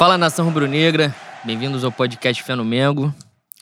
Fala nação rubro-negra, bem-vindos ao podcast Fé no Mengo.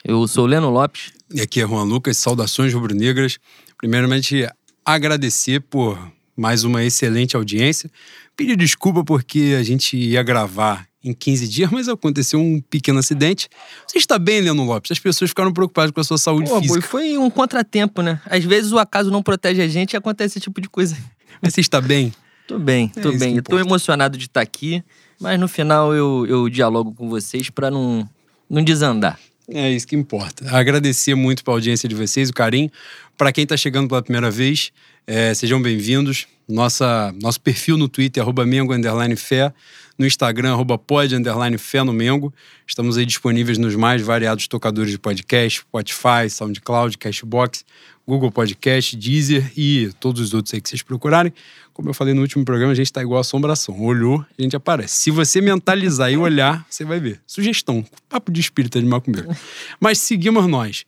Eu sou o Leno Lopes. E aqui é Juan Lucas, saudações rubro-negras. Primeiramente, agradecer por mais uma excelente audiência. Pedir desculpa porque a gente ia gravar em 15 dias, mas aconteceu um pequeno acidente. Você está bem, Leno Lopes? As pessoas ficaram preocupadas com a sua saúde Pô, física. Foi um contratempo, né? Às vezes o acaso não protege a gente e acontece esse tipo de coisa. Mas você está bem? Tô bem, É tô isso bem. tô emocionado de estar aqui, mas no final eu, eu dialogo com vocês pra não, não desandar. É isso que importa. Agradecer muito pela audiência de vocês, o carinho. Para quem está chegando pela primeira vez, é, sejam bem-vindos. Nossa, nosso perfil no Twitter, arroba Mengo underline Fé. No Instagram, arroba pod underline Fé no Mengo. Estamos aí disponíveis nos mais variados tocadores de podcast, Spotify, SoundCloud, Cashbox, Google Podcast, Deezer e todos os outros aí que vocês procurarem. Como eu falei no último programa, a gente está igual assombração. Olhou, a gente aparece. Se você mentalizar e olhar, você vai ver. Sugestão, papo de espírita de macumbeiro. Mas seguimos nós.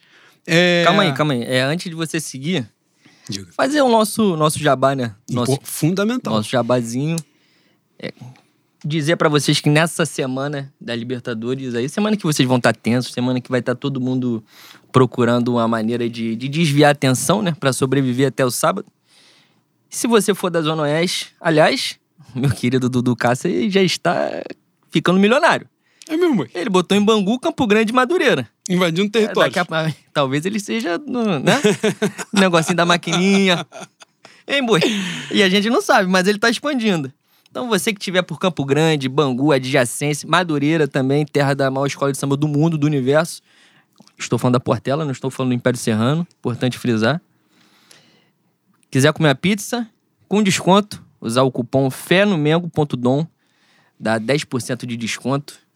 É... Calma aí, calma aí. É, antes de você seguir, Diga. fazer o nosso, nosso jabá, né? Nosso, Fundamental. nosso jabazinho. É, dizer pra vocês que nessa semana da Libertadores, aí, semana que vocês vão estar tensos, semana que vai estar todo mundo procurando uma maneira de, de desviar a atenção, né? Pra sobreviver até o sábado. Se você for da Zona Oeste, aliás, meu querido Dudu Cássia já está ficando milionário. É mesmo, boi. Ele botou em Bangu, Campo Grande e Madureira. Invadindo É, território. Talvez ele seja no, né? Negocinho da maquininha. Hein, boi? E a gente não sabe, mas ele tá expandindo. Então você que estiver por Campo Grande, Bangu, adjacência, Madureira também, terra da maior escola de samba do mundo, do universo. Estou falando da Portela, não estou falando do Império Serrano, importante frisar. Quiser comer a pizza, com desconto, usar o cupom FÉNOMENGO.dom, dá 10% de desconto.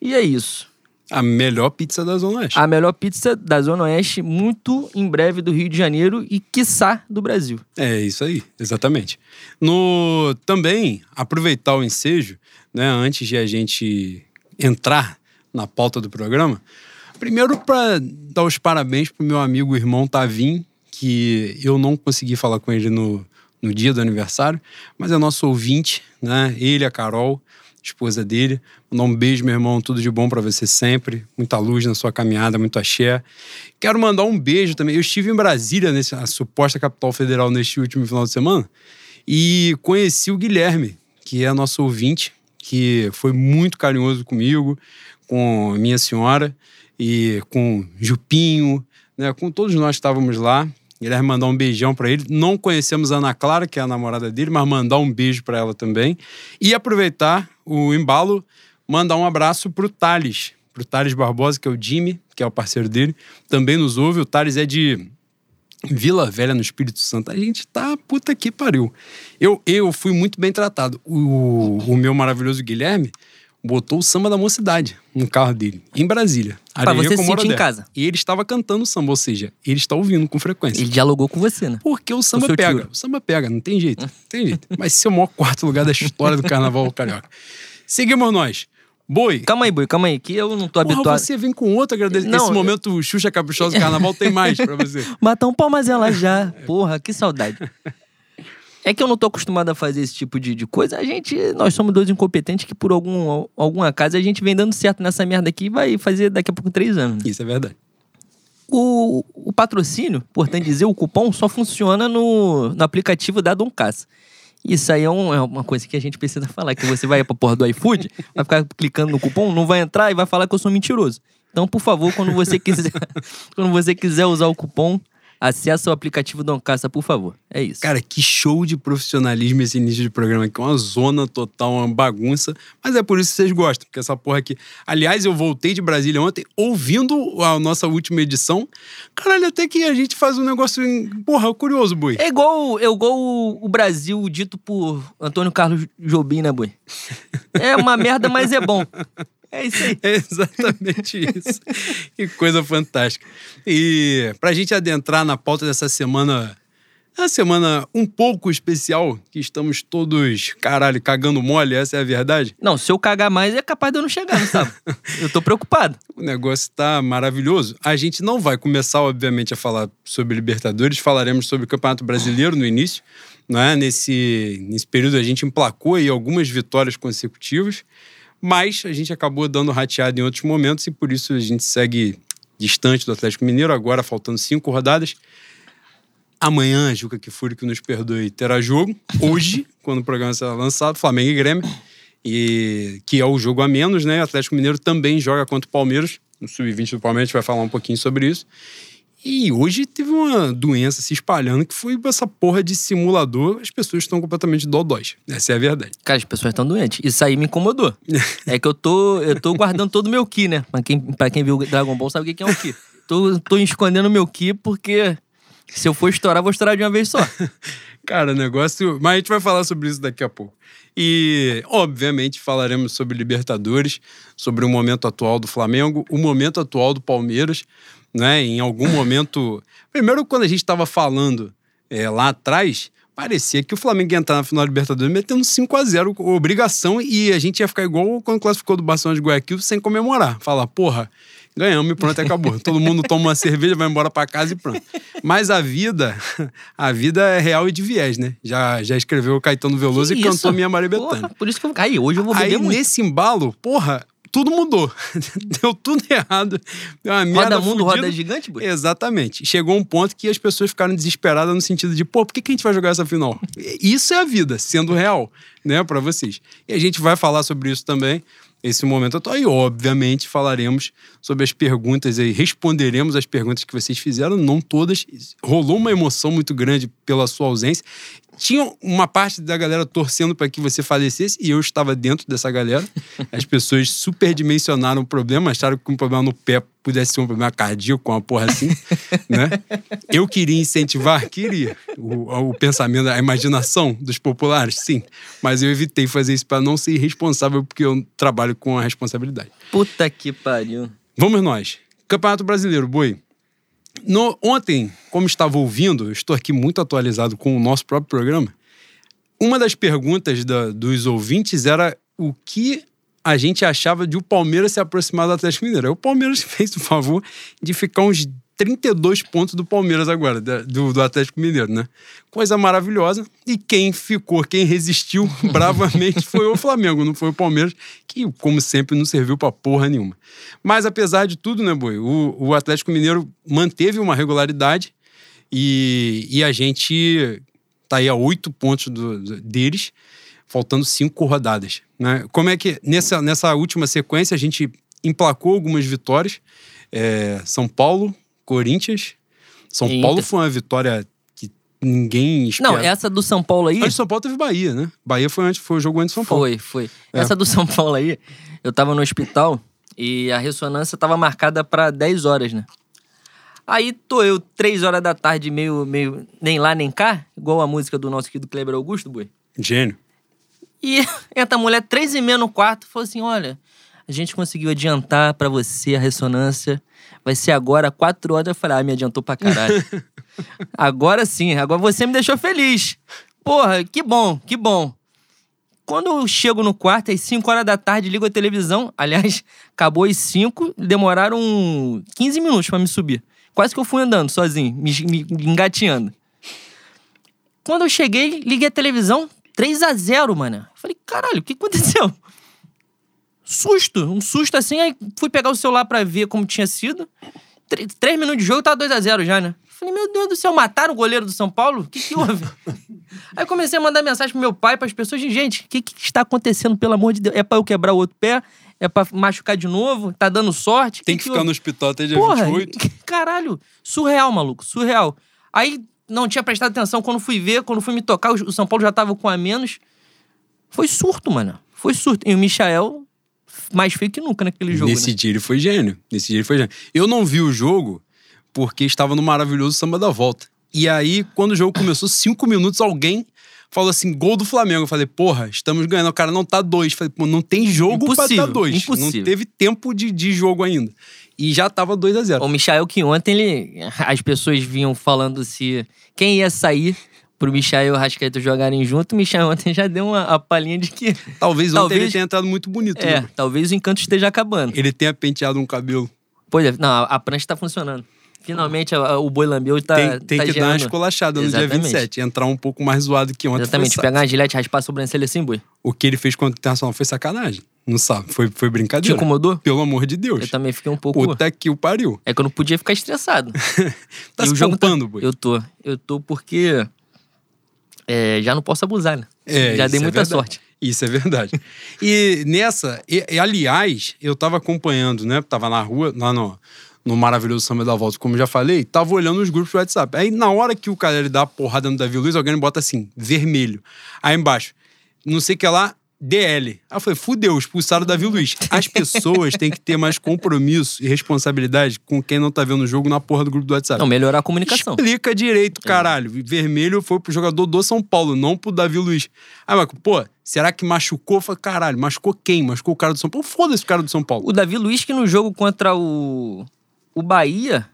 E é isso. A melhor pizza da Zona Oeste. A melhor pizza da Zona Oeste, muito em breve do Rio de Janeiro e, quiçá, do Brasil. É isso aí, exatamente. No também aproveitar o ensejo, né, antes de a gente entrar na pauta do programa, primeiro para dar os parabéns pro meu amigo irmão Tavim, que eu não consegui falar com ele no, no dia do aniversário, mas é nosso ouvinte, né? Ele, a Carol, esposa dele. Mandar um beijo, meu irmão, tudo de bom para você sempre. Muita luz na sua caminhada, muito axé. Quero mandar um beijo também. Eu estive em Brasília, nesse, a suposta capital federal, neste último final de semana, e conheci o Guilherme, que é nosso ouvinte, que foi muito carinhoso comigo, com minha senhora e com Jupinho, né? Com todos nós estávamos lá. Guilherme mandar um beijão para ele. Não conhecemos a Ana Clara, que é a namorada dele, mas mandar um beijo para ela também. E aproveitar o embalo, mandar um abraço pro Thales, pro Thales Barbosa, que é o Jimmy, que é o parceiro dele, também nos ouve. O Thales é de Vila Velha, no Espírito Santo. A gente tá puta que pariu. Eu, eu fui muito bem tratado. O, o meu maravilhoso Guilherme botou o samba da mocidade no carro dele, em Brasília. Pra você com sentir em casa. E ele estava cantando o samba, ou seja, ele está ouvindo com frequência. Ele dialogou com você, né? Porque o samba seu pega. tio. O samba pega, não tem jeito. Não tem jeito. Vai ser o maior quarto lugar da história do carnaval carioca. Seguimos nós. Boi. Calma aí, boi, calma aí, que eu não tô Porra, habituado. você vem com outro agradecimento. Não, Esse eu- momento Xuxa Caprichosa do Carnaval tem mais pra você. Matar um pau, mas ela já. Porra, que saudade. É que eu não tô acostumado a fazer esse tipo de, de coisa. A gente, nós somos dois incompetentes que por algum, algum acaso a gente vem dando certo nessa merda aqui e vai fazer daqui a pouco três anos. Isso é verdade. O, o patrocínio, importante dizer, o cupom só funciona no, no aplicativo da Dom Caça. Isso aí é, um- é uma coisa que a gente precisa falar, que você vai pra porra do iFood, vai ficar clicando no cupom, não vai entrar e vai falar que eu sou mentiroso. Então, por favor, quando você quiser, quando você quiser usar o cupom, acessa o aplicativo Dom Caça, por favor. É isso. Cara, que show de profissionalismo esse início de programa aqui. Uma zona total, uma bagunça. Mas é por isso que vocês gostam, porque essa porra aqui. Aliás, eu voltei de Brasília ontem, ouvindo a nossa última edição. Caralho, até que a gente faz um negócio. Em... Porra, curioso, boi. É igual, é igual o- Brasil dito por Antônio Carlos Jobim, né, boi? É uma merda, mas é bom. É isso aí. É exatamente isso. que coisa fantástica. E pra gente adentrar na pauta dessa semana, uma semana um pouco especial, que estamos todos, caralho, cagando mole, essa é a verdade. Não, se eu cagar mais é capaz de eu não chegar, não sabe? Eu tô preocupado. O negócio tá maravilhoso. A gente não vai começar, obviamente, a falar sobre Libertadores, falaremos sobre o Campeonato Brasileiro no início. Né? Nesse, nesse período a gente emplacou aí algumas vitórias consecutivas. Mas a gente acabou dando rateado em outros momentos e por isso a gente segue distante do Atlético Mineiro, agora faltando cinco rodadas. Amanhã, Juca Kifuri, que nos perdoe, terá jogo. Hoje, quando o programa será lançado, Flamengo e Grêmio, e, que é o jogo a menos, né? O Atlético Mineiro também joga contra o Palmeiras, no Sub-20 do Palmeiras, a gente vai falar um pouquinho sobre isso. E hoje teve uma doença se espalhando que foi essa porra de simulador. As pessoas estão completamente dodóis. Essa é a verdade. Cara, as pessoas estão doentes. Isso aí me incomodou. é que eu tô, eu tô guardando todo o meu Ki, né? Pra quem, pra quem viu Dragon Ball sabe o que é um Ki. Tô, tô escondendo o meu Ki porque se eu for estourar, vou estourar de uma vez só. Cara, negócio. Mas a gente vai falar sobre isso daqui a pouco. E, obviamente, falaremos sobre Libertadores, sobre o momento atual do Flamengo, o momento atual do Palmeiras, né? Em algum momento. Primeiro, quando a gente estava falando é, lá atrás, parecia que o Flamengo ia entrar na final da Libertadores metendo 5 a 0 obrigação, e a gente ia ficar igual quando classificou do Barcelona de Guayaquil sem comemorar. Falar, porra, ganhamos e pronto, acabou. Todo mundo toma uma cerveja, vai embora para casa e pronto. Mas a vida, a vida é real e de viés, né? Já, já escreveu o Caetano Veloso Que e cantou isso? Minha Maria Porra, Bethânia. por isso que eu caí. Hoje eu vou beber Aí, muito. nesse embalo, porra, tudo mudou. Deu tudo errado. Deu uma merda Roda mundo, fudida. roda gigante, boi. Exatamente. Chegou um ponto que as pessoas ficaram desesperadas no sentido de, pô, por que, que a gente vai jogar essa final? Isso é a vida, sendo real, né, pra vocês. E a gente vai falar sobre isso também, esse momento atual. E, obviamente, falaremos sobre as perguntas aí, responderemos as perguntas que vocês fizeram, não todas. Rolou uma emoção muito grande pela sua ausência. Tinha uma parte da galera torcendo para que você falecesse e eu estava dentro dessa galera. As pessoas superdimensionaram o problema, acharam que um problema no pé pudesse ser um problema cardíaco, uma porra assim, né? Eu queria incentivar, queria, o, o pensamento, a imaginação dos populares, sim. Mas eu evitei fazer isso para não ser irresponsável, porque eu trabalho com a responsabilidade. Puta que pariu. Vamos nós. Campeonato Brasileiro, Boi. No, ontem, como estava ouvindo, estou aqui muito atualizado com o nosso próprio programa. Uma das perguntas da- dos ouvintes era o que a gente achava de o Palmeiras se aproximar do Atlético Mineiro. Aí O Palmeiras fez o favor de ficar uns 32 pontos do Palmeiras agora, do, do Atlético Mineiro, né? Coisa maravilhosa. E quem ficou, quem resistiu bravamente foi o Flamengo, não foi o Palmeiras, que, como sempre, não serviu pra porra nenhuma. Mas apesar de tudo, né, Boi? O, o Atlético Mineiro manteve uma regularidade e, e a gente tá aí a oito pontos do- do- deles, faltando cinco rodadas. Né? Como é que nessa, nessa última sequência a gente emplacou algumas vitórias? É, São Paulo, Corinthians. São E Paulo foi uma vitória que ninguém espera. Não, essa do São Paulo aí. Antes de São Paulo teve Bahia, né? Bahia foi, antes, foi o jogo antes de São Paulo. Foi, foi. É. Essa do São Paulo aí, eu tava no hospital e a ressonância tava marcada pra 10 horas, né? Aí tô eu, 3 horas da tarde, meio, meio nem lá nem cá, igual a música do nosso querido Kleber Augusto, boi. Gênio. E entra a mulher, três e meia no quarto, falou assim: olha, a gente conseguiu adiantar pra você a ressonância. Vai ser agora, quatro horas. Eu falei, ah, me adiantou pra caralho. agora sim, agora você me deixou feliz. Porra, que bom, que bom. Quando eu chego no quarto, às 5 horas da tarde, ligo a televisão. Aliás, acabou às 5, demoraram 15 minutos pra me subir. Quase que eu fui andando sozinho, me, me- engateando. Quando eu cheguei, liguei a televisão, 3 a 0 mano. Falei, caralho, o que aconteceu? Susto, um susto assim, aí fui pegar o celular pra ver como tinha sido. Tr- Três minutos de jogo, tava 2 a 0 já, né? Falei, meu Deus do céu, mataram o goleiro do São Paulo? O que que houve? aí comecei a mandar mensagem pro meu pai, pras pessoas, gente, o que que está acontecendo, pelo amor de Deus? É pra eu quebrar o outro pé? É pra machucar de novo? Tá dando sorte? Tem que, ficar houve? no hospital até dia Porra, 28. caralho, surreal, maluco, surreal. Aí não tinha prestado atenção quando fui ver, quando fui me tocar, o São Paulo já tava com a menos. Foi surto, mano. Foi surto. E o Michael, mais feio que nunca naquele jogo. Nesse né? dia ele foi gênio. Nesse dia ele foi gênio. Eu não vi o jogo porque estava no maravilhoso samba da volta. E aí, quando o jogo começou, cinco minutos, alguém falou assim: gol do Flamengo. Eu falei, porra, estamos ganhando. O cara não tá dois. Eu falei, pô, não tem jogo pra Impossível, tá dois. impossível. Não teve tempo de, de jogo ainda. E já tava 2 a 0 O Michael que ontem ele. As pessoas vinham falando se quem ia sair pro Michael e o Rascaeta jogarem junto. O Michael ontem já deu uma a palhinha de que. Talvez ontem Talvez- ele tenha entrado muito bonito. É, né? talvez o encanto esteja acabando. Ele tenha penteado um cabelo. Pois é, não, a, prancha tá funcionando. Finalmente a- a- o boi lambeu tá. tem tem tá que dar uma gerando- esculachada no dia Exatamente. 27. Entrar um pouco mais zoado que ontem. Exatamente, pegar uma gilete, raspar a sobrancelha assim, boi. O que ele fez contra o Internacional foi sacanagem. Não sabe. Foi, foi Te brincadeira. incomodou? Pelo amor de Deus. Eu também fiquei um pouco. Puta que o pariu. É que eu não podia ficar estressado. Tá E se poupando, boi. Eu tô. Eu tô porque. É, já não posso abusar, né? É, já dei é muita sorte. Isso é verdade. e nessa, e, e, aliás, eu tava acompanhando, né? Tava na rua, lá no, no maravilhoso Samba da Volta, como eu já falei, tava olhando os grupos do WhatsApp. Aí na hora que o cara ele dá a porrada no Davi Luiz, alguém bota assim, vermelho. Aí embaixo, não sei o que lá, DL. Aí eu falei, fudeu, expulsaram o Davi Luiz. As pessoas têm que ter mais compromisso e responsabilidade com quem não tá vendo o jogo na porra do grupo do WhatsApp. Não, melhorar a comunicação. Explica direito, caralho. Vermelho foi pro jogador do São Paulo, não pro Davi Luiz. Aí, Marco, pô, será que machucou? Falei, caralho, machucou quem? Machucou o cara do São Paulo? Foda-se o cara do São Paulo. O Davi Luiz, que no jogo contra o, o Bahia,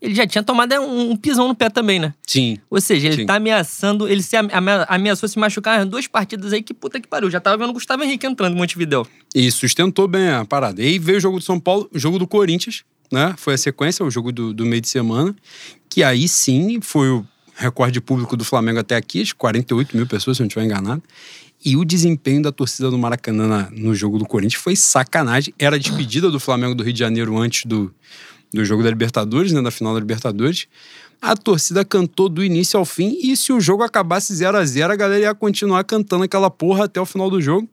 ele já tinha tomado um, um pisão no pé também, né? Sim. Ou seja, ele Sim. tá ameaçando, ele se ame- ame- ameaçou se machucar nas duas partidas aí, que puta que pariu. Já tava vendo o Gustavo Henrique entrando em Montevidéu. E sustentou bem a parada. E aí veio o jogo do São Paulo, o jogo do Corinthians, né? Foi a sequência, o jogo do, do meio de semana. Que aí sim foi o recorde público do Flamengo até aqui, de 48 mil pessoas, se eu não estiver enganado. E o desempenho da torcida do Maracanã no jogo do Corinthians foi sacanagem. Era a despedida do Flamengo do Rio de Janeiro antes do, do jogo da Libertadores, né? Da final da Libertadores. A torcida cantou do início ao fim. E se o jogo acabasse 0 a 0 a galera ia continuar cantando aquela porra até o final do jogo.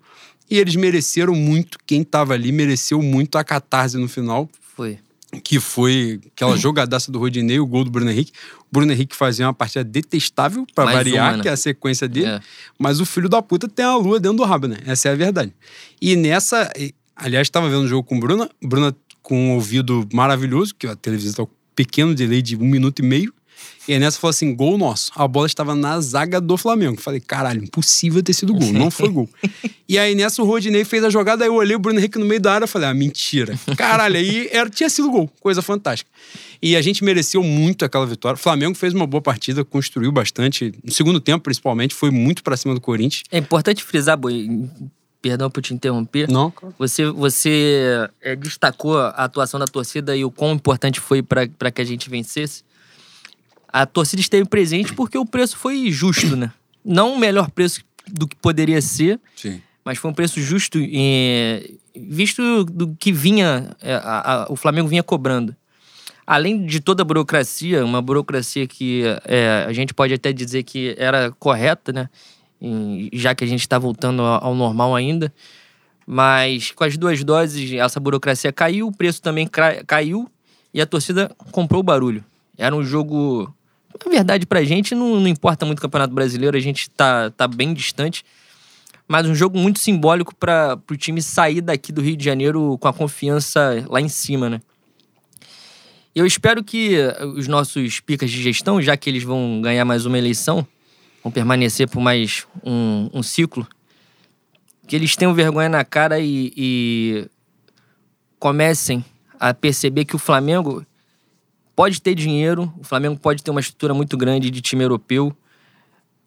E eles mereceram muito, quem tava ali mereceu muito a catarse no final, Foi. que foi aquela jogadaça do Rodinei, o gol do Bruno Henrique. O Bruno Henrique fazia uma partida detestável, pra Mais variar, uma, né? que é a sequência dele. É. Mas o filho da puta tem a lua dentro do rabo, né? Essa é a verdade. E nessa. Aliás, estava vendo o jogo com Bruna. Bruna com um ouvido maravilhoso, que a televisão tá com um pequeno delay de um minuto e meio. E aí nessa falou assim: gol nosso. A bola estava na zaga do Flamengo. Falei, caralho, impossível ter sido gol. Não foi gol. e aí nessa o Rodinei fez a jogada, aí eu olhei o Bruno Henrique no meio da área falei, ah, mentira. Caralho, aí era, tinha sido gol. Coisa fantástica. E a gente mereceu muito aquela vitória. O Flamengo fez uma boa partida, construiu bastante. No segundo tempo, principalmente, foi muito pra cima do Corinthians. É importante frisar, Boi, perdão por te interromper. Não, Você, você é, destacou a atuação da torcida e o quão importante foi para que a gente vencesse. A torcida esteve presente porque o preço foi justo, né? Não o melhor preço do que poderia ser, Sim. mas foi um preço justo, eh, visto do que vinha, eh, a- a- o Flamengo vinha cobrando. Além de toda a burocracia, uma burocracia que eh, a gente pode até dizer que era correta, né? Em- já que a gente está voltando ao normal ainda. Mas com as duas doses, essa burocracia caiu, o preço também caiu e a torcida comprou o barulho. Era um jogo. Na verdade, pra gente não, não importa muito o Campeonato Brasileiro, a gente tá, tá bem distante. Mas um jogo muito simbólico para o time sair daqui do Rio de Janeiro com a confiança lá em cima, né? Eu espero que os nossos picas de gestão, já que eles vão ganhar mais uma eleição, vão permanecer por mais um, um ciclo, que eles tenham vergonha na cara e, e comecem a perceber que o Flamengo pode ter dinheiro, o Flamengo pode ter uma estrutura muito grande de time europeu,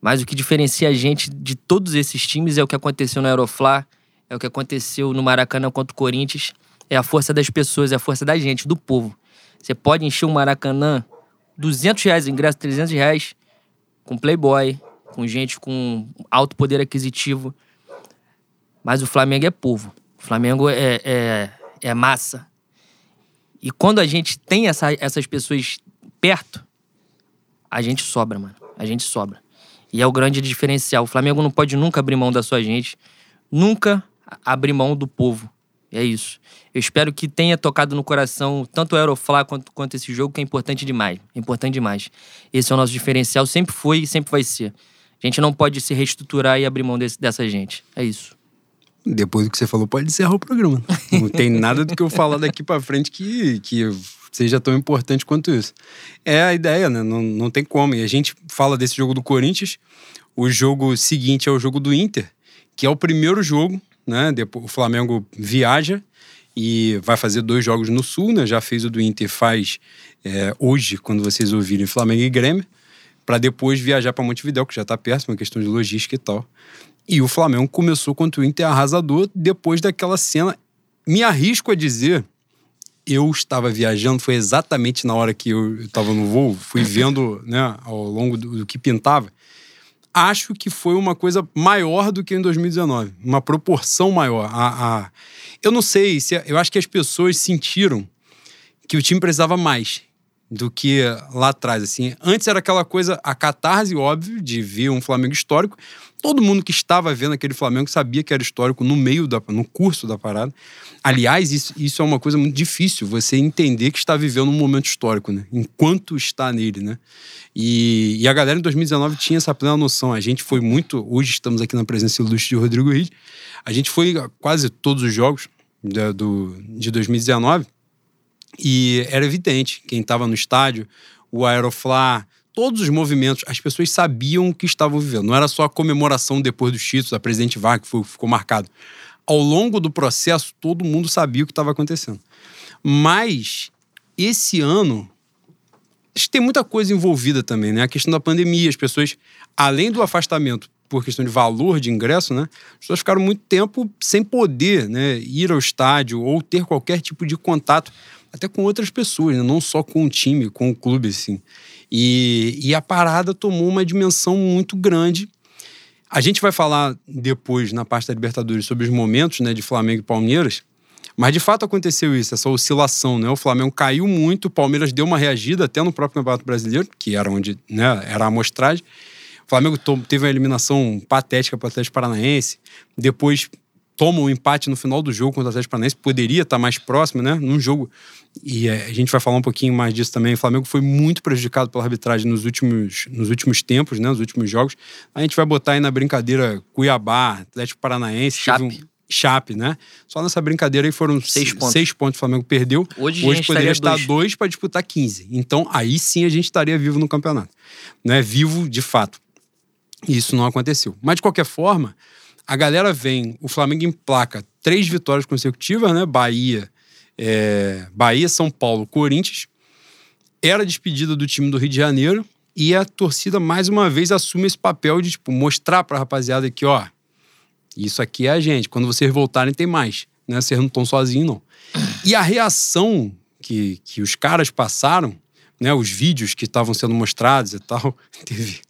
mas o que diferencia a gente de todos esses times é o que aconteceu no Aeroflá, é o que aconteceu no Maracanã contra o Corinthians, é a força das pessoas, é a força da gente, do povo. Você pode encher o Maracanã 200 reais ingresso, 300 reais, com playboy, com gente com alto poder aquisitivo. Mas o Flamengo é povo. O Flamengo é, é, é massa. E quando a gente tem essa- essas pessoas perto, a gente sobra, mano. A gente sobra. E é o grande diferencial. O Flamengo não pode nunca abrir mão da sua gente. Nunca abrir mão do povo. É isso. Eu espero que tenha tocado no coração tanto o Aeroflá quanto, quanto esse jogo, que é importante demais. É importante demais. Esse é o nosso diferencial. Sempre foi e sempre vai ser. A gente não pode se reestruturar e abrir mão desse- dessa gente. É isso. Depois do que você falou, pode encerrar o programa. Não tem nada do que eu falar daqui pra frente que, que seja tão importante quanto isso. É a ideia, né? Não, não tem como. E a gente fala desse jogo do Corinthians. O jogo seguinte é o jogo do Inter, que é o primeiro jogo, né? Depois, o Flamengo viaja e vai fazer dois jogos no Sul, né? Já fez o do Inter, faz é, hoje, quando vocês ouvirem Flamengo e Grêmio, para depois viajar para Montevidéu, que já tá perto, uma questão de logística e tal. E o Flamengo começou contra o Inter arrasador depois daquela cena. Me arrisco a dizer, eu estava viajando, foi exatamente na hora que eu estava no voo, fui vendo né, ao longo do, do que pintava. Acho que foi uma coisa maior do que em 2019, uma proporção maior. A, a... Eu não sei se eu acho que as pessoas sentiram que o time precisava mais do que lá atrás. Assim, antes era aquela coisa, a catarse, óbvio, de ver um Flamengo histórico. Todo mundo que estava vendo aquele Flamengo sabia que era histórico no meio, da, no curso da parada. Aliás, isso, isso é uma coisa muito difícil, você entender que está vivendo um momento histórico, né? Enquanto está nele, né? E, e, a galera em 2019 tinha essa plena noção. A gente foi muito. Hoje estamos aqui na presença ilustre de Rodrigo Reis. A gente foi a quase todos os jogos da, do, de 2019 e era evidente. Quem estava no estádio, o Aeroflá, todos os movimentos, as pessoas sabiam o que estavam vivendo. Não era só a comemoração depois dos títulos, da presidente Vargas, que foi, ficou marcado. Ao longo do processo, todo mundo sabia o que estava acontecendo. Mas esse ano acho que tem muita coisa envolvida também, né? A questão da pandemia, as pessoas, além do afastamento por questão de valor de ingresso, né? As pessoas ficaram muito tempo sem poder, né, ir ao estádio ou ter qualquer tipo de contato até com outras pessoas, né? não só com o time, com o clube, assim. E, e a parada tomou uma dimensão muito grande. A gente vai falar depois, na parte da Libertadores, sobre os momentos né, de Flamengo e Palmeiras, mas de fato aconteceu isso, essa oscilação, né? O Flamengo caiu muito, o Palmeiras deu uma reagida até no próprio Campeonato Brasileiro, que era onde né, era a amostragem. O Flamengo teve uma eliminação patética para o Atlético Paranaense, depois toma um empate no final do jogo contra o Atlético Paranaense, poderia estar mais próximo, né? Num jogo. E é, a gente vai falar um pouquinho mais disso também. O Flamengo foi muito prejudicado pela arbitragem nos últimos, nos últimos tempos, né? Nos últimos jogos. A gente vai botar aí na brincadeira Cuiabá, Atlético Paranaense. Chape. Chape, né? Só nessa brincadeira aí foram seis pontos. Seis pontos o Flamengo perdeu. Hoje, Hoje poderia estar dois, dois para disputar 15. Então aí sim a gente estaria vivo no campeonato. Né? Vivo de fato. E isso não aconteceu. Mas de qualquer forma, a galera vem, o Flamengo emplaca três vitórias consecutivas, né? Bahia, é, Bahia, São Paulo, Corinthians. Era despedida do time do Rio de Janeiro e a torcida mais uma vez assume esse papel de tipo mostrar para a rapaziada que, ó, isso aqui é a gente. Quando vocês voltarem, tem mais. Né? Vocês não estão sozinhos, não. E a reação que, que os caras passaram, né? Os vídeos que estavam sendo mostrados e tal. Teve,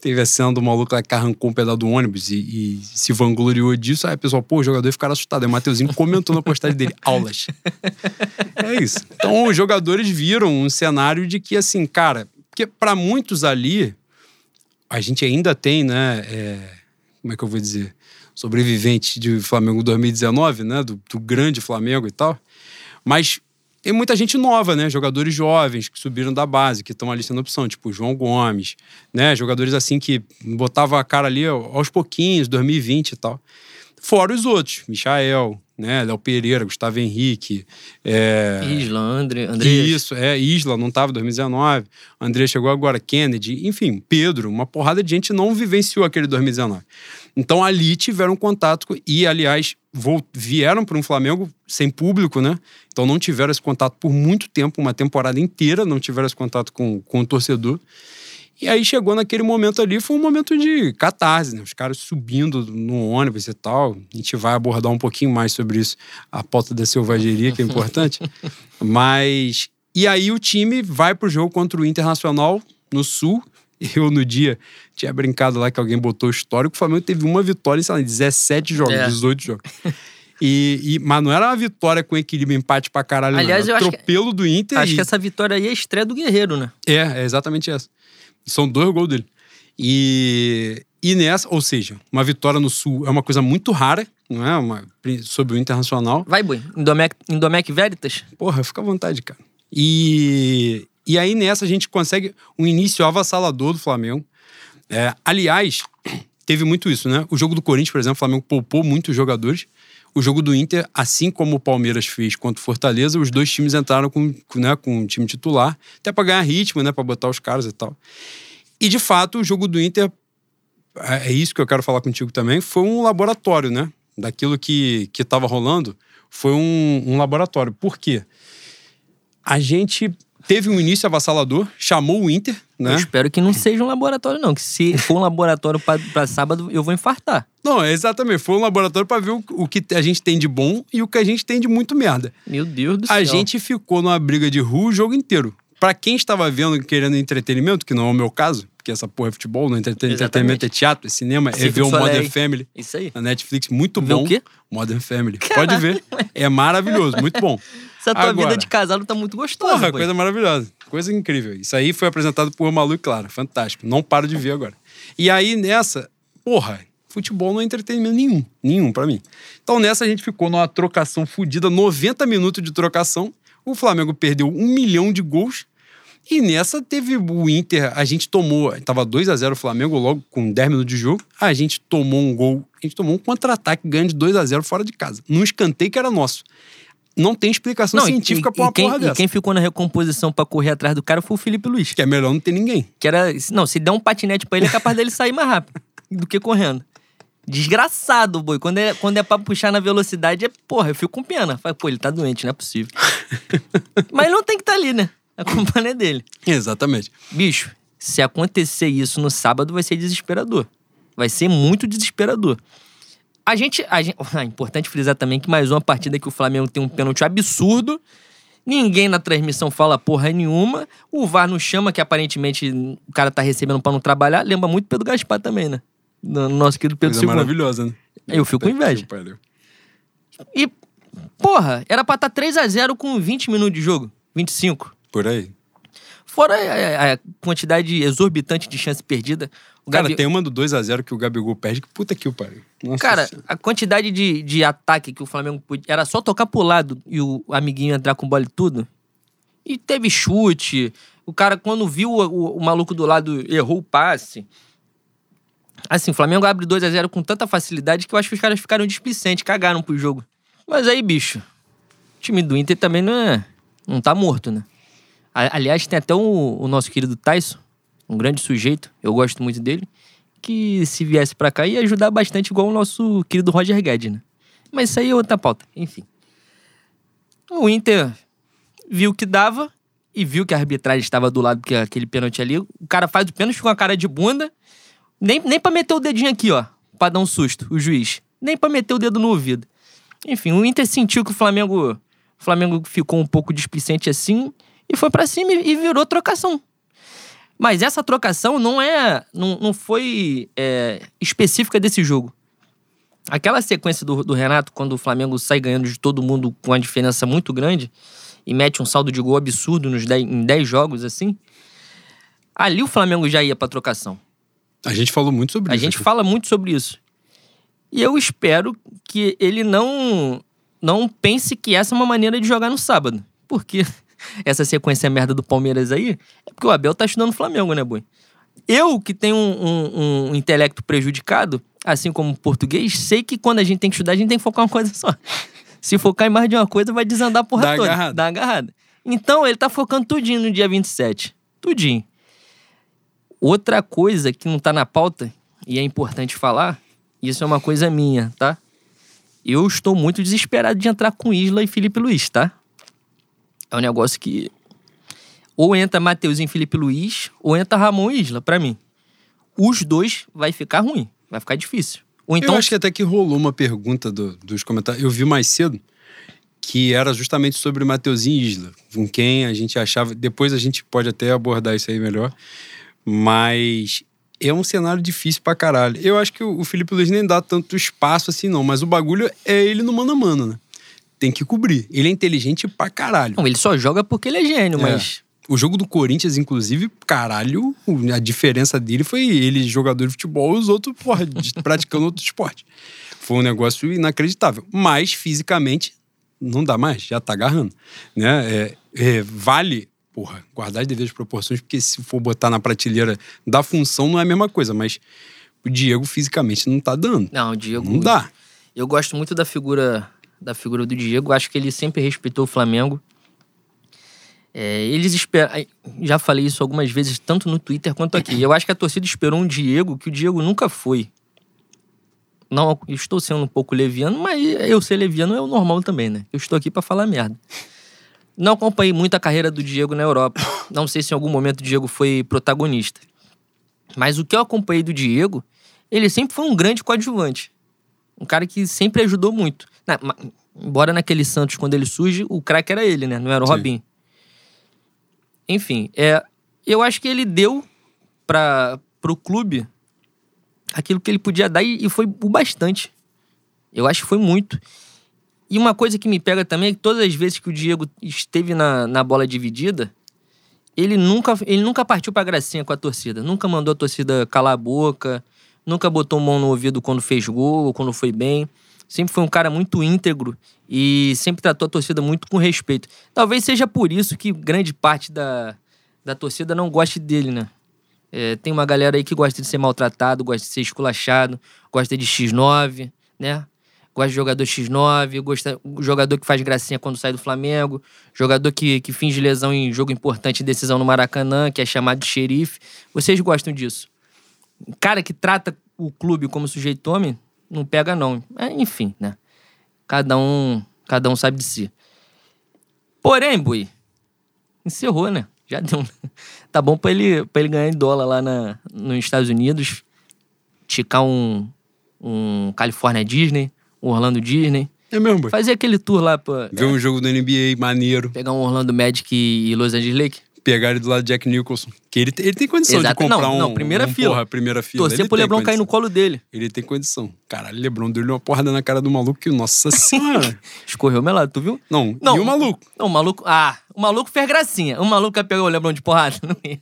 teve a cena do maluco lá que arrancou um pedaço do ônibus e, e se vangloriou disso. Aí pessoal, pô, o jogador ficaram assustado. Aí o Mateuzinho comentou na postagem dele, aulas. É isso. Então os jogadores viram um cenário de que, assim, cara, porque para muitos ali, a gente ainda tem, né? É, como é que eu vou dizer? sobrevivente de Flamengo 2019, né? Do, do grande Flamengo e tal. Mas tem muita gente nova, né? Jogadores jovens que subiram da base, que estão ali sendo opção, tipo João Gomes, né? Jogadores assim que botava a cara ali aos pouquinhos, 2020 e tal. Fora os outros, Michael, né? Léo Pereira, Gustavo Henrique. É... Isla, André, André. Isso, é, Isla, não estava em 2019. André chegou agora, Kennedy, enfim, Pedro, uma porrada de gente não vivenciou aquele 2019. Então ali tiveram contato e, aliás, vieram para um Flamengo sem público, né? Então não tiveram esse contato por muito tempo, uma temporada inteira, não tiveram esse contato com, com o torcedor. E aí chegou naquele momento ali, foi um momento de catarse, né? Os caras subindo no ônibus e tal. A gente vai abordar um pouquinho mais sobre isso, a pauta da selvageria, que é importante. Mas. E aí o time vai pro jogo contra o Internacional no Sul. Eu, no dia, tinha brincado lá que alguém botou histórico. O Flamengo teve uma vitória em, sei lá, 17 jogos, é. 18 jogos. E, e, mas não era uma vitória com equilíbrio, empate pra caralho. Aliás, não. eu atropelo acho do Inter. Acho e... que essa vitória aí é a estreia do Guerreiro, né? É, é exatamente essa. São dois gols dele. E, e nessa, ou seja, uma vitória no Sul é uma coisa muito rara, não é? Uma, sobre o Internacional. Vai, Boi. Indomec, Indomec Veritas? Porra, fica à vontade, cara. E, e aí nessa a gente consegue um início avassalador do Flamengo. É, aliás, teve muito isso, né? O jogo do Corinthians, por exemplo, o Flamengo poupou muitos jogadores. O jogo do Inter, assim como o Palmeiras fez contra o Fortaleza, os dois times entraram com, né, com time titular, até para ganhar ritmo, né, para botar os caras e tal. E de fato, o jogo do Inter, é, é isso que eu quero falar contigo também, foi um laboratório, né? Daquilo que estava rolando, foi um, um laboratório. Por quê? A gente teve um início avassalador, chamou o Inter, né? Eu espero que não seja um laboratório, não. Que se for um laboratório para sábado, eu vou infartar. Não, exatamente. Foi um laboratório para ver o, o, que a gente tem de bom e o que a gente tem de muito merda. Meu Deus do a céu. A gente ficou numa briga de rua o jogo inteiro. Para quem estava vendo querendo entretenimento, que não é o meu caso, porque essa porra é futebol, no entretenimento, Exatamente. entretenimento é teatro, é cinema, é ver o. Modern Family Isso aí. na Netflix, muito Ver o bom. quê? Modern Family. Pode ver. É maravilhoso, muito bom. Essa tua Agora. vida de casado tá muito gostosa, Porra, coisa maravilhosa. Coisa incrível. Isso aí foi apresentado por Malu e Clara. Fantástico. Não paro de ver agora. E aí, nessa, porra, futebol não é entretenimento nenhum. Nenhum pra mim. Então, nessa, a gente ficou numa trocação fodida, 90 minutos de trocação. O Flamengo perdeu um milhão de gols. E nessa teve o Inter, a gente tomou, tava 2 a 0 o Flamengo logo com 10 minutos de jogo. A gente tomou um gol, a gente tomou um contra-ataque ganho de 2 a 0 fora de casa, num escanteio que era nosso. Não tem explicação Não, e- científica e, pra uma e quem, porra e dessa. quem ficou na recomposição pra correr atrás do cara foi o Felipe Luiz. Que é melhor não ter ninguém. Que era. Não, se der um patinete pra ele, é capaz dele sair mais rápido do que correndo. Desgraçado, boi. Quando é, quando é pra puxar na velocidade, é porra, eu fico com pena. Fala, pô, ele tá doente, não é possível. Mas ele não tem que estar ali, né? A culpa não é dele. Exatamente. Bicho, se acontecer isso no sábado, vai ser desesperador. Vai ser muito desesperador. A gente, a gente. Ah, importante frisar também que mais uma partida que o Flamengo tem um pênalti absurdo. Ninguém na transmissão fala porra nenhuma. O VAR não chama, que aparentemente o cara tá recebendo pra não trabalhar. Lembra muito Pedro Gaspar também, né? No nosso querido Pedro Coisa II. maravilhosa, né? Eu fico com inveja. E, porra, era pra estar 3x0 com 20 minutos de jogo. 25. Por aí. Fora a, a quantidade exorbitante de chance perdida. O Cara, Gabi- tem uma do 2x0 que o Gabigol perde, que puta que o pariu. Nossa Cara, Senhora. a quantidade de, de ataque que o Flamengo podia. Era só tocar pro lado e o amiguinho entrar com bola e tudo. E teve chute. O cara, quando viu o, o- o maluco do lado, errou o passe. Assim, o Flamengo abre 2 a 0 com tanta facilidade que eu acho que os caras ficaram displicentes, cagaram pro jogo. Mas aí, bicho, o time do Inter também não é. Não tá morto, né? Aliás, tem até o, o nosso querido Tyson, um grande sujeito, eu gosto muito dele, que se viesse pra cá ia ajudar bastante, igual o nosso querido Roger Guedes, né? Mas isso aí é outra pauta, enfim. O Inter viu que dava e viu que a arbitragem estava do lado, porque aquele pênalti ali, o cara faz o pênalti com a cara de bunda, nem, nem pra meter o dedinho aqui, ó, pra dar um susto, o juiz. Nem pra meter o dedo no ouvido. Enfim, o Inter sentiu que o Flamengo, o Flamengo ficou um pouco displicente assim e foi pra cima e virou trocação. Mas essa trocação não é, não, não foi é, específica desse jogo. Aquela sequência do, do Renato, quando o Flamengo sai ganhando de todo mundo com uma diferença muito grande e mete um saldo de gol absurdo nos 10, em 10 jogos, assim, ali o Flamengo já ia pra trocação. A gente falou muito sobre A isso. gente aqui. fala muito sobre isso. E eu espero que ele não não pense que essa é uma maneira de jogar no sábado. Porque essa sequência merda do Palmeiras aí é porque o Abel tá estudando o Flamengo, né, boi? Eu, que tenho um, um- um intelecto prejudicado, assim como o português, sei que quando a gente tem que estudar, a gente tem que focar uma coisa só. Se focar em mais de uma coisa, vai desandar a porra Dá toda. agarrada. Dá uma agarrada. Então, ele tá focando tudinho no dia 27. Tudinho. Outra coisa que não tá na pauta, e é importante falar, isso é uma coisa minha, tá? Eu estou muito desesperado de entrar com Isla e Felipe Luiz, tá? É um negócio que. Ou entra Mateuzinho e Felipe Luiz, ou entra Ramon Isla, pra mim. Os dois vai ficar ruim, vai ficar difícil. Ou então. eu acho que até que rolou uma pergunta do- dos comentários. Eu vi mais cedo que era justamente sobre Mateuzinho e Isla, com quem a gente achava. Depois a gente pode até abordar isso aí melhor. Mas é um cenário difícil pra caralho. Eu acho que o Felipe Luiz nem dá tanto espaço assim, não. Mas o bagulho é ele no mano a mano, né? Tem que cobrir. Ele é inteligente pra caralho. Não, ele só joga porque ele é gênio, É. mas. O jogo do Corinthians, inclusive, caralho, a diferença dele foi ele jogador de futebol e os outros, porra, praticando outro esporte. Foi um negócio inacreditável. Mas, fisicamente, não dá mais, já tá agarrando. Né? É, é, vale, porra, guardar as devidas proporções, porque se for botar na prateleira da função, não é a mesma coisa. Mas o Diego, fisicamente, não tá dando. Não, o Diego. Não dá. Eu gosto muito da figura da figura do Diego. Acho que ele sempre respeitou o Flamengo. É, eles esperam. Já falei isso algumas vezes, tanto no Twitter quanto aqui. Eu acho que a torcida esperou um Diego que o Diego nunca foi. Não, estou sendo um pouco leviano, mas eu ser leviano é o normal também, né? Eu estou aqui pra falar merda. Não acompanhei muito a carreira do Diego na Europa. Não sei se em algum momento o Diego foi protagonista. Mas o que eu acompanhei do Diego, ele sempre foi um grande coadjuvante. Um cara que sempre ajudou muito. Na- embora naquele Santos, quando ele surge, o craque era ele, né? Não era o Sim. Robinho. Enfim, é, eu acho que ele deu para o clube aquilo que ele podia dar e, e foi o bastante. Eu acho que foi muito. E uma coisa que me pega também é que todas as vezes que o Diego esteve na, na bola dividida, ele nunca, ele nunca partiu pra gracinha com a torcida. Nunca mandou a torcida calar a boca, nunca botou mão no ouvido quando fez gol ou quando foi bem. Sempre foi um cara muito íntegro e sempre tratou a torcida muito com respeito. Talvez seja por isso que grande parte da, da torcida não goste dele, né? É, tem uma galera aí que gosta de ser maltratado, gosta de ser esculachado, gosta de X9, né? gosta de jogador X9, gosta jogador que faz gracinha quando sai do Flamengo, jogador que, que finge lesão em jogo importante decisão no Maracanã, que é chamado de xerife. Vocês gostam disso? Cara que trata o clube como sujeito homem, não pega não. É, enfim, né? Cada um, cada um sabe de si. Porém, Bui, encerrou, né? Já deu. Tá bom pra ele, pra ele ganhar em dólar lá na, nos Estados Unidos, ticar um, um California Disney, o Orlando Disney. É mesmo, boy. Fazer aquele tour lá pra. Ver um jogo da NBA maneiro. Pegar um Orlando Magic e Los Angeles Lake. Pegar ele do lado de Jack Nicholson. Que ele, ele tem condição Exato. de comprar Não, um. não, primeira um, fila. Porra, primeira fila. Torcer pro Lebron cair no colo dele. Ele tem condição. Caralho, Lebron deu uma porrada na cara do maluco que, nossa senhora. Escorreu melado, tu viu? não, Não. e o maluco? Não, o maluco. Ah, o maluco fez gracinha. O maluco ia pegar o Lebron de porrada.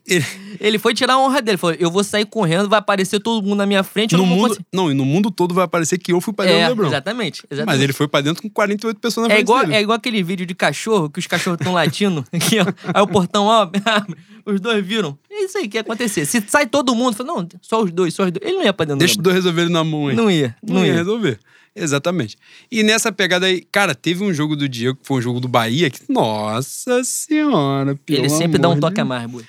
Ele- Ele foi tirar a honra dele. Falou: eu vou sair correndo, vai aparecer todo mundo na minha frente. No não mundo, conseguir. não, e no mundo todo vai aparecer que eu fui pra dentro É, do Lebron. exatamente, exatamente. Mas ele foi pra dentro com 48 pessoas na É frente igual, dele. é igual aquele vídeo de cachorro, que os cachorros estão latindo. Aqui, ó. Aí o portão abre, os dois viram. É isso aí que ia acontecer. Se sai todo mundo, fala, não, só os dois, só os dois. Ele não ia pra dentro Deixa os do dois resolverem na mão aí. Não ia, Não, não ia ia. resolver. Exatamente. E nessa pegada aí, cara, teve um jogo do Diego, que foi um jogo do Bahia, que, nossa senhora, Ele sempre dá um de toque a mais, boi.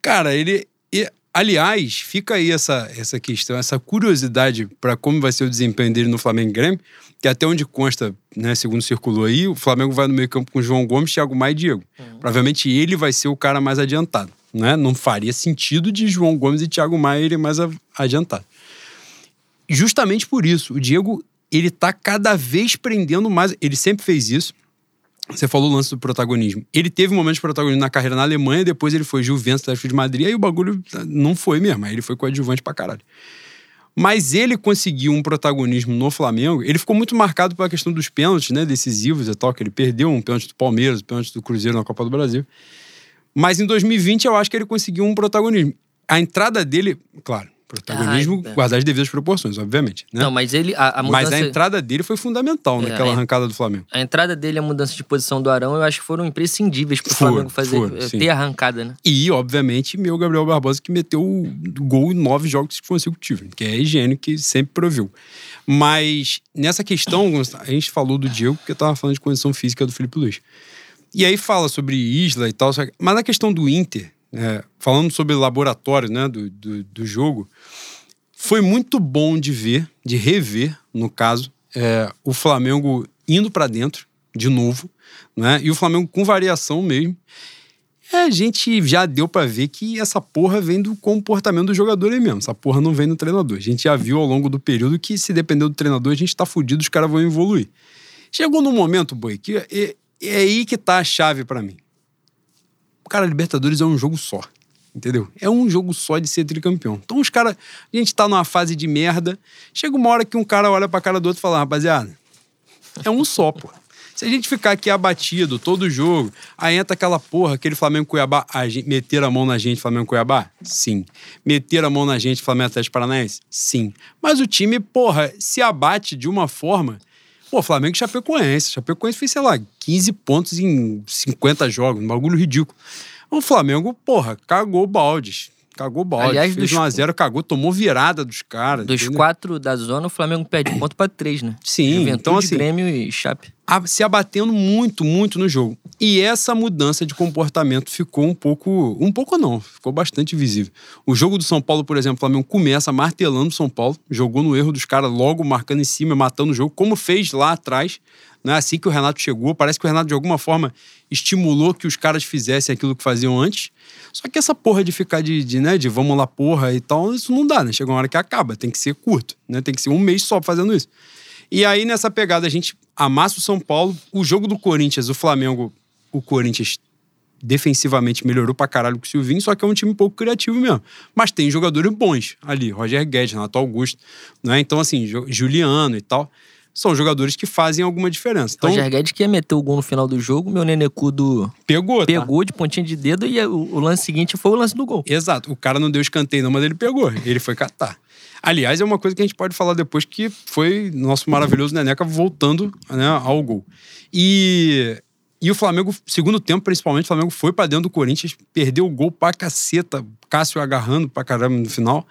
Cara, ele. e, aliás, fica aí essa, essa questão, essa curiosidade para como vai ser o desempenho dele no Flamengo e Grêmio, que até onde consta, né, segundo circulou aí, o Flamengo vai no meio-campo com João Gomes, Thiago Maia e Diego. Provavelmente ele vai ser o cara mais adiantado. Né? Não faria sentido de João Gomes e Thiago Maia irem mais a- adiantado. Justamente por isso, o Diego, ele tá cada vez prendendo mais. Ele sempre fez isso. Você falou o lance do protagonismo. Ele teve um momento de protagonismo na carreira na Alemanha, depois ele foi Juventus, Atlético de Madrid, aí o bagulho não foi mesmo, aí ele foi coadjuvante pra caralho. Mas ele conseguiu um protagonismo no Flamengo, ele ficou muito marcado pela questão dos pênaltis, né, decisivos e tal, que ele perdeu um pênalti do Palmeiras, um pênalti do Cruzeiro na Copa do Brasil. Mas em 2020 eu acho que ele conseguiu um protagonismo. A entrada dele, claro, protagonismo Ah, é. guardar as devidas proporções, obviamente, né? Não, mas ele. A, a Mas mudança. a entrada dele foi fundamental É, naquela a en- arrancada do Flamengo. A entrada dele e a mudança de posição do Arão, eu acho que foram imprescindíveis pro Foram, Flamengo fazer, foram, eh, sim. ter arrancada, né? E, obviamente, meu Gabriel Barbosa, que meteu o gol em nove jogos consecutivos, que é higiene que sempre proviu. Mas nessa questão, a gente falou do Diego, porque eu tava falando de condição física do Felipe Luiz. E aí fala sobre Isla e tal, mas na questão do Inter, né, falando sobre laboratório né, do, do, do jogo, foi muito bom de ver, de rever, no caso, é, o Flamengo indo pra dentro, de novo, né? E o Flamengo com variação mesmo. É, a gente já deu pra ver que essa porra vem do comportamento do jogador aí mesmo. Essa porra não vem do treinador. A gente já viu ao longo do período que, se depender do treinador, a gente tá fudido, os caras vão evoluir. Chegou num momento, boi, que é, é aí que tá a chave pra mim. Cara, Libertadores é um jogo só. Entendeu? É um jogo só de ser tricampeão. Então os caras. A gente tá numa fase de merda. Chega uma hora que um cara olha pra cara do outro e fala: rapaziada, é um só, pô. Se a gente ficar aqui abatido todo jogo, aí entra aquela porra, aquele Flamengo Cuiabá, a gente, meter a mão na gente, Flamengo Cuiabá? Sim. Meter a mão na gente, Flamengo Atlético Paranaense? Sim. Mas o time, porra, se abate de uma forma. Pô, Flamengo e Chapecoense. Chapecoense fez, sei lá, 15 pontos em 50 jogos, um bagulho ridículo. O Flamengo, porra, cagou baldes. Cagou baldes. Aliás, fez dos- 1x0, cagou, tomou virada dos caras. Dos entendeu? quatro da zona, o Flamengo perde ponto pra três, né? Sim, Juventude, então, assim, Grêmio e Chape. Se abatendo muito, muito no jogo. E essa mudança de comportamento ficou um pouco. Um pouco não, ficou bastante visível. O jogo do São Paulo, por exemplo, o Flamengo começa martelando o São Paulo, jogou no erro dos caras, logo marcando em cima, matando o jogo, como fez lá atrás. Não é assim que o Renato chegou. Parece que o Renato, de alguma forma, estimulou que os caras fizessem aquilo que faziam antes. Só que essa porra de ficar de, de, né, de vamos lá, porra e tal, isso não dá, né? Chega uma hora que acaba, tem que ser curto, né? Tem que ser um mês só fazendo isso. E aí, nessa pegada, a gente amassa o São Paulo. O jogo do Corinthians, o Flamengo, o Corinthians defensivamente melhorou pra caralho com o Silvinho, só que é um time pouco criativo mesmo. Mas tem jogadores bons ali, Roger Guedes, Renato Augusto, né? Então, assim, Juliano e tal são jogadores que fazem alguma diferença. Então, Roger Guedes que ia meter o gol no final do jogo, meu Nenecudo pegou, tá? pegou de pontinha de dedo e o, o, lance seguinte foi o lance do gol. Exato. O cara não deu escanteio não, mas ele pegou. Ele foi catar. Aliás, é uma coisa que a gente pode falar depois que foi nosso maravilhoso Neneca voltando né, ao gol. E, e o Flamengo, segundo tempo principalmente, o Flamengo foi para dentro do Corinthians, perdeu o gol pra caceta, Cássio agarrando pra caramba no final.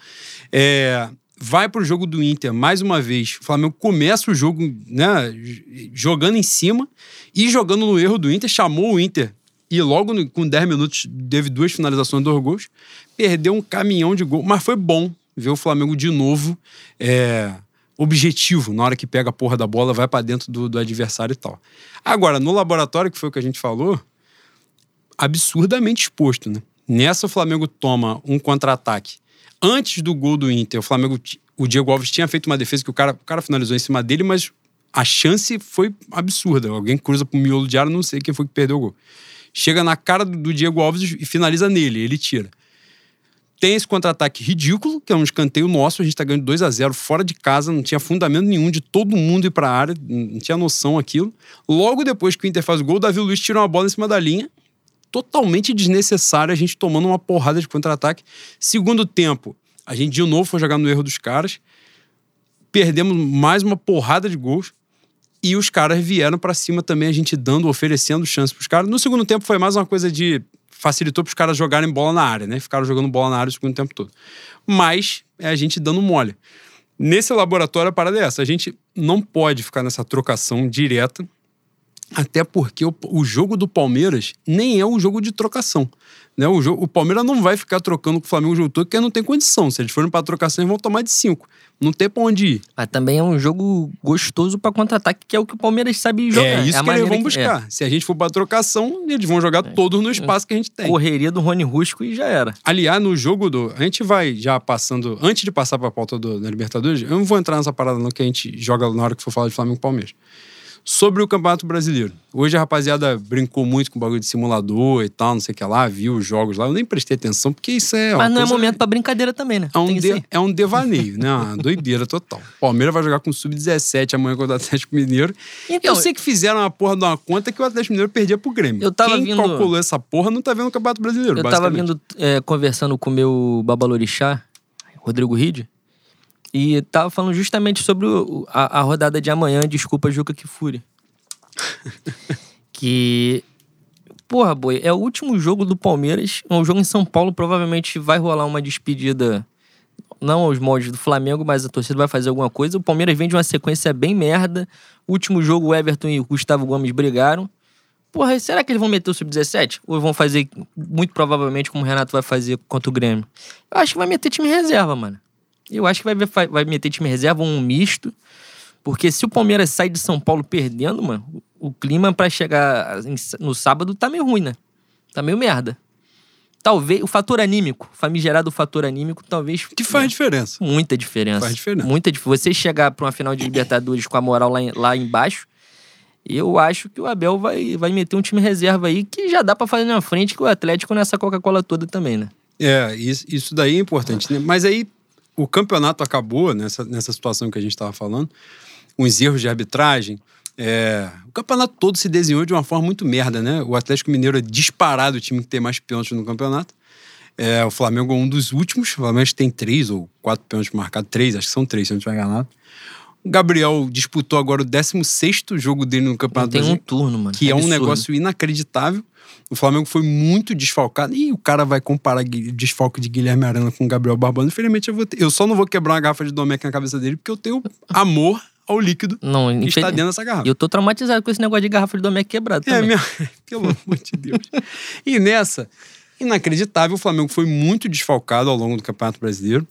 É, vai para o jogo do Inter mais uma vez. O Flamengo começa o jogo né, jogando em cima e jogando no erro do Inter, chamou o Inter e logo com 10 minutos teve duas finalizações, dois gols. Perdeu um caminhão de gol, mas foi bom ver o Flamengo de novo é, objetivo na hora que pega a porra da bola, vai para dentro do, do adversário e tal. Agora, no laboratório, que foi o que a gente falou, absurdamente exposto, né? Nessa, o Flamengo toma um contra-ataque antes do gol do Inter, o Flamengo, o Diego Alves tinha feito uma defesa que o cara, o cara finalizou em cima dele, mas a chance foi absurda. Alguém cruza pro miolo de área, não sei quem foi que perdeu o gol. Chega na cara do Diego Alves e finaliza nele, ele tira. Tem esse contra-ataque ridículo, que é um escanteio nosso, a gente tá ganhando 2 a 0 fora de casa, não tinha fundamento nenhum de todo mundo ir pra área, não tinha noção aquilo. Logo depois que o Inter faz o gol, o Davi Luiz tira uma bola em cima da linha, totalmente desnecessário a gente tomando uma porrada de contra-ataque. Segundo tempo, a gente de novo foi jogar no erro dos caras. Perdemos mais uma porrada de gols. E os caras vieram para cima também, a gente dando, oferecendo chance pros caras. No segundo tempo foi mais uma coisa de. Facilitou pros caras jogarem bola na área, né? Ficaram jogando bola na área o segundo tempo todo. Mas é a gente dando mole. Nesse laboratório a parada é essa. A gente não pode ficar nessa trocação direta até porque o, o, jogo do Palmeiras nem é um jogo de trocação. Né? O, jogo, o Palmeiras não vai ficar trocando com o Flamengo o jogo todo, porque não tem condição. Se eles forem para trocação, eles vão tomar de cinco. Não tem pra onde ir. Mas também é um jogo gostoso para contra-ataque, que é o que o Palmeiras sabe jogar. É isso é que eles vão buscar. É. Se a gente for pra trocação, eles vão jogar é. todos no espaço que a gente tem. Correria do Rony Rusco e já era. Aliás, no jogo do. A gente vai já passando. Antes de passar pra pauta do, da Libertadores, eu não vou entrar nessa parada, não, que a gente joga na hora que for falar de Flamengo e Palmeiras sobre o Campeonato Brasileiro. Hoje a rapaziada brincou muito com o bagulho de simulador e tal, não sei o que lá, viu os jogos lá. Eu nem prestei atenção, porque isso é. Mas não é momento pra brincadeira também, né? É um, de... é um devaneio, né? Uma doideira total. Palmeiras vai jogar com o Sub-17 amanhã contra o Atlético Mineiro. Então, eu sei que fizeram uma porra de uma conta que o Atlético Mineiro perdia pro Grêmio. Eu tava Quem vindo... calculou essa porra não tá vendo o Campeonato Brasileiro. Eu tava vindo é, conversando com o meu babalorixá, Rodrigo Ride. E tava falando justamente sobre o, a, a, rodada de amanhã, desculpa, Juca Kifuri que. Porra, boi, é o último jogo do Palmeiras. É um jogo em São Paulo. Provavelmente vai rolar uma despedida. Não aos moldes do Flamengo, mas a torcida vai fazer alguma coisa. O Palmeiras vem de uma sequência bem merda. último jogo, o Everton e o Gustavo Gomes brigaram. Porra, será que eles vão meter o Sub-17? Ou vão fazer, muito provavelmente, como o Renato vai fazer contra o Grêmio? Eu acho que vai meter time reserva, mano. Eu acho que vai, vai meter time reserva, um misto. Porque se o Palmeiras sai de São Paulo perdendo, mano, o clima para chegar no sábado tá meio ruim, né? Tá meio merda. Talvez o fator anímico, famigerado fator anímico, talvez. Que faz né? diferença. Muita diferença. Faz diferença. Muita diferença. Você chegar para uma final de Libertadores com a moral lá, lá embaixo, eu acho que o Abel vai, vai meter um time reserva aí que já dá para fazer na frente que o Atlético nessa Coca-Cola toda também, né? É, isso, isso daí é importante, né? Mas aí o campeonato acabou nessa, nessa situação que a gente estava falando uns erros de arbitragem. É, o campeonato todo se desenhou de uma forma muito merda, né? O Atlético Mineiro é disparado o time que tem mais pênaltis no campeonato. É, o Flamengo é um dos últimos. O Flamengo tem três ou quatro pênaltis marcados. Três, acho que são três, se eu não estiver enganado. O Gabriel disputou agora o 16 jogo dele no Campeonato tem Brasileiro. Tem um turno, mano. Que é, é um negócio inacreditável. O Flamengo foi muito desfalcado. E o cara vai comparar o desfalque de Guilherme Arana com o Gabriel Barbano. Infelizmente, eu, vou ter... eu só não vou quebrar uma garrafa de Domecq na cabeça dele, porque eu tenho amor ao líquido não, que está dentro dessa garrafa. Eu tô traumatizado com esse negócio de garrafa de Domecq quebrado é, também. É, minha... pelo amor de Deus. E nessa, inacreditável, o Flamengo foi muito desfalcado ao longo do Campeonato Brasileiro.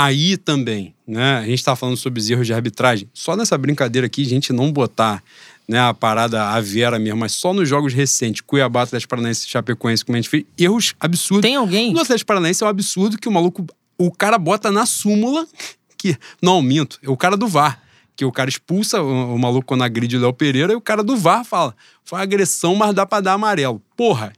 Aí também, né? A gente está falando sobre os erros de arbitragem. Só nessa brincadeira aqui, a gente não botar né, a parada a Vera mesmo, mas só nos jogos recentes, Cuiabá, Atlético Paranaense Chapecoense, como a gente fez, erros absurdos. Tem alguém? No Atlético Paranaense é um absurdo que o maluco, o cara bota na súmula que, não, minto, é o cara do VAR que o cara expulsa o, o maluco quando agride o Léo Pereira e o cara do VAR fala: foi agressão, mas dá pra dar amarelo. Porra,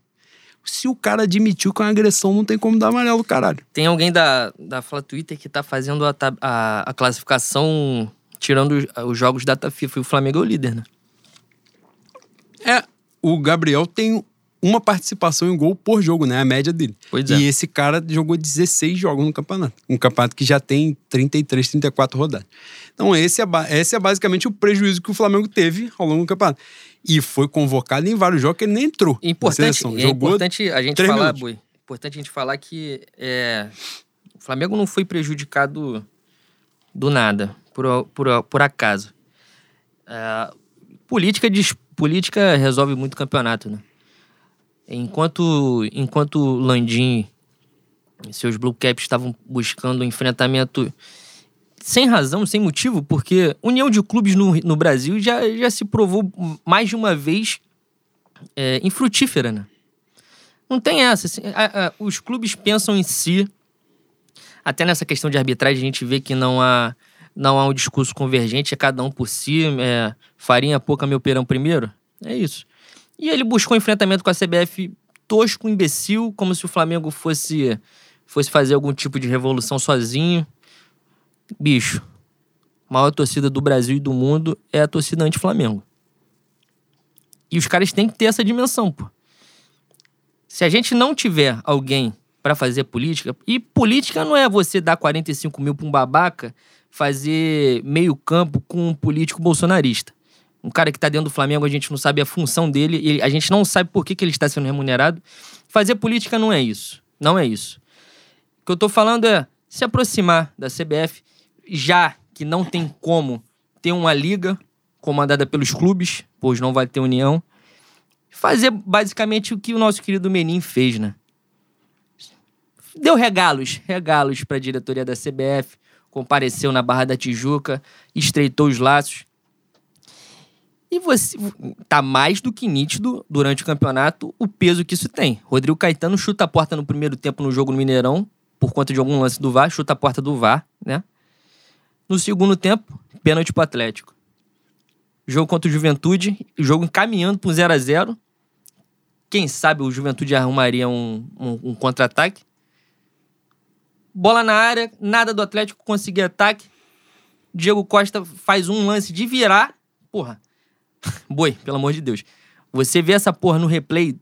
se o cara admitiu que é uma agressão, não tem como dar amarelo, caralho. Tem alguém da, da Fala Twitter que tá fazendo a, a, a classificação tirando os, os jogos data FIFA e o Flamengo é o líder, né? É, o Gabriel tem uma participação em gol por jogo, né? A média dele. Pois é. E esse cara jogou 16 jogos no campeonato. Um campeonato que já tem 33, 34 rodadas. Então, esse é, esse é basicamente o prejuízo que o Flamengo teve ao longo do campeonato. E foi convocado em vários jogos que ele nem entrou. Importante, é importante a gente falar, Bui. Importante a gente falar que é, o Flamengo não foi prejudicado do nada, por, por, por acaso. É, política, política resolve muito campeonato, né? Enquanto, enquanto Landim e seus Blue Caps estavam buscando um enfrentamento sem razão, sem motivo, porque união de clubes no, no Brasil já, já se provou mais de uma vez é, infrutífera, né? Não tem essa. Assim, a, a, os clubes pensam em si. Até nessa questão de arbitragem, a gente vê que não há, não há um discurso convergente, é cada um por si. É, farinha pouca, meu perão primeiro. É isso. E ele buscou enfrentamento com a CBF tosco, imbecil, como se o Flamengo fosse, fosse fazer algum tipo de revolução sozinho. Bicho, a maior torcida do Brasil e do mundo é a torcida anti-Flamengo. E os caras têm que ter essa dimensão, pô. Se a gente não tiver alguém para fazer política, e política não é você dar 45 mil pra um babaca fazer meio campo com um político bolsonarista um cara que está dentro do Flamengo, a gente não sabe a função dele, a gente não sabe por que, que ele está sendo remunerado. Fazer política não é isso. Não é isso. O que eu estou falando é se aproximar da CBF, já que não tem como ter uma liga comandada pelos clubes, pois não vai ter união. Fazer basicamente o que o nosso querido Menin fez, né? Deu regalos, regalos para a diretoria da CBF, compareceu na Barra da Tijuca, estreitou os laços e você tá mais do que nítido durante o campeonato o peso que isso tem. Rodrigo Caetano chuta a porta no primeiro tempo no jogo no Mineirão, por conta de algum lance do VAR, chuta a porta do VAR, né? No segundo tempo, pênalti pro Atlético. Jogo contra o Juventude, jogo encaminhando para um 0 a 0 Quem sabe o Juventude arrumaria um, um, um contra-ataque. Bola na área, nada do Atlético conseguir ataque. Diego Costa faz um lance de virar. Porra, Boi, pelo amor de Deus. Você vê essa porra no replay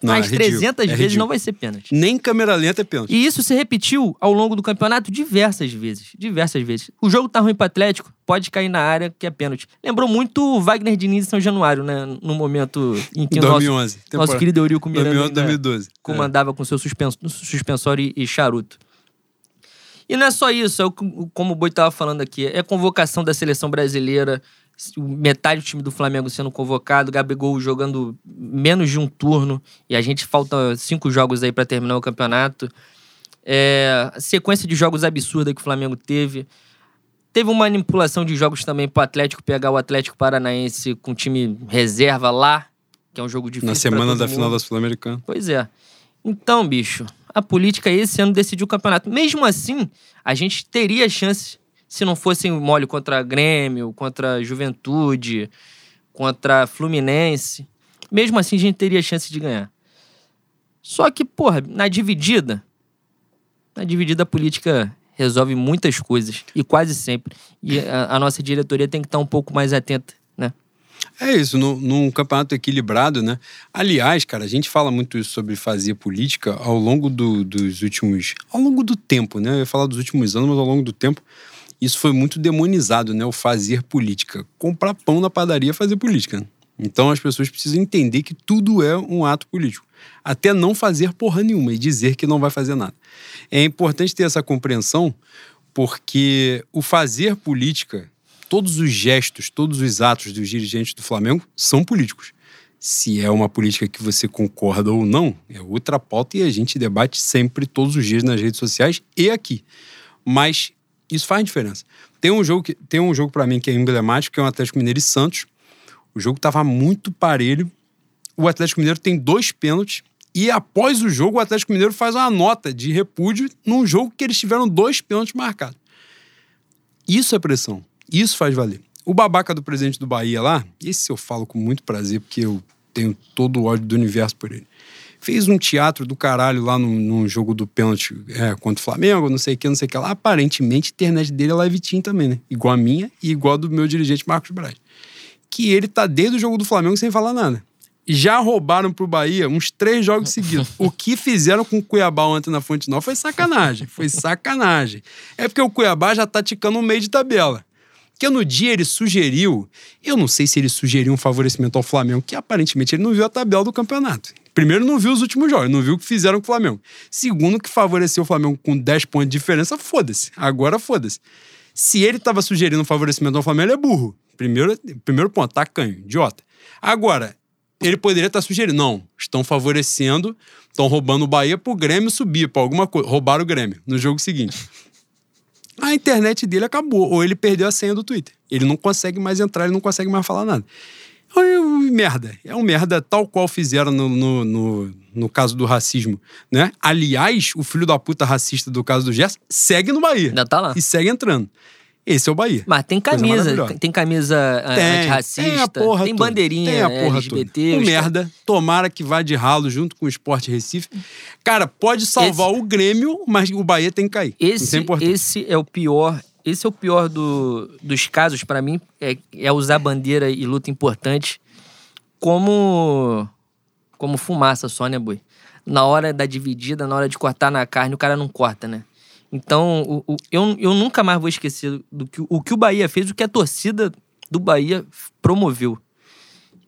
não, mais é 300 é vezes, não vai ser pênalti. Nem câmera lenta é pênalti. E isso se repetiu ao longo do campeonato diversas vezes. Diversas vezes. O jogo tá ruim pro Atlético, pode cair na área, que é pênalti. Lembrou muito o Wagner Diniz em São Januário, né? No momento em que 2011, o nosso, nosso querido Eurico Miranda 2011, 2012. comandava é. com seu suspensório e, e charuto. E não é só isso, é o, como o Boi tava falando aqui, é convocação da seleção brasileira metade do time do Flamengo sendo convocado, Gabigol jogando menos de um turno e a gente falta cinco jogos aí para terminar o campeonato. É, sequência de jogos absurda que o Flamengo teve. Teve uma manipulação de jogos também para o Atlético pegar o Atlético Paranaense com time reserva lá, que é um jogo difícil. Na semana da mundo. final da Sul-Americana. Pois é. Então, bicho, a política esse ano decidiu o campeonato. Mesmo assim, a gente teria chance se não fosse mole contra Grêmio, contra Juventude, contra Fluminense, mesmo assim a gente teria chance de ganhar. Só que, porra, na dividida, na dividida a política resolve muitas coisas, e quase sempre. E a, a nossa diretoria tem que estar um pouco mais atenta, né? É isso, no, num campeonato equilibrado, né? Aliás, cara, a gente fala muito sobre fazer política ao longo do, dos últimos. ao longo do tempo, né? Eu ia falar dos últimos anos, mas ao longo do tempo isso foi muito demonizado, né? O fazer política. Comprar pão na padaria é fazer política. Então as pessoas precisam entender que tudo é um ato político. Até não fazer porra nenhuma e dizer que não vai fazer nada. É importante ter essa compreensão, porque o fazer política, todos os gestos, todos os atos dos dirigentes do Flamengo são políticos. Se é uma política que você concorda ou não, é outra pauta e a gente debate sempre, todos os dias nas redes sociais e aqui. Mas isso faz diferença. Tem um jogo que tem um jogo para mim que é emblemático, que é o Atlético Mineiro e Santos. O jogo tava muito parelho. O Atlético Mineiro tem dois pênaltis e após o jogo o Atlético Mineiro faz uma nota de repúdio num jogo que eles tiveram dois pênaltis marcados. Isso é pressão. Isso faz valer. O babaca do presidente do Bahia lá, esse eu falo com muito prazer porque eu tenho todo o ódio do universo por ele. Fez um teatro do caralho lá no, no jogo do pênalti é, contra o Flamengo, não sei o que, não sei o que lá. Aparentemente, a internet dele é live team também, né? Igual a minha e igual a do meu dirigente Marcos Braz. Que ele tá desde o jogo do Flamengo sem falar nada. Já roubaram pro Bahia uns três jogos seguidos. o que fizeram com o Cuiabá ontem na Fonte Nova foi sacanagem. Foi sacanagem. É porque o Cuiabá já tá ticando um meio de tabela. Porque no dia ele sugeriu, eu não sei se ele sugeriu um favorecimento ao Flamengo, que aparentemente ele não viu a tabela do campeonato. Primeiro, não viu os últimos jogos, não viu o que fizeram com o Flamengo. Segundo, que favoreceu o Flamengo com 10 pontos de diferença, foda-se. Agora foda-se. Se ele estava sugerindo um favorecimento ao Flamengo, ele é burro. Primeiro, primeiro ponto, tacanho, idiota. Agora, ele poderia estar sugerindo, não, estão favorecendo, estão roubando o Bahia pro Grêmio subir, para alguma coisa. Roubaram o Grêmio no jogo seguinte a internet dele acabou. Ou ele perdeu a senha do Twitter. Ele não consegue mais entrar, ele não consegue mais falar nada. É um merda. É um merda tal qual fizeram no, no, no, no, caso do racismo, né? Aliás, o filho da puta racista do caso do Gerson segue no Bahia. Ainda tá lá. E segue entrando. Esse é o Bahia. Mas tem camisa, tem camisa ah, tem, antirracista, tem, a porra tem bandeirinha tem a porra LGBT. Um merda, tomara que vá de ralo junto com o Esporte Recife. Cara, pode salvar esse, o Grêmio, mas o Bahia tem que cair. Esse, é esse é o pior, esse é o pior do, dos casos para mim, é, é usar bandeira e luta importante como como fumaça só, né, boi? Na hora da dividida, na hora de cortar na carne, o cara não corta, né? Então, o, o, eu, eu nunca mais vou esquecer do que o que o Bahia fez, o que a torcida do Bahia promoveu.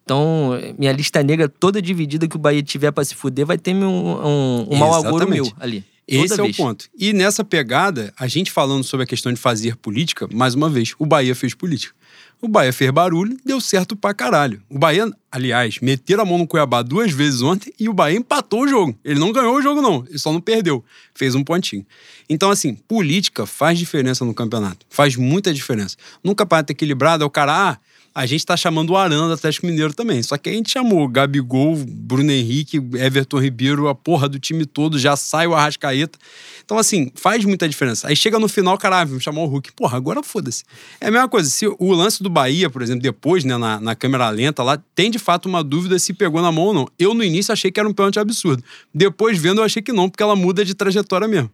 Então, minha lista negra toda dividida que o Bahia tiver para se fuder, vai ter um, um, um mau agouro meu ali. Esse é vez. o ponto. E nessa pegada, a gente falando sobre a questão de fazer política, mais uma vez, o Bahia fez política. O Bahia fez barulho, deu certo pra caralho. O Bahia, aliás, meteram a mão no Cuiabá duas vezes ontem e o Bahia empatou o jogo. Ele não ganhou o jogo, não. Ele só não perdeu. Fez um pontinho. Então, assim, política faz diferença no campeonato. Faz muita diferença. Num campeonato equilibrado, é o cara, ah, a gente tá chamando o Arana do Atlético Mineiro também. Só que a gente chamou Gabigol, Bruno Henrique, Everton Ribeiro, a porra do time todo, já sai o Arrascaeta. Então, assim, faz muita diferença. Aí chega no final, caralho, vamos chamar o Hulk. Porra, agora foda-se. É a mesma coisa. Se o lance do Bahia, por exemplo, depois, né, na, na câmera lenta lá, tem de fato uma dúvida se pegou na mão ou não. Eu, no início, achei que era um pênalti absurdo. Depois, vendo, eu achei que não, porque ela muda de trajetória mesmo.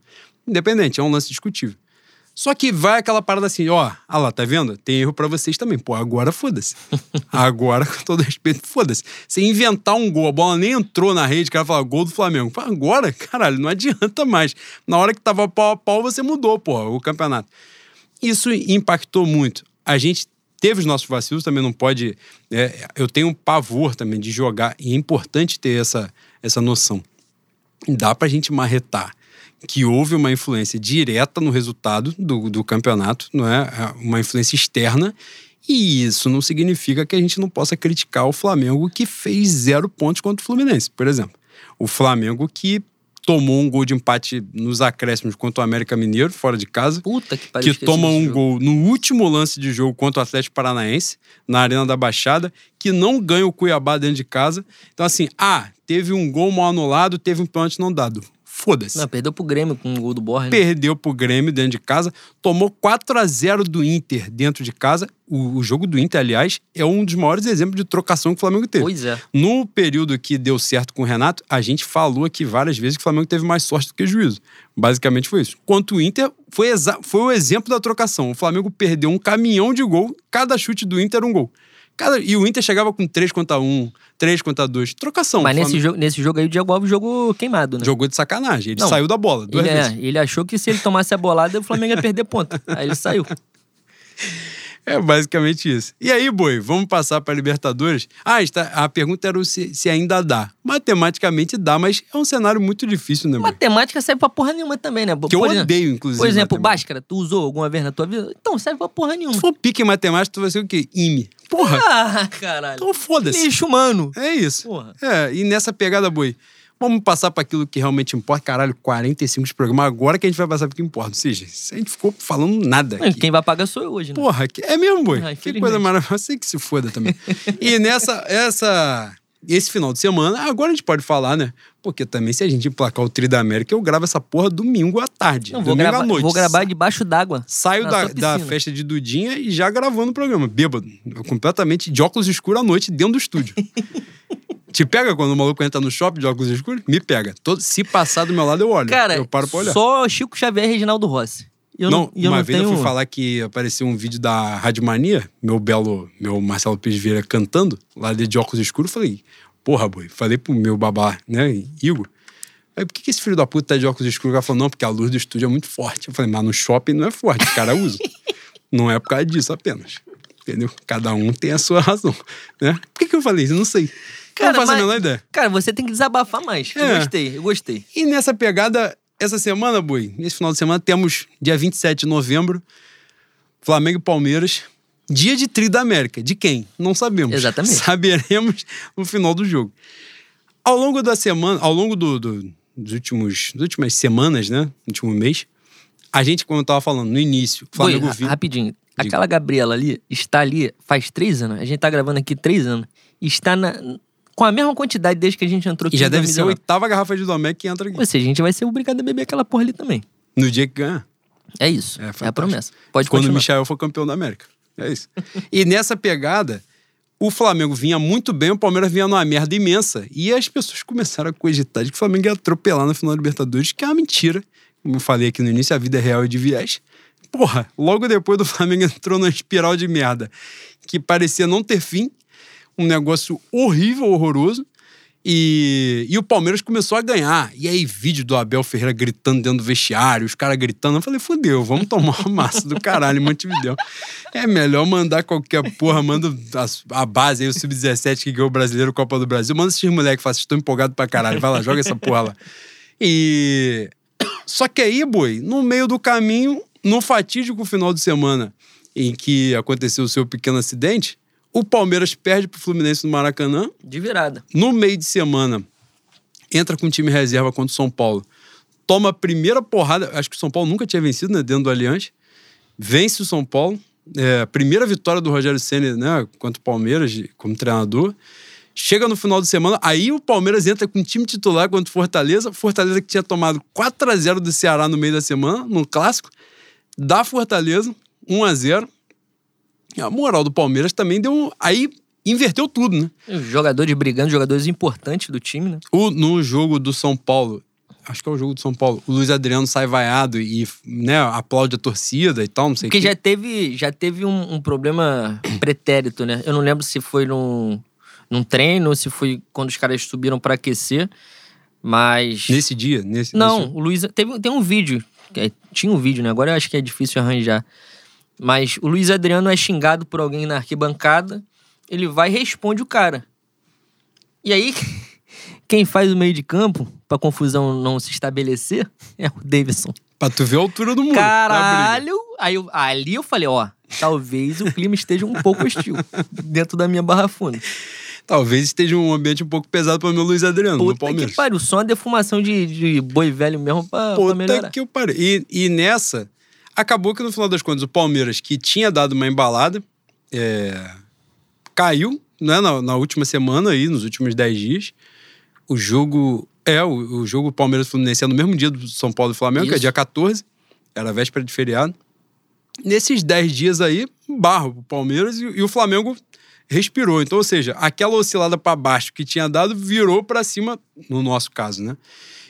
Independente, é um lance discutível. Só que vai aquela parada assim, ó, ah lá, tá vendo? Tem erro para vocês também. Pô, agora foda-se. agora, com todo respeito, foda-se. Você inventar um gol, a bola nem entrou na rede, o cara fala gol do Flamengo. Pô, agora, caralho, não adianta mais. Na hora que tava pau a pau, você mudou, pô, o campeonato. Isso impactou muito. A gente teve os nossos vacilos, também não pode. É, eu tenho um pavor também de jogar, e é importante ter essa, essa noção. Dá pra gente marretar que houve uma influência direta no resultado do, do campeonato, não é? é? Uma influência externa. E isso não significa que a gente não possa criticar o Flamengo que fez zero pontos contra o Fluminense, por exemplo. O Flamengo que tomou um gol de empate nos acréscimos contra o América Mineiro, fora de casa. Puta que pariu. Que toma um gol no último lance de jogo contra o Atlético Paranaense, na Arena da Baixada, que não ganha o Cuiabá dentro de casa. Então, assim, ah, teve um gol mal anulado, teve um pênalti não dado. Foda-se. Não, perdeu pro Grêmio com o gol do Borja. Né? Perdeu pro Grêmio dentro de casa. Tomou 4 a 0 do Inter dentro de casa. O, o, jogo do Inter, aliás, é um dos maiores exemplos de trocação que o Flamengo teve. Pois é. No período que deu certo com o Renato, a gente falou aqui várias vezes que o Flamengo teve mais sorte do que juízo. Basicamente foi isso. Quanto o Inter, foi, foi o exemplo da trocação. O Flamengo perdeu um caminhão de gol, cada chute do Inter era um gol. Cada, e o Inter chegava com 3 contra 1, 3 contra 2. Trocação. Mas nesse, jogo, nesse jogo aí o Diego Alves jogou queimado, né? Jogou de sacanagem. Ele Não, saiu da bola. Duas ele, é, vezes. É, ele achou que se ele tomasse a bolada, o Flamengo ia perder ponto. Aí ele saiu. É basicamente isso. E aí, Boi, vamos passar para Libertadores? Ah, está, a pergunta era se, se, ainda dá. Matematicamente dá, mas é um cenário muito difícil, né, Boi? Matemática serve pra porra nenhuma também, né? Que eu exemplo, odeio, inclusive. Por exemplo, Bhaskara, tu usou alguma vez na tua vida? Então, serve pra porra nenhuma. Se for pique em matemática, tu vai ser o quê? IME. Porra! Ah, caralho. Então foda-se. Lixo humano. É isso. Porra. É, e nessa pegada, Boi, Vamos passar para aquilo que realmente importa. Caralho, 45 de programa. Agora que a gente vai passar para o que importa. Ou seja, a gente ficou falando nada. Aqui. Quem vai pagar sou eu hoje, né? Porra, é mesmo, boi. Ah, que coisa maravilhosa. Sei que se foda também. e nessa. essa esse final de semana, agora a gente pode falar, né? Porque também, se a gente emplacar o Tri da América, eu gravo essa porra domingo à tarde. Não, domingo gravar, à noite. Vou gravar debaixo d'água. Saio da, da festa de Dudinha e já gravando o programa. Bêbado. Completamente de óculos escuros à noite dentro do estúdio. Te pega quando o maluco entra no shopping de óculos escuros? Me pega. Todo, se passar do meu lado, eu olho. Cara, eu paro pra olhar. só Chico Xavier e Reginaldo Rossi. Eu não, não, uma não vez tenho... eu fui falar que apareceu um vídeo da Rádio Mania, meu belo, meu Marcelo Pires Vieira cantando, lá de óculos escuros. Falei, porra, boi. Falei pro meu babá, né, Igor. Aí, por que, que esse filho da puta tá de óculos escuros? Ela falou, não, porque a luz do estúdio é muito forte. Eu falei, mas no shopping não é forte, o cara usa. não é por causa disso apenas. Entendeu? Cada um tem a sua razão, né? Por que, que eu falei isso? Eu Não sei. Cara, não faço mas- a menor ideia. Cara, você tem que desabafar mais. Eu É. gostei, eu gostei. E nessa pegada, essa semana, Boi, nesse final de semana, temos dia 27 de novembro, Flamengo e Palmeiras. Dia de Tri da América. De quem? Não sabemos. Exatamente. Saberemos no final do jogo. Ao longo da semana, ao longo do, do- dos últimos, das últimas semanas, né? Último mês, a gente, como eu tava falando, no início, Flamengo vinha. rapidinho. Aquela Gabriela ali está ali faz três anos. A gente tá gravando aqui três anos. Está na, com a mesma quantidade desde que a gente entrou aqui E já deve ser a 2019. oitava garrafa de Domecq que entra aqui. Ou seja, a gente vai ser obrigado a beber aquela porra ali também. No dia que ganha. É isso. É É, a promessa. Pode quando o continuar. Michael for campeão da América. É isso. e nessa pegada, o Flamengo vinha muito bem, o Palmeiras vinha numa merda imensa. E as pessoas começaram a cogitar de que o Flamengo ia atropelar na final da Libertadores, que é uma mentira. Como eu falei aqui no início, a vida é real e de viés. Porra, logo depois do Flamengo entrou numa espiral de merda que parecia não ter fim. Um negócio horrível, horroroso. E, e o Palmeiras começou a ganhar. E aí, vídeo do Abel Ferreira gritando dentro do vestiário, os caras gritando. Eu falei, fudeu, vamos tomar uma massa do caralho em Montevidéu. É melhor mandar qualquer porra, manda a, a base aí, o Sub-17 que ganhou o brasileiro Copa do Brasil. Manda esses moleques, fala, estou empolgado pra caralho. Vai lá, joga essa porra lá. E. Só que aí, boi, no meio do caminho, no fatídico final de semana em que aconteceu o seu pequeno acidente, o Palmeiras perde pro Fluminense no Maracanã De virada. no meio de semana, entra com o time reserva contra o São Paulo. Toma a primeira porrada. Acho que o São Paulo nunca tinha vencido, né? Dentro do Allianz. Vence o São Paulo. É, primeira vitória do Rogério Senna, né? Contra o Palmeiras como treinador. Chega no final de semana, aí o Palmeiras entra com o time titular contra o Fortaleza. Fortaleza que tinha tomado 4 a 0 do Ceará no meio da semana, no clássico. Dá Fortaleza, 1 a 0 E a moral do Palmeiras também deu. Aí inverteu tudo, né? Jogadores brigando, jogadores importantes do time, né? O, no jogo do São Paulo, acho que é o jogo do São Paulo, o Luiz Adriano sai vaiado e né, aplaude a torcida e tal, não sei o Porque quê. já teve, já teve um, um problema pretérito, né? Eu não lembro se foi num, num treino ou se foi quando os caras subiram pra aquecer, mas... Nesse dia, nesse Não, nesse- o Luiz. Teve, tem um vídeo. que é- tinha um vídeo, né? Agora eu acho que é difícil arranjar. Mas o Luiz Adriano é xingado por alguém na arquibancada. Ele vai e responde o cara. E aí, quem faz o meio de campo, pra confusão não se estabelecer, é o Davidson. Pra tu ver a altura do muro. da briga. Caralho! Aí eu- ali eu falei, ó, talvez o clima esteja um pouco hostil dentro da minha barra funda. Talvez esteja um ambiente um pouco pesado pro meu Luiz Adriano, no Puta Palmeiras. que pariu, só uma defumação de, de boi velho mesmo pra, pra Puta melhorar. que eu parei. E, e nessa, acabou que no final das contas o Palmeiras, que tinha dado uma embalada, é, caiu né, na, na última semana aí, nos últimos 10 dias. O jogo. É, o, o jogo Palmeiras Fluminense é no mesmo dia do São Paulo e Flamengo, que é Isso. dia 14. Era véspera de feriado. Nesses 10 dias aí, barro pro Palmeiras e, e o Flamengo respirou. Então, ou seja, aquela oscilada para baixo que tinha dado virou para cima, no nosso caso, né?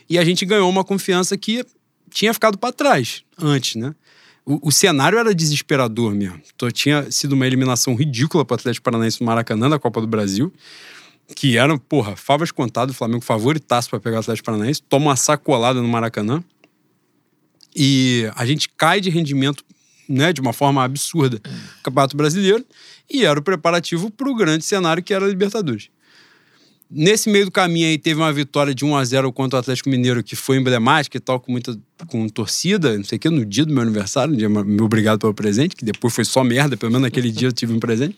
E a gente ganhou uma confiança que tinha ficado para trás antes, né? O, o cenário era desesperador mesmo. Então, tinha sido uma eliminação ridícula para o Atlético Paranaense no Maracanã da Copa do Brasil, que eram, porra, favas contadas, o Flamengo favoritaço para pegar o Atlético Paranaense, toma uma sacolada no Maracanã. E a gente cai de rendimento né, de uma forma absurda no Campeonato Brasileiro e era o preparativo para o grande cenário que era a Libertadores. Nesse meio do caminho aí teve uma vitória de 1 a 0 contra o Atlético Mineiro que foi emblemática e tal, com muita com torcida, não sei o que, no dia do meu aniversário, no dia meu obrigado pelo presente, que depois foi só merda, pelo menos naquele dia eu tive um presente.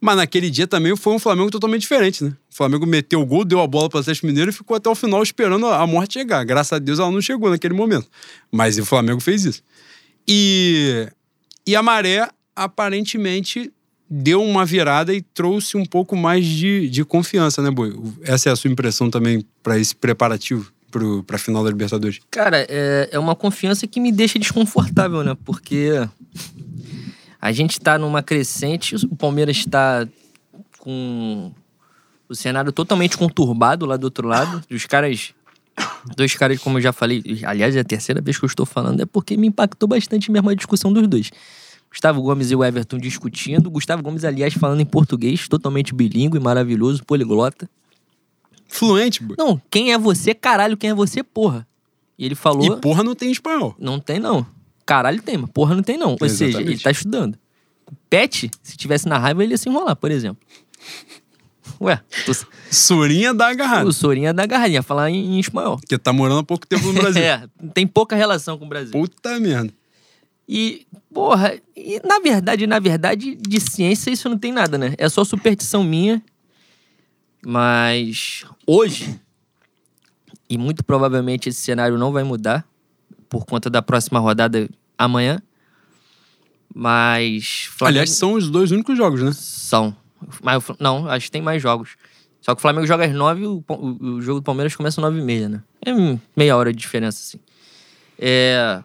Mas naquele dia também foi um Flamengo totalmente diferente, né? O Flamengo meteu o gol, deu a bola para o Atlético Mineiro e ficou até o final esperando a morte chegar. Graças a Deus ela não chegou naquele momento. Mas o Flamengo fez isso. E, e a maré, aparentemente, deu uma virada e trouxe um pouco mais de, de confiança, né, Boi? Essa é a sua impressão também para esse preparativo para a final da Libertadores? Cara, é, é uma confiança que me deixa desconfortável, né? Porque a gente tá numa crescente, o Palmeiras tá com O cenário totalmente conturbado lá do outro lado. Dos caras. Dois caras, como eu já falei. Aliás, é a terceira vez que eu estou falando. É porque me impactou bastante mesmo a discussão dos dois. Gustavo Gomes e o Everton discutindo. Gustavo Gomes, aliás, falando em português, totalmente bilíngue, maravilhoso, poliglota. Fluente, boy. Não, quem é você, caralho, quem é você, porra? E ele falou. E porra não tem espanhol. Não tem, não. Caralho tem, mas porra não tem, não. Ou seja, Exatamente. ele tá estudando. O Pet, se tivesse na raiva, ele ia se enrolar, por exemplo. Ué, tô... Sorinha dá agarrada. o Sorinha da garralinha, falar em, em espanhol. Porque tá morando há pouco tempo no Brasil. É, tem pouca relação com o Brasil. Puta merda. E, porra, e na verdade, na verdade, de ciência isso não tem nada, né? É só superstição minha. Mas hoje, e muito provavelmente esse cenário não vai mudar por conta da próxima rodada amanhã. Mas. Flamengo- Aliás, são os dois únicos jogos, né? São. Mas, não, acho que tem mais jogos. Só que o Flamengo joga às nove e o, o- o jogo do Palmeiras começa às nove e meia, né? É meia hora de diferença, assim. É...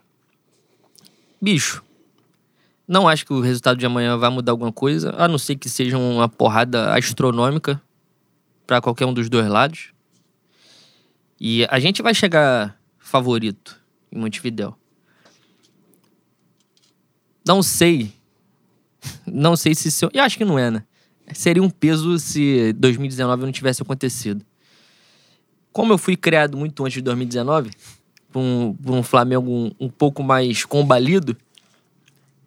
Bicho, não acho que o resultado de amanhã vai mudar alguma coisa, a não ser que seja uma porrada astronômica pra qualquer um dos dois lados. E a gente vai chegar favorito em Montevidéu. Não sei. Não sei se... se eu... eu acho que não é, né? Seria um peso se 2019 não tivesse acontecido. Como eu fui criado muito antes de 2019, por um, um Flamengo um, um pouco mais combalido,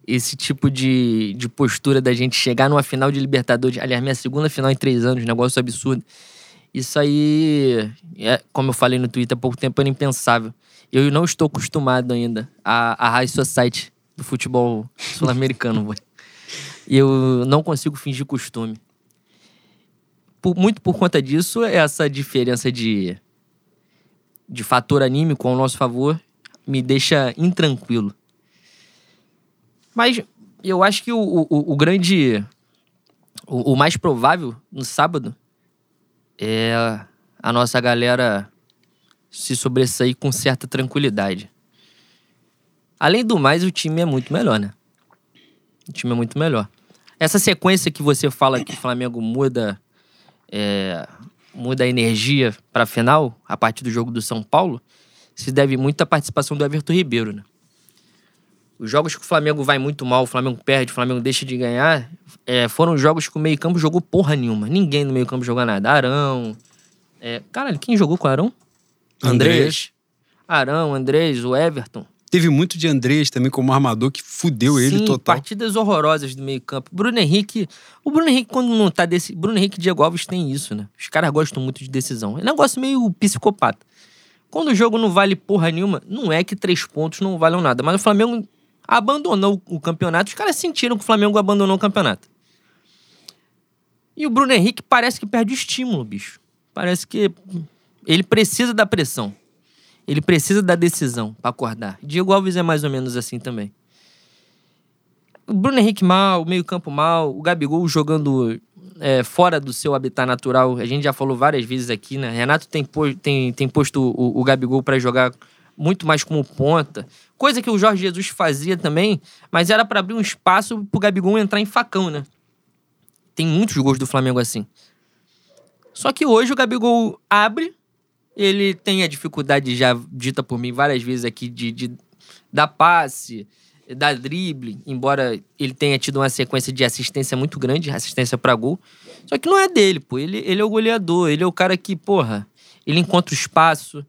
esse tipo de, de postura da gente chegar numa final de Libertadores, aliás, minha segunda final em três anos, negócio absurdo. Isso aí, é, como eu falei no Twitter há pouco tempo, era impensável. Eu não estou acostumado ainda à, à high society do futebol sul-americano, eu não consigo fingir costume. Por- muito por conta disso, essa diferença de, de fator anímico ao nosso favor me deixa intranquilo. Mas eu acho que o, o, o grande. O, o mais provável no sábado é a nossa galera se sobressair com certa tranquilidade. Além do mais, o time é muito melhor, né? O time é muito melhor. Essa sequência que você fala que o Flamengo muda, é, muda a energia para a final, a partir do jogo do São Paulo, se deve muito à participação do Everton Ribeiro, né? Os jogos que o Flamengo vai muito mal, o Flamengo perde, o Flamengo deixa de ganhar, é, foram jogos que o meio-campo jogou porra nenhuma. Ninguém no meio-campo jogou nada. Arão. É, caralho, quem jogou com o Arão? Andrés. Arão, Andrés, o Everton. Teve muito de Andrés também como armador que fudeu ele Sim, total. partidas horrorosas do meio-campo. Bruno Henrique. O Bruno Henrique, quando não tá desse. Bruno Henrique e Diego Alves tem isso, né? Os caras gostam muito de decisão. É um negócio meio psicopata. Quando o jogo não vale porra nenhuma, não é que três pontos não valem nada. Mas o Flamengo abandonou o campeonato. Os caras sentiram que o Flamengo abandonou o campeonato. E o Bruno Henrique parece que perde o estímulo, bicho. Parece que ele precisa da pressão. Ele precisa da decisão pra acordar. Diego Alves é mais ou menos assim também. O Bruno Henrique mal, o meio-campo mal, o Gabigol jogando é, fora do seu habitat natural. A gente já falou várias vezes aqui, né? Renato tem, tem, tem posto o, o Gabigol pra jogar muito mais como ponta. Coisa que o Jorge Jesus fazia também, mas era pra abrir um espaço pro Gabigol entrar em facão, né? Tem muitos gols do Flamengo assim. Só que hoje o Gabigol abre, ele tem a dificuldade já dita por mim várias vezes aqui de, de dar passe, dar drible, embora ele tenha tido uma sequência de assistência muito grande, assistência pra gol. Só que não é dele, pô. Ele, ele é o goleador, ele é o cara que, porra, ele encontra o espaço.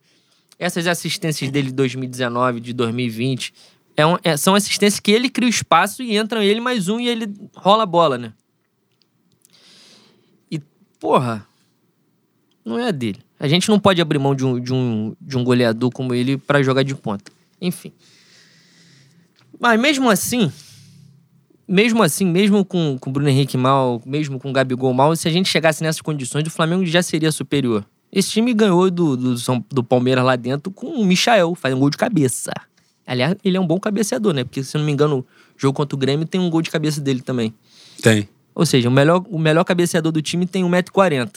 Essas assistências dele de 2019, de 2020, é um- é- são assistências que ele cria o espaço e entra ele mais um e ele rola a bola, né? E, porra, não é dele. A gente não pode abrir mão de um, de um, de um goleador como ele pra jogar de ponta. Enfim. Mas mesmo assim, mesmo assim, mesmo com, o Bruno Henrique mal, mesmo com o Gabigol mal, se a gente chegasse nessas condições, o Flamengo já seria superior. Esse time ganhou do, do, do Palmeiras lá dentro com o Michael, faz um gol de cabeça. Aliás, ele é um bom cabeceador, né? Porque, se não me engano, o jogo contra o Grêmio tem um gol de cabeça dele também. Tem. Ou seja, o melhor, o melhor cabeceador do time tem 1,40m.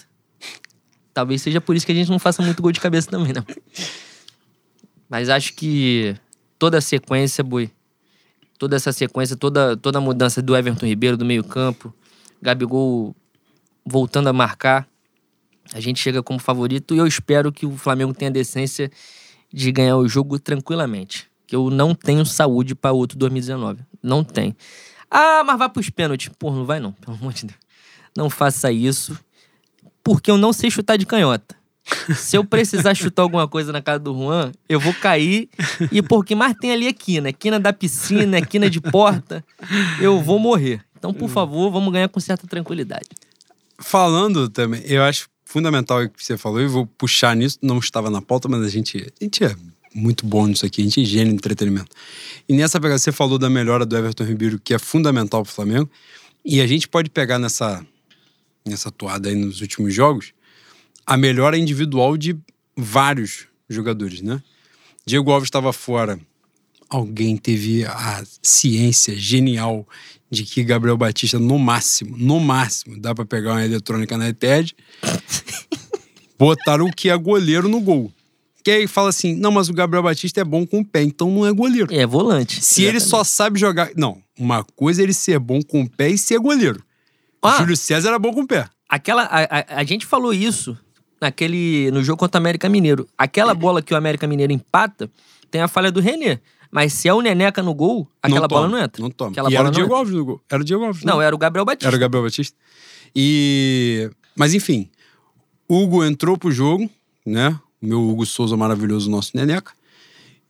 Talvez seja por isso que a gente não faça muito gol de cabeça também, né? Mas acho que toda a sequência, boi. Toda essa sequência, toda, toda a mudança do Everton Ribeiro do meio-campo, Gabigol voltando a marcar. A gente chega como favorito e eu espero que o Flamengo tenha a decência de ganhar o jogo tranquilamente. Que eu não tenho saúde para outro 2019. Não tem. Ah, mas vai pros pênaltis. Pô, não vai não, pelo amor de Deus. Não faça isso. Porque eu não sei chutar de canhota. Se eu precisar chutar alguma coisa na casa do Juan, eu vou cair. E porque mais tem ali é quina. Quina da piscina, é quina de porta. Eu vou morrer. Então, por favor, vamos ganhar com certa tranquilidade. Falando também, eu acho fundamental o que você falou, e vou puxar nisso, não estava na pauta, mas a gente, a gente é muito bom nisso aqui, a gente é gênio de entretenimento. E nessa pegada, você falou da melhora do Everton Ribeiro, que é fundamental para o Flamengo, e a gente pode pegar nessa, nessa toada aí nos últimos jogos, a melhora individual de vários jogadores, né? Diego Alves estava fora. Alguém teve a ciência genial de que Gabriel Batista, no máximo, no máximo, dá para pegar uma eletrônica na ETED, botaram o que é goleiro no gol. Que aí fala assim: não, mas o Gabriel Batista é bom com o pé, então não é goleiro. É volante. Se ele só sabe jogar. Não, uma coisa é ele ser bom com o pé e ser goleiro. Ah. Júlio César era bom com o pé. Aquela, a, a, a gente falou isso naquele no jogo contra o América Mineiro. Aquela bola que o América Mineiro empata tem a falha do René. Mas se é o Neneca no gol, aquela bola toma, não entra. Não toma. Aquela e bola era o não Diego. Alves no gol. Era o Diego Alves. Não, né? era o Gabriel Batista. Era o Gabriel Batista. E. Mas enfim, Hugo entrou pro jogo, né? O meu Hugo Souza maravilhoso, nosso Neneca.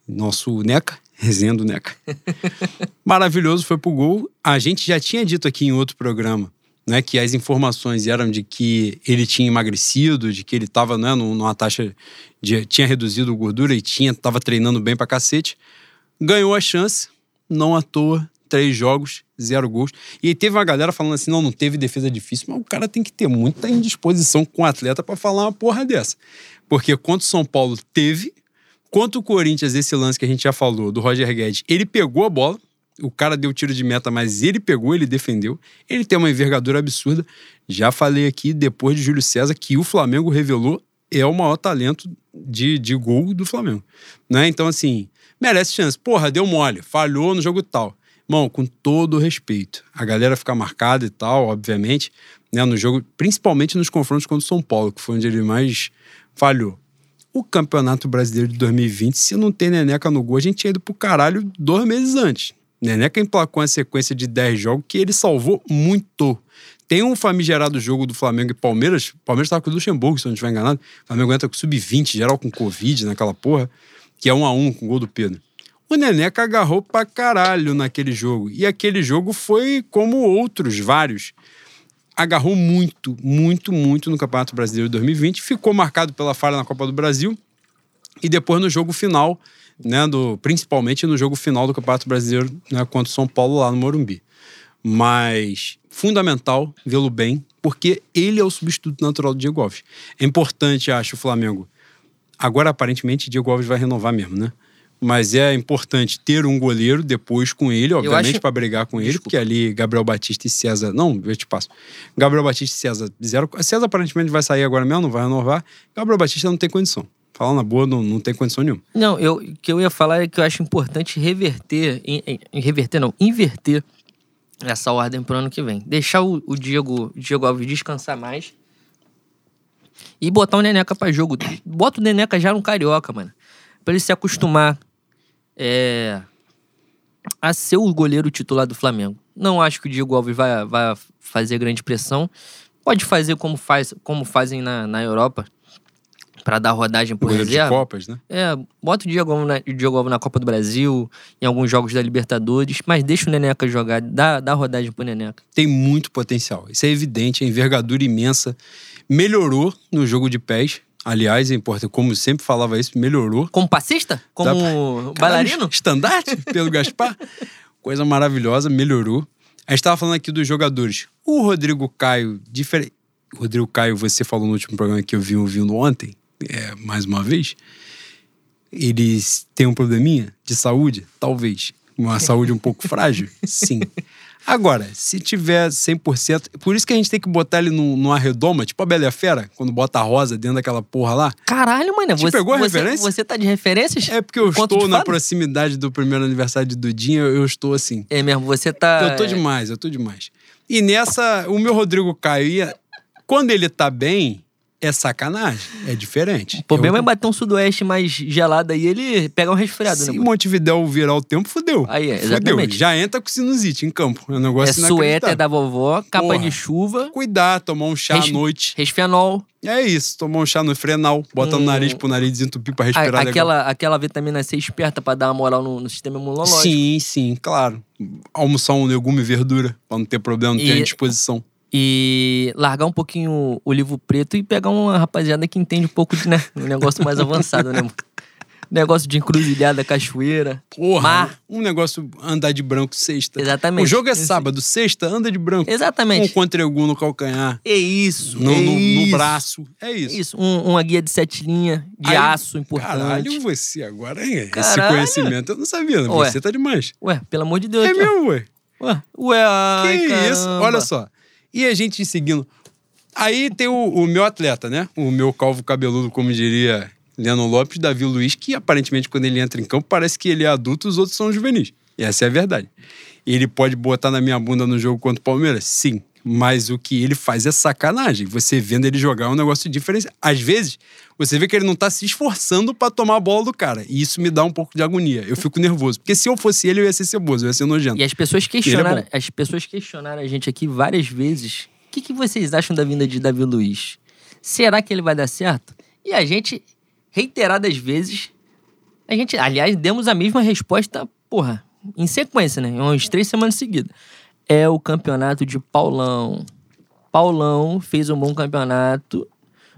Nosso Neca, resenha do Neca. maravilhoso, foi pro gol. A gente já tinha dito aqui em outro programa, né? Que as informações eram de que ele tinha emagrecido, de que ele tava, né, num- numa taxa de. tinha reduzido gordura e tinha, tava treinando bem pra cacete. Ganhou a chance, não à toa, três jogos, zero gols. E aí teve uma galera falando assim: não, não teve defesa difícil, mas o cara tem que ter muita indisposição com o atleta pra falar uma porra dessa. Porque contra o São Paulo teve, contra o Corinthians, esse lance que a gente já falou, do Roger Guedes, ele pegou a bola, o cara deu tiro de meta, mas ele pegou, ele defendeu. Ele tem uma envergadura absurda. Já falei aqui, depois de Júlio César, que o Flamengo revelou é o maior talento de, de gol do Flamengo. Né? Então, assim, merece chance. Porra, deu mole, falhou no jogo tal. Irmão, com todo respeito. A galera fica marcada e tal, obviamente, né, no jogo, principalmente nos confrontos contra o São Paulo, que foi onde ele mais falhou. O Campeonato Brasileiro de 2020, se não tem Neneca no gol, a gente tinha ido pro caralho dois meses antes. Neneca emplacou uma sequência de 10 jogos que ele salvou muito. Tem um famigerado jogo do Flamengo e Palmeiras. Palmeiras tava com o Luxemburgo, se não estiver enganado. O Flamengo entra com sub-20, geral com Covid naquela porra, que é um a um com o gol do Pedro. O Neneca agarrou pra caralho naquele jogo. E aquele jogo foi como outros, vários. Agarrou muito, muito, muito no Campeonato Brasileiro de 2020. Ficou marcado pela falha na Copa do Brasil. E depois no jogo final, né, do, principalmente no jogo final do Campeonato Brasileiro né, contra o São Paulo lá no Morumbi. Mas fundamental vê-lo bem, porque ele é o substituto natural do Diego Alves. É importante, acho, o Flamengo. Agora, aparentemente, Diego Alves vai renovar mesmo, né? Mas é importante ter um goleiro depois com ele, obviamente, acho- para brigar com ele, Desculpa. porque ali Gabriel Batista e César. Não, eu te passo. Gabriel Batista e César, zero. César aparentemente vai sair agora mesmo, não vai renovar. Gabriel Batista não tem condição. Falando na boa, não, não tem condição nenhuma. Não, eu, o que eu ia falar é que eu acho importante reverter, em- em- reverter não, inverter essa ordem pro ano que vem. Deixar o, o Diego, Diego Alves descansar mais e botar o Neneca pra jogo. Bota o Neneca já no Carioca, mano. Pra ele se acostumar é, a ser o goleiro titular do Flamengo. Não acho que o Diego Alves vai, vai fazer grande pressão. Pode fazer como, faz, como fazem na, na Europa, pra dar rodagem por Goleiro de reserva. Copas, né? É, bota o Diego Alves na, o Diego Alves na Copa do Brasil, em alguns jogos da Libertadores, mas deixa o Neneca jogar, dá, dá rodagem pro Neneca. Tem muito potencial. Isso é evidente, a envergadura imensa. Melhorou no jogo de pés. Aliás, é importante, como sempre falava isso, melhorou. Como passista? Como Caralho, bailarino? Estandarte pelo Gaspar. Coisa maravilhosa, melhorou. A gente estava falando aqui dos jogadores. O Rodrigo Caio, diferente. Rodrigo Caio, você falou no último programa que eu vi ouvindo ontem, é, mais uma vez. Eles têm um probleminha de saúde? Talvez. Uma saúde um pouco frágil? Sim. Agora, se tiver 100%. Por isso que a gente tem que botar ele num- numa redoma, tipo a Bela e a Fera, quando bota a rosa dentro daquela porra lá. Caralho, mano. Te Você, pegou a você, referência? Você tá de referências? É porque eu estou na proximidade do primeiro aniversário de Dudinha, eu estou assim. É mesmo, você tá. Eu tô demais, eu tô demais. E nessa, o meu Rodrigo Caio ia. Quando ele tá bem, é sacanagem. É diferente. O problema é, é bater um sudoeste mais gelado aí, ele pega um resfriado, Se né? Montevidéu virar o tempo, fudeu. Aí é, Fudeu. exatamente. Já entra com sinusite em campo. É um negócio É suéter da vovó, capa Porra. de chuva, Cuidar, tomar um chá Res- à noite. resfenol, É isso, tomar um chá no frenal, bota no Hum. nariz pro nariz desentupir pra a- respirar legal. aquela, aquela vitamina C esperta pra dar uma moral no, no sistema imunológico. Sim, sim, claro. Almoçar um legume e verdura, pra não ter problema, não ter E- à disposição. E largar um pouquinho o livro preto e pegar uma rapaziada que entende um pouco de, né? Um negócio mais avançado, né? Negócio de encruzilhada, cachoeira. Porra, Mar. um negócio andar de branco sexta. Exatamente. O jogo é Esse- sábado, sexta, anda de branco. Um Exatamente. contregu no calcanhar, É isso. no, é no- no isso. braço. É isso. Isso, um- uma guia de sete linhas, de Aí- aço importante. Caralho, você agora, hein? Esse Caralho. conhecimento eu não sabia. Ué. Você tá demais. Ué, pelo amor de Deus. É aqui, mesmo, ué. Ué, ué, ai, que isso? Olha só. E a gente seguindo. Aí tem o, o meu atleta, né? O meu calvo cabeludo, como diria Leandro Lopes, Davi Luiz, que aparentemente quando ele entra em campo parece que ele é adulto os outros são juvenis. E essa é a verdade. Ele pode botar na minha bunda no jogo contra o Palmeiras? Sim. Mas o que ele faz é sacanagem. Você vendo ele jogar é um negócio diferente. Às vezes, você vê que ele não tá se esforçando pra tomar a bola do cara. E isso me dá um pouco de agonia. Eu fico nervoso. Porque se eu fosse ele, eu ia ser ceboso, eu ia ser nojento. E as pessoas Ele questionaram, é as pessoas questionaram a gente aqui várias vezes. O que, que vocês acham da vinda de Davi Luiz? Será que ele vai dar certo? E a gente, reiteradas vezes, a gente, aliás, demos a mesma resposta, porra, em sequência, né? Em umas três semanas seguidas. É o campeonato de Paulão. Paulão fez um bom campeonato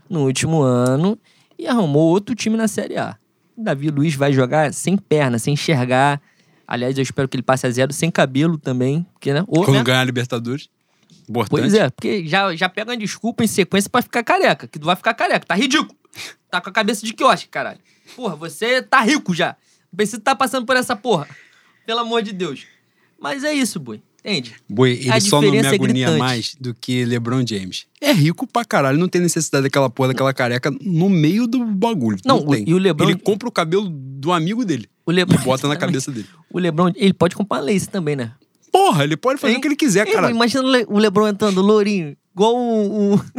no último ano e arrumou outro time na Série A. Davi Luiz vai jogar sem perna, sem enxergar. Aliás, eu espero que ele passe a zero, sem cabelo também. Porque, né? Ou, Quando né? ganhar a Libertadores. Importante. Pois é, porque já, já pega uma desculpa em sequência pra ficar careca. Que tu vai ficar careca. Tá ridículo. Tá com a cabeça de quiosque, caralho. Porra, você tá rico já. Não precisa estar passando por essa porra. Pelo amor de Deus. Mas é isso, boi. Entende? Boi, ele A só não me é agonia gritante. mais do que LeBron James. É rico pra caralho, não tem necessidade daquela porra, daquela careca no meio do bagulho. Não, Não, tem. e o LeBron- Ele compra o cabelo do amigo dele O Lebron. e bota na cabeça dele. O Lebron, ele pode comprar lace também, né? Porra, ele pode fazer o que ele quiser, cara. Imagina o Le- o Lebron entrando lourinho, igual o. o...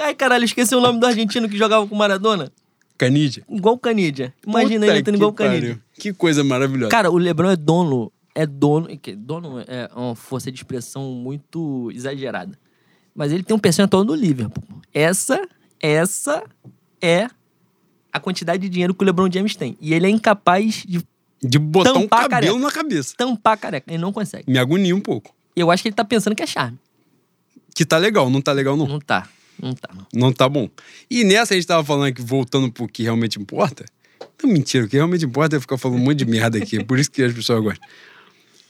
Ai, caralho, esqueci o nome do argentino que jogava com o Maradona. Canídia. Igual o Canidia. Imagina Puta ele entrando igual o Canidia. Que coisa maravilhosa. Cara, o Lebron é dono. É dono. que- Dono é uma força de expressão muito exagerada. Mas ele tem um percentual do Liverpool. Essa, essa é a quantidade de dinheiro que o LeBron James tem. E ele é incapaz de De botar um cabelo careca. na cabeça. tampar a careca. Ele não consegue. Me agonia um pouco. Eu acho que ele tá pensando que é charme. Que tá legal, não tá legal não. Não tá. Não tá. não. Não tá bom. E nessa a gente tava falando que voltando pro que realmente importa. Não, mentira, o que realmente importa é ficar falando um monte de merda aqui. é Por isso que as pessoas gostam.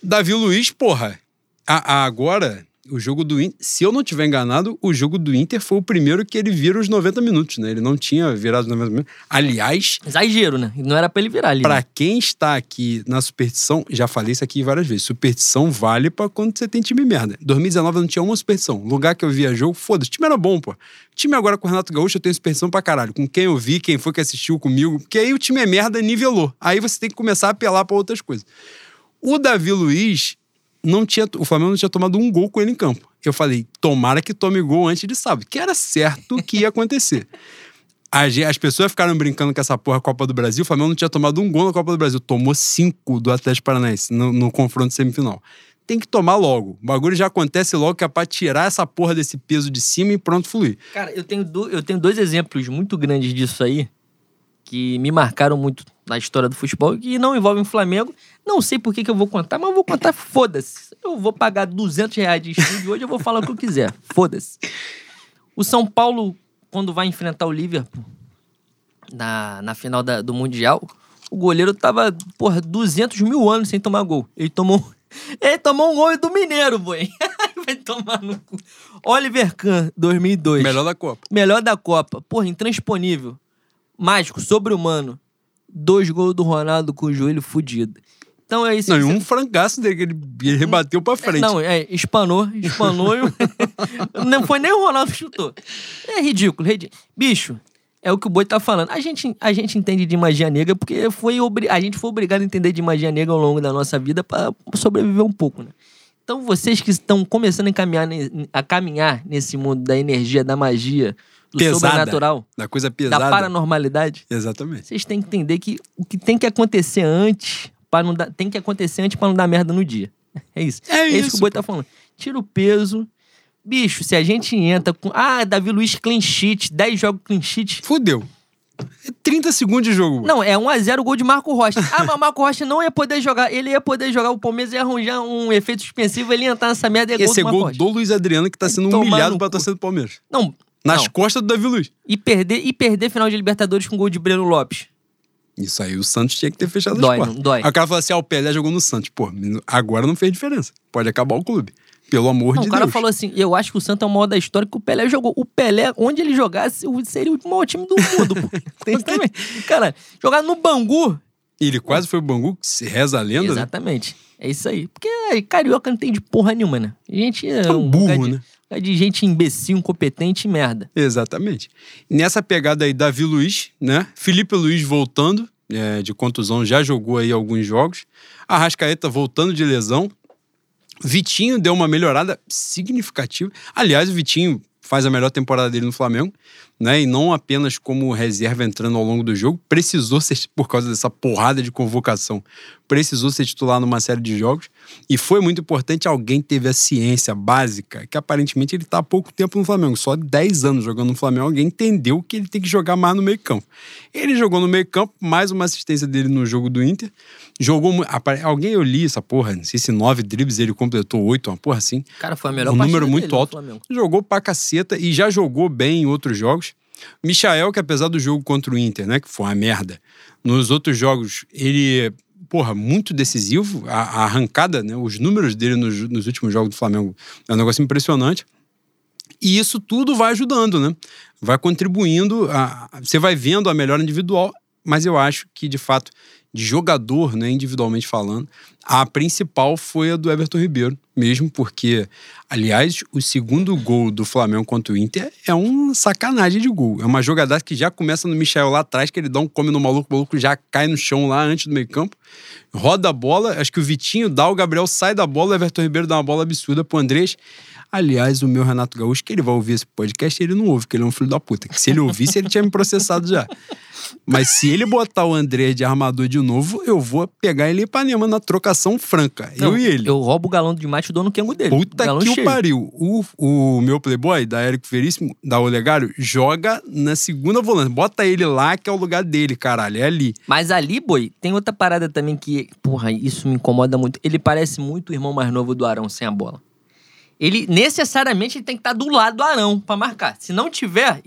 Davi Luiz, porra. a- a- agora, o jogo do Inter. Se eu não tiver enganado, o jogo do Inter foi o primeiro que ele vira os 90 minutos, né? Ele não tinha virado os 90 minutos. Aliás, Exagero, né? Não era pra ele virar ali. Pra né? quem está aqui na superstição, já falei isso aqui várias vezes. Superstição vale pra quando você tem time merda. 2019 eu não tinha uma superstição. Lugar que eu via jogo, foda-se. O time era bom, pô. Time agora com o Renato Gaúcho eu tenho superstição pra caralho. Com quem eu vi, quem foi que assistiu comigo. Porque aí o time é merda, nivelou. Aí você tem que começar a apelar pra outras coisas. O Davi Luiz não tinha. O Flamengo não tinha tomado um gol com ele em campo. Eu falei, tomara que tome gol antes de sábado. Que era certo que ia acontecer. A gen- As pessoas ficaram brincando com essa porra Copa do Brasil. O Flamengo não tinha tomado um gol na Copa do Brasil. Tomou cinco do Atlético Paranaense no, no confronto semifinal. Tem que tomar logo. O bagulho já acontece logo que é pra tirar essa porra desse peso de cima e pronto fluir. Cara, eu tenho, do- eu tenho dois exemplos muito grandes disso aí que me marcaram muito na história do futebol e que não envolvem o Flamengo. Não sei por que, que eu vou contar, mas eu vou contar, foda-se. Eu vou pagar 200 reais de estúdio hoje, eu vou falar o que eu quiser. Foda-se. O São Paulo, quando vai enfrentar o Liverpool na, na final da- do Mundial, o goleiro tava, porra, 200 mil anos sem tomar gol. Ele tomou. Ele tomou um gol do Mineiro, boi. Vai tomar no cu. Oliver Kahn, 2002. Melhor da Copa. Melhor da Copa. Porra, intransponível. Mágico, sobre-humano. Dois gols do Ronaldo com o joelho fudido. Então é isso. Não, e um frangaço dele que ele, ele rebateu pra frente. Não, é, espanou, espanou e... Não foi nem o Ronaldo que chutou. É ridículo, ridículo. Bicho, é o que o Boi tá falando. A gente, a gente entende de magia negra porque foi obri... a gente foi obrigado a entender de magia negra ao longo da nossa vida pra sobreviver um pouco, né? Então vocês que estão começando a caminhar, a caminhar nesse mundo da energia, da magia, do Pesada. sobrenatural, Da coisa da pesada. paranormalidade, Exatamente. vocês têm que entender que o que tem que acontecer antes para não dar, tem que acontecer antes para não dar merda no dia. É isso. É isso, isso, que o Boi tá falando. Tira o peso. Bicho, se a gente entra com. Ah, Davi Luiz clean sheet, 10 jogos clean sheet. Fudeu. É 30 segundos de jogo. Não, é 1x0 gol de Marco Rocha. Ah, mas o Marco Rocha não ia poder jogar. Ele ia poder jogar. O Palmeiras ia arranjar um efeito suspensivo. Ele ia entrar nessa merda e é gol Esse é do Marco gol Rocha. do Luiz Adriano que tá sendo Tomar humilhado cu. torcida do Palmeiras. Não. Nas não. costas do Davi Luiz. E perder, e perder final de Libertadores com gol de Breno Lopes. Isso aí o Santos tinha que ter fechado Dói, as portas. dói. Aí o cara falou assim: ah, o Pelé jogou no Santos. Pô, agora não fez diferença. Pode acabar o clube. Pelo amor Não, de o cara Deus. falou assim: eu acho que o Santos é o maior da história que o Pelé jogou. O Pelé, onde ele jogasse, seria o maior time do mundo, pô. Também. Cara, jogar no Bangu. Ele quase foi o Bangu, que se reza a lenda, né? Exatamente. É isso aí. Porque carioca não tem de porra nenhuma, né? A gente é, É um um burro, de, né? Lugar de gente imbecil, incompetente e merda. Exatamente. Nessa pegada aí, Davi Luiz, né? Felipe Luiz voltando é, de contusão, já jogou aí alguns jogos. Arrascaeta voltando de lesão. Vitinho deu uma melhorada significativa. Aliás, o Vitinho faz a melhor temporada dele no Flamengo, né? E não apenas como reserva entrando ao longo do jogo, precisou ser, por causa dessa porrada de convocação, precisou ser titular numa série de jogos. E foi muito importante alguém teve a ciência básica, que aparentemente ele está há pouco tempo no Flamengo, só 10 anos jogando no Flamengo, alguém entendeu que ele tem que jogar mais no meio campo. Ele jogou no meio campo, mais uma assistência dele no jogo do Inter. Jogou. Alguém eu li essa porra, não sei se nove dribles ele completou oito, uma porra assim. Cara, foi a melhor Um número muito alto. Flamengo. Jogou pra caceta e já jogou bem em outros jogos. Michael, que apesar do jogo contra o Inter, né, que foi uma merda, nos outros jogos ele, porra, muito decisivo. A, a arrancada, né, os números dele nos, nos últimos jogos do Flamengo é um negócio impressionante. E isso tudo vai ajudando, né? Vai contribuindo. A, você vai vendo a melhora individual, mas eu acho que, de fato, de jogador, né, individualmente falando, a principal foi a do Everton Ribeiro, mesmo porque, aliás, o segundo gol do Flamengo contra o Inter é uma sacanagem de gol. É uma jogada que já começa no Michel lá atrás, que ele dá um come no maluco, o maluco já cai no chão lá antes do meio-campo, roda a bola, acho que o Vitinho dá, o Gabriel sai da bola, o Everton Ribeiro dá uma bola absurda pro Andrés. Aliás, o meu Renato Gaúcho, que ele vai ouvir esse podcast, ele não ouve, porque ele é um filho da puta. Que se ele ouvisse, ele tinha me processado já. Mas se ele botar o André de armador de novo, eu vou pegar ele em Ipanema na trocação franca. Não, eu e ele. Eu roubo o galão de mate e dou no quengo dele. Puta galão que o cheio. pariu. O, o meu playboy, da Érico Veríssimo, da Olegário, joga na segunda volante. Bota ele lá, que é o lugar dele, caralho. É ali. Mas ali, boi, tem outra parada também que, porra, isso me incomoda muito. Ele parece muito o irmão mais novo do Arão sem a bola. Ele necessariamente ele tem que estar do lado do Arão pra marcar. Se não tiver.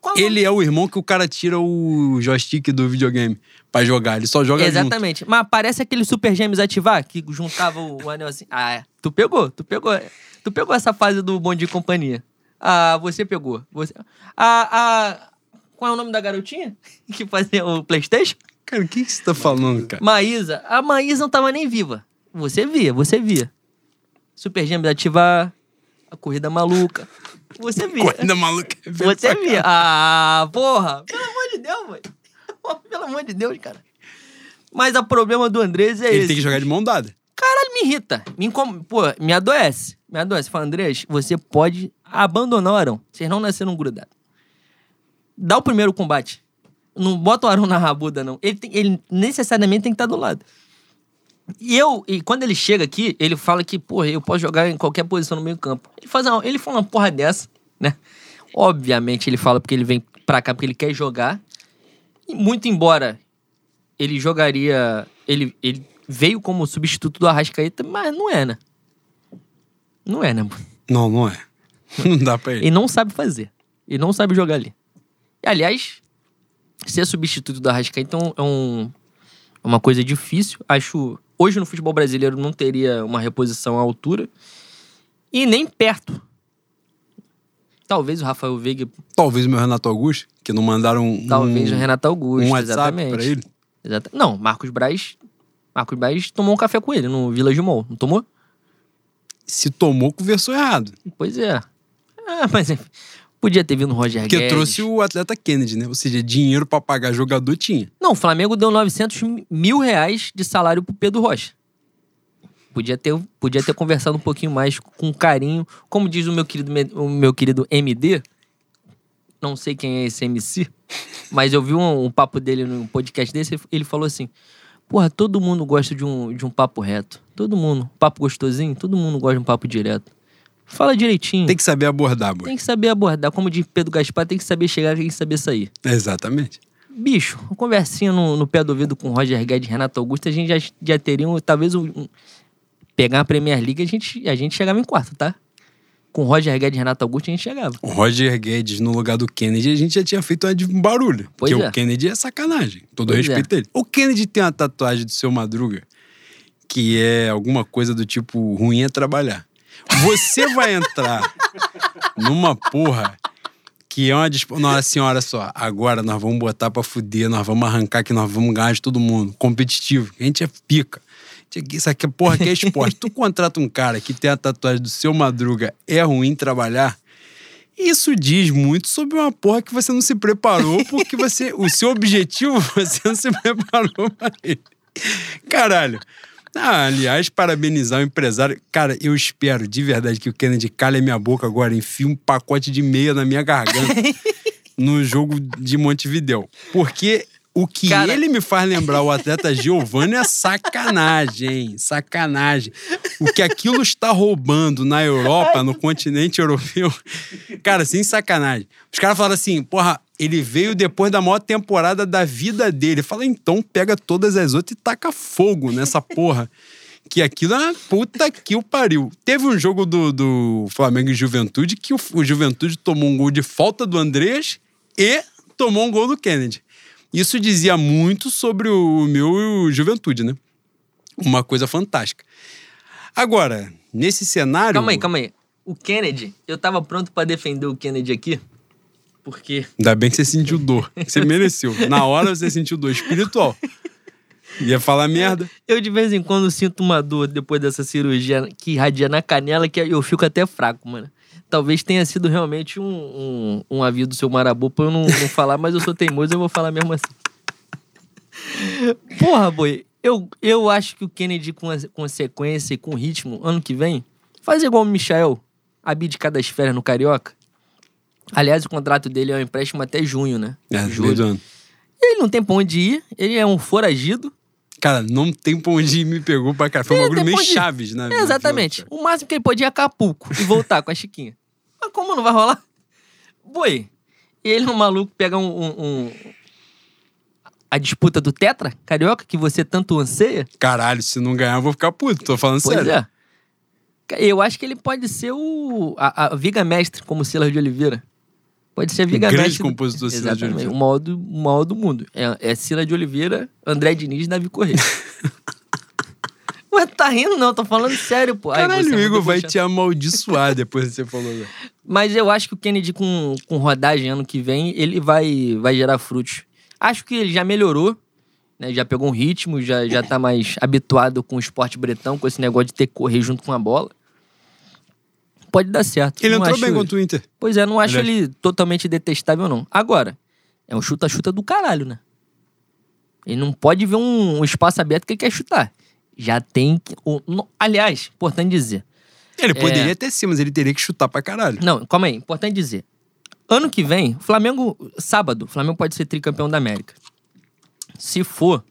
qual é Ele é o irmão que o cara tira o joystick do videogame pra jogar. Ele só joga junto. Exatamente. Mas parece aquele Super Gêmeos ativar que juntava o anel assim. Ah, é. tu pegou, tu pegou. Tu pegou essa fase do Bom Dia e Companhia. Ah, você pegou. Você... Ah, ah, qual é o nome da garotinha que fazia o Playstation? Cara, o que, que você tá falando, cara? Maísa. A Maísa não tava nem viva. Você via, você via. Super Gêmeos ativar, a corrida maluca. Você via. Corrida maluca. é Você via. Ah, porra. Pelo amor de Deus, mãe. Pelo amor de Deus, cara. Mas o problema do Andrés é Ele esse. tem que jogar de mão dada. Caralho, me irrita. Me incom... Pô, me adoece. Me adoece. Fala, Andrés, você pode abandonar o Arão. Vocês não nasceram grudados. Dá o primeiro combate. Não bota o Arão na rabuda, não. Ele, tem- ele necessariamente tem que estar do lado. E eu, e quando ele chega aqui, ele fala que, porra, eu posso jogar em qualquer posição no meio campo. Ele faz uma, ele fala uma porra dessa, né? Obviamente ele fala porque ele vem pra cá porque ele quer jogar. E muito embora ele jogaria. Ele, ele veio como substituto do Arrascaeta, mas não é, né? Não é, né? Não, não é. Não dá pra ele. Ele não sabe fazer. Ele não sabe jogar ali. E, aliás, ser substituto do Arrascaeta é um- é um, é uma coisa difícil. Acho. Hoje no futebol brasileiro não teria uma reposição à altura. E nem perto. Talvez o Rafael Veiga, Talvez o meu Renato Augusto, que não mandaram um, talvez o Renato Augusto. um WhatsApp exatamente. pra ele. Exata- Não, Marcos Braz. Marcos Braz tomou um café com ele no Village Mall, não tomou? Se tomou, conversou errado. Pois é. Ah, mas enfim, podia ter vindo o Roger Porque Guedes. trouxe o atleta Kennedy, né? Ou seja, dinheiro pra pagar jogador tinha. Não, o Flamengo deu 900 mil reais de salário pro Pedro Rocha. Podia ter, podia ter conversado um pouquinho mais com carinho. Como diz o meu querido, o meu querido MD, não sei quem é esse MC, mas eu vi um, um papo dele no podcast desse, ele falou assim: Porra, todo mundo gosta de um, de um papo reto. Todo mundo. Papo gostosinho, todo mundo gosta de um papo direto. Fala direitinho. Tem que saber abordar, boy. Tem que saber abordar. Como diz Pedro Gaspar, tem que saber chegar, tem que saber sair. Exatamente. Bicho, uma conversinha no, no pé do ouvido com Roger Guedes e Renato Augusto, a gente já, já teria um, talvez um, um- pegar a Premier League, a gente, a gente chegava em quarto, tá? Com Roger Guedes e Renato Augusto, a gente chegava. O Roger Guedes no lugar do Kennedy, a gente já tinha feito um barulho. Pois porque é. o Kennedy é sacanagem. Todo Pois respeito dele. O Kennedy tem uma tatuagem do seu Madruga que é alguma coisa do tipo ruim é trabalhar. Você vai entrar numa porra que é uma disputa. Nossa senhora só, agora nós vamos botar pra fuder, nós vamos arrancar que nós vamos ganhar de todo mundo. Competitivo. A gente é pica. Isso aqui, porra, que é esporte. tu contrata um cara que tem a tatuagem do seu Madruga, é ruim trabalhar. Isso diz muito sobre uma porra que você não se preparou, porque você, o seu objetivo você não se preparou para ele. Caralho. Ah, aliás, parabenizar o empresário. Cara, eu espero de verdade que o Kennedy calhe a minha boca agora, enfie um pacote de meia na minha garganta no jogo de Montevidéu. Porque o que Cara- ele me faz lembrar o atleta Giovanni é sacanagem, sacanagem. O que aquilo está roubando na Europa, no continente europeu. Cara, sem sacanagem. Os caras falaram assim, porra, ele veio depois da maior temporada da vida dele. Fala, então pega todas as outras e taca fogo nessa porra. Que aquilo é uma puta que o pariu. Teve um jogo do, do Flamengo e Juventude que o, o Juventude tomou um gol de falta do Andrés e tomou um gol do Kennedy. Isso dizia muito sobre o meu Juventude, né? Uma coisa fantástica. Agora, nesse cenário. Calma aí, calma aí. O Kennedy, eu tava pronto pra defender o Kennedy aqui, porque Ainda bem que você sentiu dor. Você mereceu. Na hora você sentiu dor espiritual. Ia falar merda. eu de vez em quando sinto uma dor depois dessa cirurgia que irradia na canela que eu fico até fraco, mano. Talvez tenha sido realmente um, um, um aviso do seu Marabu pra eu não, não falar, mas eu sou teimoso e eu vou falar mesmo assim. Porra, boi, eu, eu acho que o Kennedy, com, a, com sequência e com ritmo, ano que vem, faz igual o Michael, abdicar das férias no Carioca. Aliás, o contrato dele é um empréstimo até junho, né? É, Julho. meio do ano. Ele não tem pra onde ir, ele é um foragido. Cara, não tem pra onde ir, me pegou pra cá. Foi um bagulho meio chaves, né? Exatamente. O máximo que ele podia é Acapulco e voltar com a Chiquinha. Mas como não vai rolar? Boi, ele é um maluco pega um, um- um- a disputa do Tetra Carioca, que você tanto anseia. Caralho, se não ganhar, eu vou ficar puto. Tô falando Pois sério. é. Eu acho que ele pode ser o. A, a Viga Mestre, como Silas de Oliveira. Pode ser a Viga grande do- compositor Silas de Exatamente, Oliveira. O maior, do, o maior do mundo. É, é Silas de Oliveira, André Diniz e Davi Correia. Ué, tá rindo não, tô falando sério, pô. Ai, Caralho, é o Igor vai te amaldiçoar depois que você falou. né? Mas eu acho que o Kennedy com, com rodagem ano que vem, ele vai, vai gerar frutos. Acho que ele já melhorou, né? Já pegou um ritmo, já, já tá mais habituado com o esporte bretão, com esse negócio de ter que correr junto com a bola. Pode dar certo. Ele Não entrou acho- bem contra o Inter. Pois é, não acho Ele ele totalmente detestável, não. Agora, é um chuta-chuta do caralho, né? Ele não pode ver um, um espaço aberto que ele quer chutar. Já tem. que- no- aliás, importante dizer. Ele poderia É. ter sim, mas ele teria que chutar pra caralho. Não, calma aí, importante dizer. Ano que vem, Flamengo, sábado, o Flamengo pode ser tricampeão da América. Se for,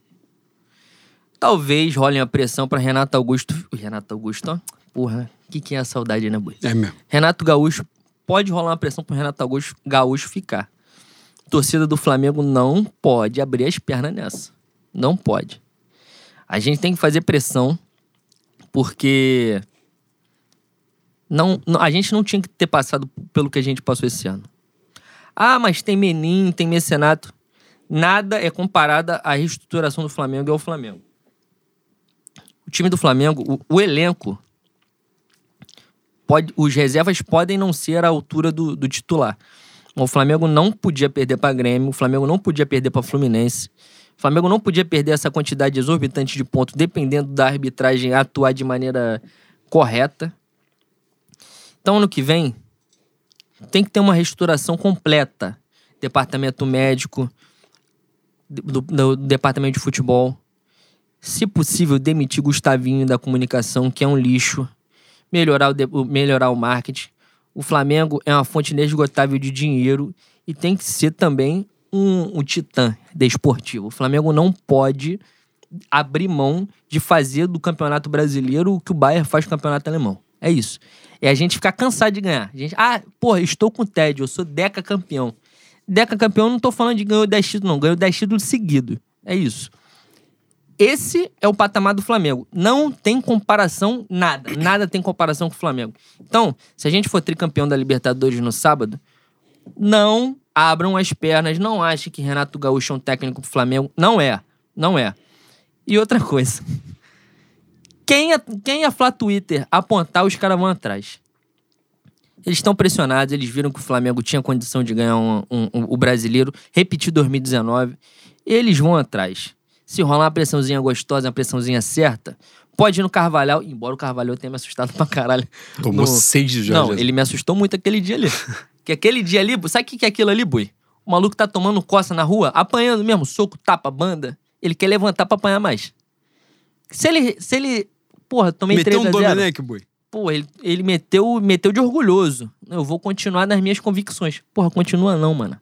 talvez rolem a pressão pra Renato Augusto. Renato Augusto, ó. Porra, o que, que é a saudade, né, boi? É mesmo. Renato Gaúcho, pode rolar uma pressão pro Renato Augusto, Gaúcho ficar. Torcida do Flamengo não pode abrir as pernas nessa. Não pode. A gente tem que fazer pressão, porque não, não- a gente não tinha que ter passado pelo que a gente passou esse ano. Ah, mas tem Menin, tem Mecenato. Nada é comparado à reestruturação do Flamengo e ao Flamengo. O time do Flamengo, o, o elenco, pode, os reservas podem não ser à altura do, do titular. O Flamengo não podia perder para Grêmio, o Flamengo não podia perder para Fluminense. O Flamengo não podia perder essa quantidade exorbitante de pontos, dependendo da arbitragem atuar de maneira correta. Então, ano que vem, tem que ter uma reestruturação completa. Departamento médico, do, do departamento de futebol. Se possível, demitir Gustavinho da comunicação, que é um lixo. Melhorar o, melhorar o marketing. O Flamengo é uma fonte inesgotável de dinheiro e tem que ser também um, um titã desportivo. O Flamengo não pode abrir mão de fazer do Campeonato Brasileiro o que o Bayern faz com o Campeonato Alemão. É isso. É a gente ficar cansado de ganhar. A gente, ah, porra, estou com tédio, eu sou deca campeão. Deca campeão, não tô falando de ganhou 10 títulos, não. Ganhou 10 títulos seguidos. É isso. Esse é o patamar do Flamengo. Não tem comparação, nada. Nada tem comparação com o Flamengo. Então, se a gente for tricampeão da Libertadores no sábado, não abram as pernas, não achem que Renato Gaúcho é um técnico pro Flamengo. Não é. Não é. E outra coisa. Quem a, quem a Twitter apontar, os caras vão atrás. Eles estão pressionados, eles viram que o Flamengo tinha condição de ganhar um- um- um- o brasileiro, repetir 2019. Eles vão atrás. Se rolar uma pressãozinha gostosa, uma pressãozinha certa, pode ir no Carvalhal, embora o Carvalhal tenha me assustado pra caralho. Tomou no- seis de Não, ele me assustou muito aquele dia ali. que aquele dia ali, sabe o que que é aquilo ali, Bui? O maluco tá tomando coça na rua, apanhando mesmo, soco, tapa, banda. Ele quer levantar pra apanhar mais. Se ele. Se ele porra, tomei Meteu 3 um a 0 Domenech, boi. Pô, ele, ele meteu, meteu de orgulhoso. Eu vou continuar nas minhas convicções. Porra, continua não, mano.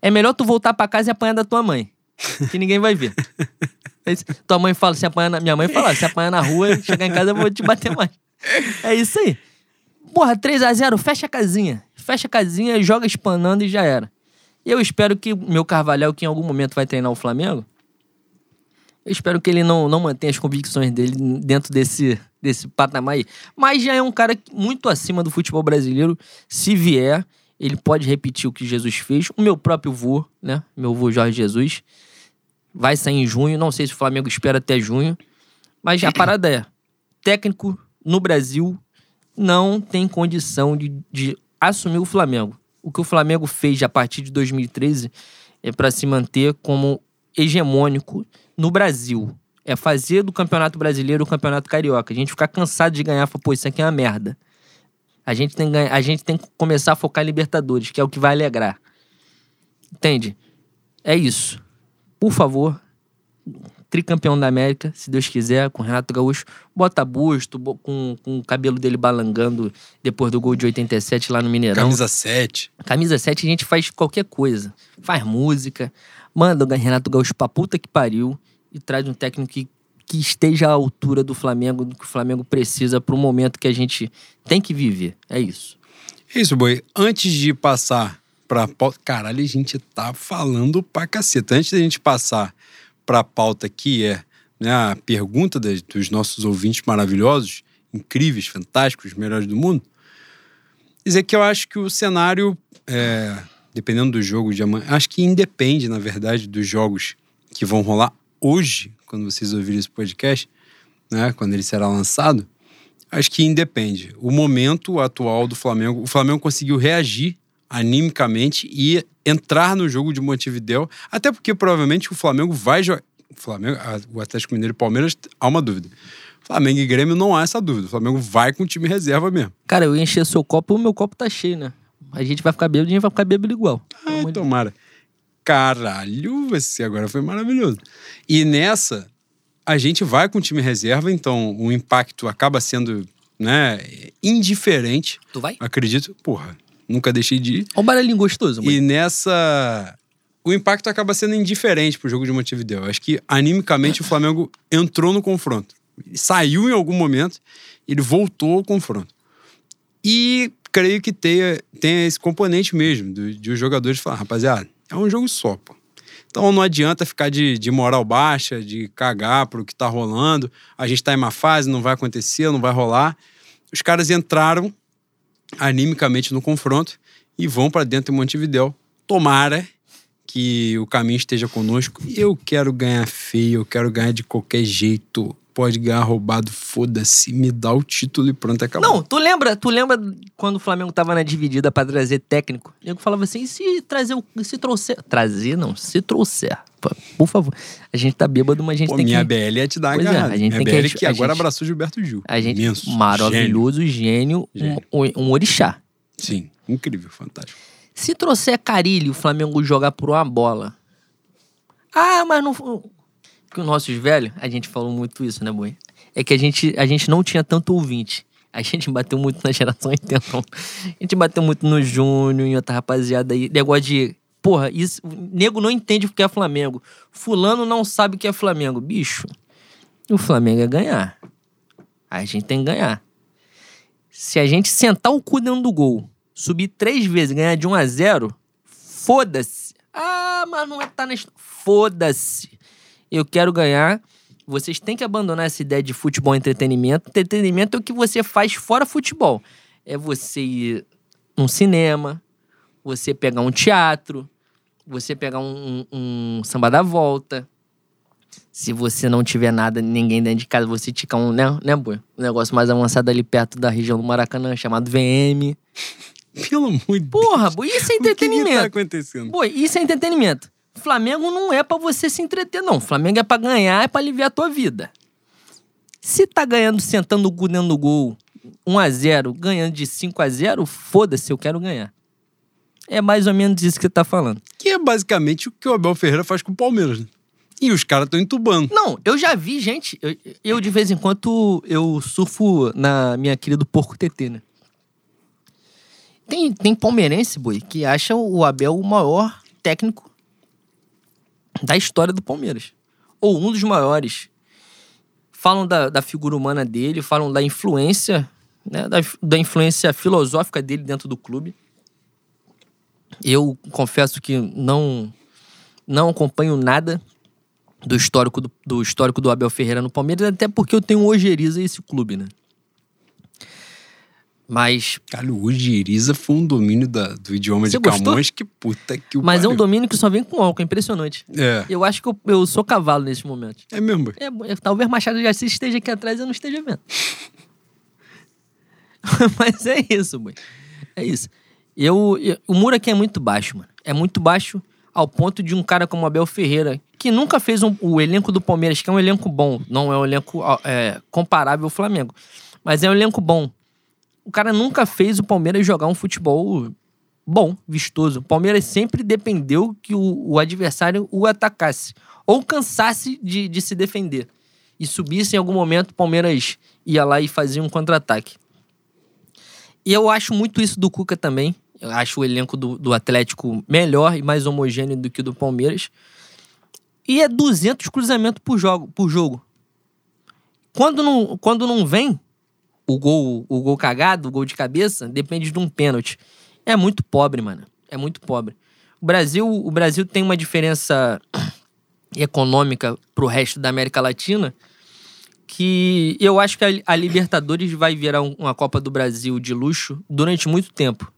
É melhor tu voltar pra casa e apanhar da tua mãe. Que ninguém vai ver. É tua mãe fala, se apanhar na... Minha mãe fala, se apanhar na rua, chegar em casa eu vou te bater mais. É isso aí. Porra, 3x0, fecha a casinha. Fecha a casinha, joga espanando e já era. E eu espero que meu Carvalhal, que em algum momento vai treinar o Flamengo, eu espero que ele não, não mantenha as convicções dele dentro desse, desse patamar aí. Mas já é um cara muito acima do futebol brasileiro. Se vier, ele pode repetir o que Jesus fez. O meu próprio vô, né? Meu vô Jorge Jesus. Vai sair em junho. Não sei se o Flamengo espera até junho. Mas a parada é: técnico no Brasil não tem condição de, de assumir o Flamengo. O que o Flamengo fez a partir de 2013 é para se manter como hegemônico no Brasil. É fazer do Campeonato Brasileiro o Campeonato Carioca. A gente ficar cansado de ganhar, pô, isso aqui é uma merda. A gente tem, a gente tem que começar a focar em Libertadores, que é o que vai alegrar. Entende? É isso. Por favor, tricampeão da América, se Deus quiser, com Renato Gaúcho, bota busto, com, com o cabelo dele balangando depois do gol de 87 lá no Mineirão. Camisa 7. Camisa 7 a gente faz qualquer coisa. Faz música, manda o Renato Gaúcho pra puta que pariu e traz um técnico que, que esteja à altura do Flamengo, do que o Flamengo precisa pro momento que a gente tem que viver. É isso. É isso, boi. Antes de passar pra pauta. Caralho, a gente tá falando pra caceta. Antes da gente passar pra pauta que é né, a pergunta das- dos nossos ouvintes maravilhosos, incríveis, fantásticos, os melhores do mundo, dizer que eu acho que o cenário, é, dependendo do jogo de amanhã, acho que independe, na verdade, dos jogos que vão rolar hoje, quando vocês ouvirem esse podcast, né, quando ele será lançado, acho que independe. O momento atual do Flamengo, o Flamengo conseguiu reagir animicamente e entrar no jogo de Montevidéu, até porque provavelmente o Flamengo vai jogar. O Flamengo, o Atlético Mineiro e Palmeiras, há uma dúvida. Flamengo e Grêmio não há essa dúvida. O Flamengo vai com o time reserva mesmo. Cara, eu encher seu copo, o meu copo tá cheio, né? A gente vai ficar bêbado, a gente vai ficar bêbado igual. Ai, de- tomara. Caralho, você agora foi maravilhoso. E nessa, a gente vai com o time reserva, então o impacto acaba sendo né, indiferente. Tu vai? Acredito. Porra, nunca deixei de ir. Olha o barulhinho gostoso, mano. E nessa. O impacto acaba sendo indiferente pro jogo de Montevideo. Acho que animicamente o Flamengo entrou no confronto. Ele saiu em algum momento, ele voltou ao confronto. E creio que tenha, tenha esse componente mesmo, do- de os jogadores falar, rapaziada, é um jogo só, pô. Então não adianta ficar de, de moral baixa, de cagar pro que tá rolando. A gente tá em uma fase, não vai acontecer, não vai rolar. Os caras entraram animicamente no confronto e vão para dentro de Montevidéu. Tomara que o caminho esteja conosco. Eu quero ganhar feio, eu quero ganhar de qualquer jeito. Pode ganhar roubado, foda-se, me dá o título e pronto, acabou. Não, tu lembra, tu lembra quando o Flamengo tava na dividida pra trazer técnico? O nego falava assim, e se trazer, o- se trouxer, trazer não, se trouxer, por favor. A gente tá bêbado, mas a gente Pô, tem minha que BL ia te dar Pois é, agarrado. a gente minha tem que BL que a agora gente- abraçou Gilberto Gil. a gente Imenso, maravilhoso, gênio, um- Gênio. Um, um orixá. Sim, incrível, fantástico. Se trouxer Carilho, o Flamengo jogar por uma bola. Ah, mas não. Que os nossos velhos, a gente falou muito isso, né, boi? É que a gente, a gente não tinha tanto ouvinte. A gente bateu muito na geração 80. A gente bateu muito no Júnior, em outra rapaziada aí. Negócio de. Porra, isso. O nego não entende o que é Flamengo. Fulano não sabe o que é Flamengo. Bicho, o Flamengo é ganhar. A gente tem que ganhar. Se a gente sentar o cu dentro do gol, subir três vezes ganhar de 1 a 0 foda-se. Ah, mas não é tá na. Foda-se. Eu quero ganhar. Vocês têm que abandonar essa ideia de futebol e entretenimento. Entretenimento é o que você faz fora futebol. É você ir num cinema, você pegar um teatro, você pegar um, um, um samba da volta. Se você não tiver nada, ninguém dentro de casa, você ticar um, né, né, boi? Um negócio mais avançado ali perto da região do Maracanã, chamado VM. Pelo amor de Deus. Porra, boi, isso é O que que tá entretenimento. acontecendo? Boi, isso é entretenimento. Flamengo não é pra você se entreter, não. Flamengo é pra ganhar, é pra aliviar a tua vida. Se tá ganhando sentando o cu dentro do gol, 1x0, ganhando de 5x0, foda-se, eu quero ganhar. É mais ou menos isso que você tá falando. Que é basicamente o que o Abel Ferreira faz com o Palmeiras. né? E os caras estão entubando. Não, eu já vi gente. Eu, eu, de vez em quando eu surfo na minha querida Porco TT, né? Tem, tem palmeirense, boi, que acha o Abel o maior técnico da história do Palmeiras. Ou um dos maiores. Falam da, da figura humana dele, falam da influência, né? Da, da influência filosófica dele dentro do clube. Eu confesso que não, não acompanho nada do histórico do, do histórico do Abel Ferreira no Palmeiras, até porque eu tenho ojeriza esse clube, né? Mas, Cara, o Ujiriza foi um domínio da- do idioma Você de gostou? Camões que puta que o mas é um pariu. domínio que só vem com álcool, é impressionante. É, Eu acho que eu, eu sou cavalo nesse momento. é mesmo. É, é, talvez Machado de Assis esteja aqui atrás e eu não esteja vendo. Mas é isso, boy. É isso. Eu, eu- o muro aqui é muito baixo, mano. É muito baixo ao ponto de um cara como Abel Ferreira, que nunca fez um- o elenco do Palmeiras, que é um elenco bom, não é um elenco é, comparável ao Flamengo, mas é um elenco bom. O cara nunca fez o Palmeiras jogar um futebol bom, vistoso. O Palmeiras sempre dependeu que o, o adversário o atacasse ou cansasse de, de se defender e subisse em algum momento, o Palmeiras ia lá e fazia um contra-ataque. E eu acho muito isso do Cuca também. Eu acho o elenco do, do Atlético melhor e mais homogêneo do que o do Palmeiras. E é 200 cruzamentos por jogo. Por jogo. Quando, não, quando não vem o gol, o gol cagado, o gol de cabeça, depende de um pênalti. É muito pobre, mano. É muito pobre. O Brasil, o Brasil tem uma diferença econômica pro resto da América Latina que eu acho que a, Libertadores vai virar um- uma Copa do Brasil de luxo durante muito tempo.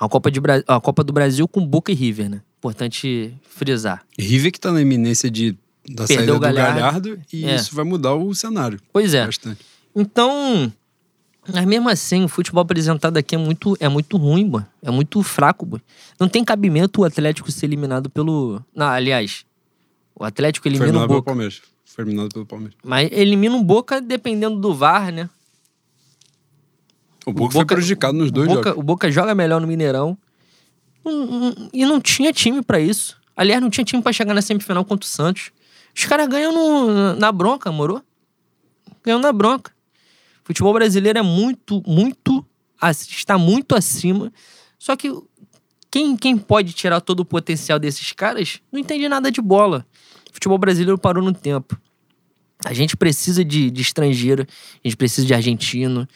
A Copa, de, a Copa do Brasil com Boca e River, né? Importante frisar. River que tá na iminência de, da Perdeu saída o do Galhardo. Galhardo e É. isso vai mudar o cenário Pois é. bastante. Então, mas mesmo assim, o futebol apresentado aqui é muito, é muito ruim, mano. É muito fraco, mano. Não tem cabimento o Atlético ser eliminado pelo. Não, aliás, o Atlético Foi elimina o eliminado pelo Boca. Palmeiras. Foi eliminado pelo Palmeiras. Mas elimina o Boca dependendo do VAR, né? O Boca, foi prejudicado nos dois o Boca, jogos. O Boca joga melhor no Mineirão. E não tinha time pra isso. Aliás, não tinha time pra chegar na semifinal contra o Santos. Os caras ganham no- na bronca, moro? Ganham na bronca. O futebol brasileiro é muito, muito. está muito acima. Só que quem, quem pode tirar todo o potencial desses caras não entende nada de bola. O futebol brasileiro parou no tempo. A gente precisa de, de estrangeiro, a gente precisa de argentino,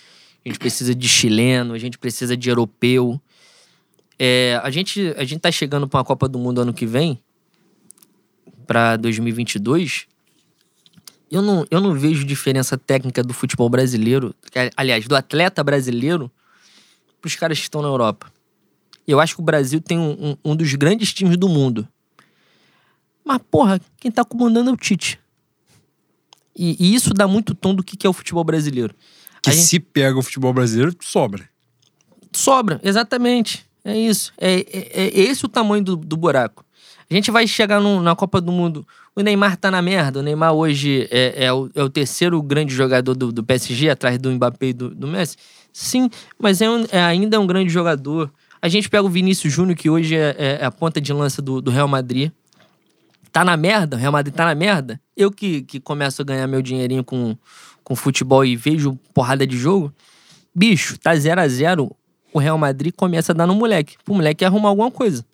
a gente precisa de chileno, a gente precisa de europeu. É, a, gente, a gente tá chegando para uma Copa do Mundo ano que vem, para 2022. Eu não, eu não vejo diferença técnica do futebol brasileiro, aliás, do atleta brasileiro, para os caras que estão na Europa. Eu acho que o Brasil tem um, um- um dos grandes times do mundo. Mas, porra, quem tá comandando é o Tite. E, e isso dá muito tom do que que é o futebol brasileiro. Que gente- se pega o futebol brasileiro, sobra. Sobra, exatamente. É isso. É, é- é esse o tamanho do, do buraco. A gente vai chegar num- na Copa do Mundo. O Neymar tá na merda. O Neymar hoje é, é o, é o terceiro grande jogador do, do PSG, atrás do Mbappé e do, do Messi. Sim, mas é, um- é- ainda é um grande jogador. A gente pega o Vinícius Júnior, que hoje é, é a ponta de lança do, do Real Madrid. tá na merda, o Real Madrid tá na merda, eu que, que começo a ganhar meu dinheirinho com, com futebol e vejo porrada de jogo, bicho, tá 0 a 0 o Real Madrid começa a dar no moleque. Pro moleque arrumar alguma coisa.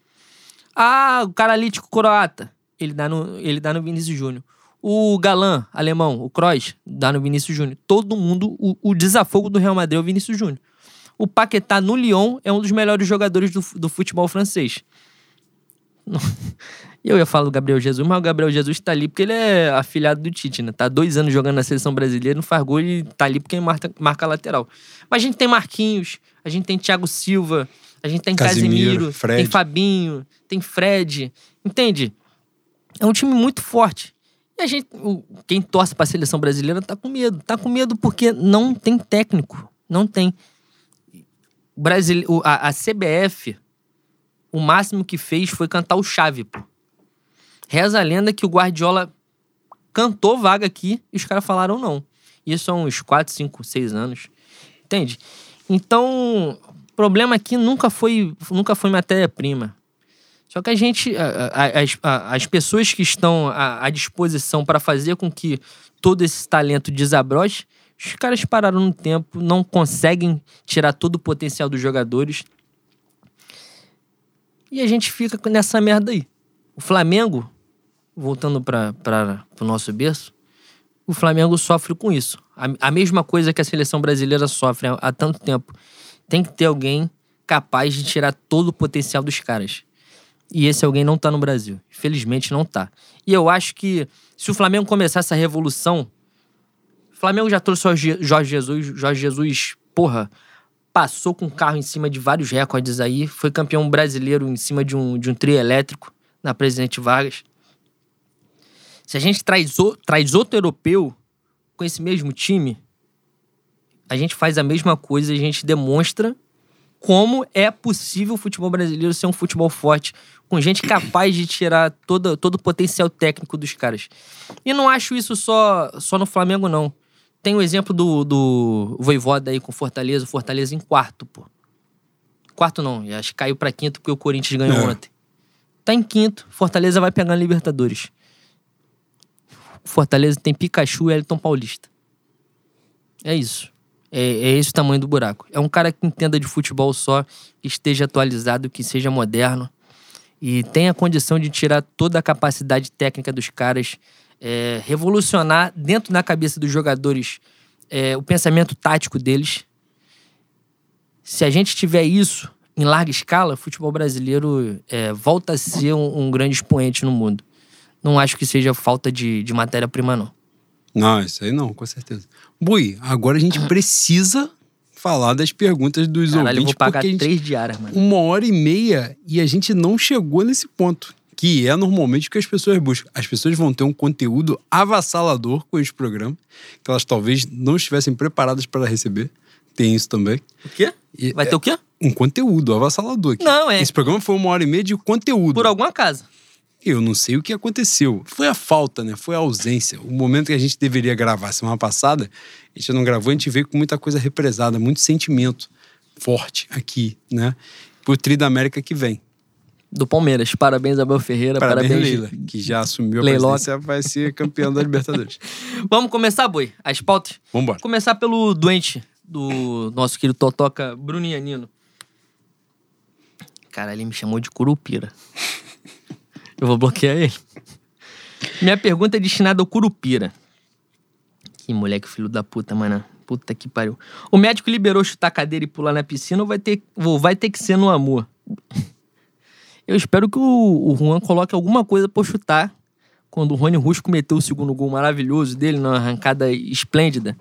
Ah, o caralítico croata, ele dá no, ele dá no Vinícius Júnior. O galã alemão, o Kroos, dá no Vinícius Júnior. Todo mundo, o, o desafogo do Real Madrid é o Vinícius Júnior. O Paquetá no Lyon é um dos melhores jogadores do, do futebol francês. Eu ia falar do Gabriel Jesus, mas o Gabriel Jesus tá ali porque ele é afilhado do Tite, né? Tá dois anos jogando na seleção brasileira, não faz gol e tá ali porque marca, marca lateral. Mas a gente tem Marquinhos, a gente tem Thiago Silva, a gente tem Casimiro, Casemiro, Fred. tem Fabinho, tem Fred. Entende? É um time muito forte. E a gente, quem torce pra seleção brasileira tá com medo. Tá com medo porque não tem técnico. Não tem. Brasil, a, a CBF, o máximo que fez foi cantar o chave, pô. Reza a lenda que o Guardiola cantou vaga aqui e os caras falaram não. Isso há uns 4, 5, 6 anos. Entende? Então, o problema aqui nunca foi, nunca foi matéria-prima. Só que a gente, as, as pessoas que estão à disposição para fazer com que todo esse talento desabroche, os caras pararam no tempo, não conseguem tirar todo o potencial dos jogadores. E a gente fica nessa merda aí. O Flamengo, voltando para o nosso berço, o Flamengo sofre com isso. A, a mesma coisa que a seleção brasileira sofre há, há tanto tempo. Tem que ter alguém capaz de tirar todo o potencial dos caras. E esse alguém não tá no Brasil. Infelizmente não tá. E eu acho que se o Flamengo começar essa revolução. O Flamengo já trouxe Jorge Jesus. Jorge Jesus, porra, passou com o carro em cima de vários recordes aí. Foi campeão brasileiro em cima de um, de um trio elétrico na Presidente Vargas. Se a gente traz, o- traz outro europeu com esse mesmo time, a gente faz a mesma coisa, a gente demonstra como é possível o futebol brasileiro ser um futebol forte, com gente capaz de tirar todo, todo o potencial técnico dos caras. E não acho isso só, só no Flamengo, não. Tem o exemplo do, do Voivoda aí com Fortaleza, o Fortaleza em quarto, pô. Quarto não, acho que caiu pra quinto porque o Corinthians ganhou É. ontem. Tá em quinto, Fortaleza vai pegar a Libertadores. Fortaleza tem Pikachu e Elton Paulista. É isso. É, é esse o tamanho do buraco. É um cara que entenda de futebol só, que esteja atualizado, que seja moderno e tenha condição de tirar toda a capacidade técnica dos caras, é, revolucionar dentro da cabeça dos jogadores é, o pensamento tático deles. Se a gente tiver isso em larga escala, o futebol brasileiro é, volta a ser um, um grande expoente no mundo. Não acho que seja falta de, de matéria-prima, não. Não, isso aí não, com certeza. Bui, agora a gente precisa falar das perguntas dos Caralho, eu ouvintes, vou pagar porque a gente três diárias, mano. uma hora e meia e a gente não chegou nesse ponto. Que é normalmente o que as pessoas buscam. As pessoas vão ter um conteúdo avassalador com esse programa, que elas talvez não estivessem preparadas para receber. Tem isso também. O quê? Vai ter o quê? Um conteúdo avassalador. aqui. Não, é. Esse programa foi uma hora e meia de conteúdo. Por alguma casa. Eu não sei o que aconteceu. Foi a falta, né? Foi a ausência. O momento que a gente deveria gravar semana passada, a gente não gravou, a gente veio com muita coisa represada, muito sentimento forte aqui, né? Pro Tri da América que vem. Do Palmeiras. Parabéns, Abel Ferreira. Parabéns, Parabéns, Leila, que já assumiu a Leiloca. presidência, vai ser campeã da Libertadores. Vamos começar, Boi? As pautas? Vambora. Começar pelo doente do nosso querido Totoca, Brunianino. Cara, ele me chamou de Curupira. Eu vou bloquear ele. Minha pergunta é destinada ao Curupira. Que moleque filho da puta, mano. Puta que pariu. O médico liberou chutar a cadeira e pular na piscina ou vai ter, ou vai ter que ser no amor? Eu espero que o, o Juan coloque alguma coisa pra chutar quando o Rony Rusco meteu o segundo gol maravilhoso dele, numa arrancada esplêndida.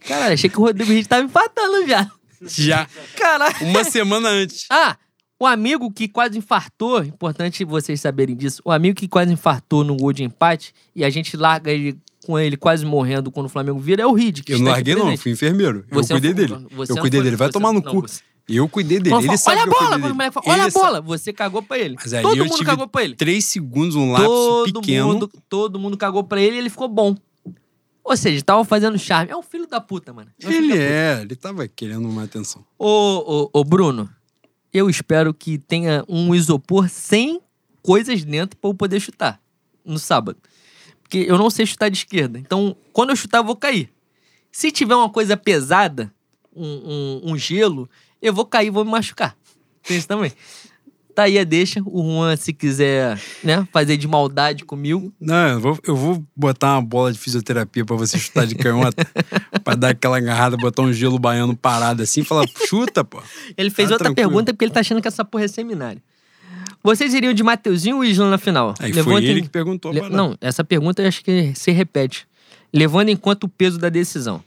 Caralho, achei que o Rodrigo Rich tava empatando, viado. Já. Caralho. Uma semana antes. Ah, o amigo que quase infartou, importante vocês saberem disso, o amigo que quase infartou no gol de empate e a gente larga ele com ele quase morrendo quando o Flamengo vira é o Reed. Eu não está aqui larguei, não, fui enfermeiro. Eu Você é um cuidei dele. Eu é cuidei dele. Vai tomar no não, cu. você- Eu cuidei dele. Ele fala, sabe olha a eu bola, quando o moleque fala, olha a sabe- bola, você cagou pra ele. Mas aí todo eu mundo cagou pra ele. Três segundos, um lapso Todo pequeno. mundo, todo mundo cagou pra ele e ele ficou bom. Ou seja, tava fazendo charme. É um filho da puta, mano. É um Ele é, ele tava querendo uma atenção. Ô, ô, ô, Bruno, eu espero que tenha um isopor sem coisas dentro pra eu poder chutar no sábado. Porque eu não sei chutar de esquerda. Então, quando eu chutar, eu vou cair. Se tiver uma coisa pesada, um, um, um gelo, eu vou cair e vou me machucar. Tem isso também. Tá aí a deixa. O Juan, se quiser, né, fazer de maldade comigo. Não, eu vou, eu vou botar uma bola de fisioterapia pra você chutar de canhota. pra dar aquela agarrada, botar um gelo baiano parado assim e falar, chuta, pô. Ele fez Tá outra tranquilo. pergunta porque ele tá achando que essa porra é seminário. Vocês iriam de Mateuzinho ou Isla na final? Aí Levando foi ele em- que perguntou. Le-. Não, essa pergunta eu acho que se repete. Levando em conta o peso da decisão.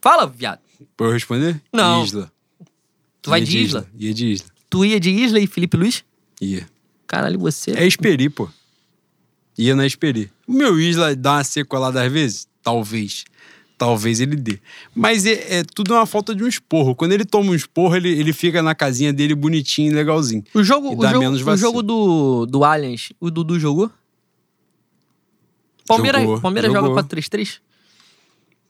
Fala, viado. Pra eu responder? Não. Isla. Tu vai de Isla? Ia de Isla. Tu ia de Isla e Felipe Luiz? Ia. Caralho, você. É Esperi, pô. Ia na Esperi. O meu Isla dá uma sequelada às vezes? Talvez. Talvez ele dê. Mas é, é tudo uma falta de um esporro. Quando ele toma um esporro, ele, ele fica na casinha dele bonitinho e legalzinho. O jogo, o jogo, o jogo do, do Allianz, o Dudu jogou? Palmeiras, Jogou, Palmeiras jogou. joga 4-3-3?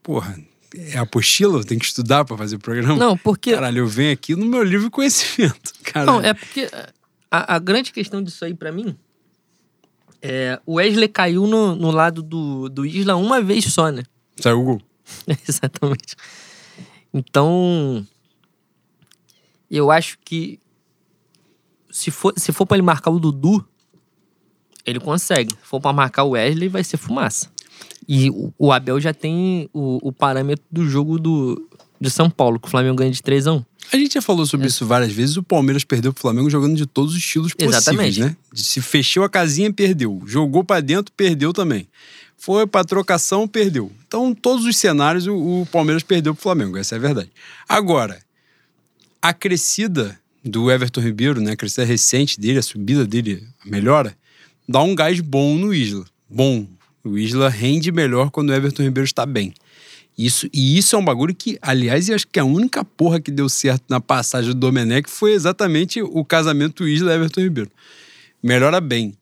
Porra, é apostila? Tem que estudar pra fazer o programa? Não, porque. Caralho, eu venho aqui no meu livro conhecimento. Caralho. Não, é porque a, a grande questão disso aí pra mim é o Wesley caiu no, no lado do, do Isla uma vez só, né? Saiu o gol. Exatamente. Então, eu acho que se for, se for pra ele marcar o Dudu, ele consegue. Se for pra marcar o Wesley, vai ser fumaça. E o, o Abel já tem o, o parâmetro do jogo do, de São Paulo, que o Flamengo ganha de 3 a 1 A gente já falou É. sobre isso várias vezes. O Palmeiras perdeu pro Flamengo jogando de todos os estilos possíveis, Exatamente. né? Se fechou a casinha, perdeu. Jogou pra dentro, perdeu também. Foi pra trocação, perdeu. Então, todos os cenários, o, o Palmeiras perdeu pro Flamengo. Essa é a verdade. Agora, a crescida do Everton Ribeiro, né? A crescida recente dele, a subida dele, a melhora, dá um gás bom no Isla. Bom. O Isla rende melhor quando o Everton Ribeiro está bem. Isso, e isso é um bagulho que, aliás, eu acho que a única porra que deu certo na passagem do Domenech foi exatamente o casamento Isla-Everton Ribeiro. Melhora bem.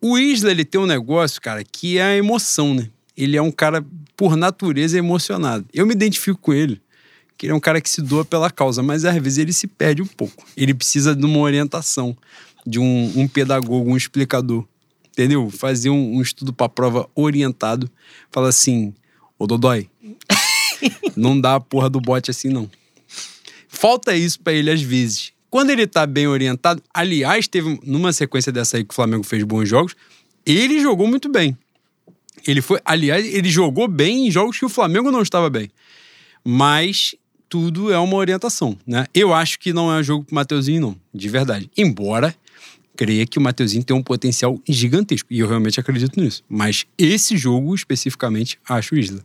O Isla, ele tem um negócio, cara, que é a emoção, né? Ele é um cara, por natureza, emocionado. Eu me identifico com ele, que ele é um cara que se doa pela causa, mas às vezes ele se perde um pouco. Ele precisa de uma orientação, de um, um pedagogo, um explicador. Entendeu? Fazer um, um estudo pra prova orientado. Fala assim, ô Dodói, não dá a porra do bote assim, não. Falta isso pra ele às vezes. Quando ele tá bem orientado, aliás, teve numa sequência dessa aí que o Flamengo fez bons jogos, ele jogou muito bem. Ele foi, aliás, ele jogou bem em jogos que o Flamengo não estava bem. Mas tudo é uma orientação, né? Eu acho que não é um jogo pro Mateuzinho, não, de verdade. Embora creia que o Mateuzinho tem um potencial gigantesco. E eu realmente acredito nisso. Mas esse jogo, especificamente, acho o Isla.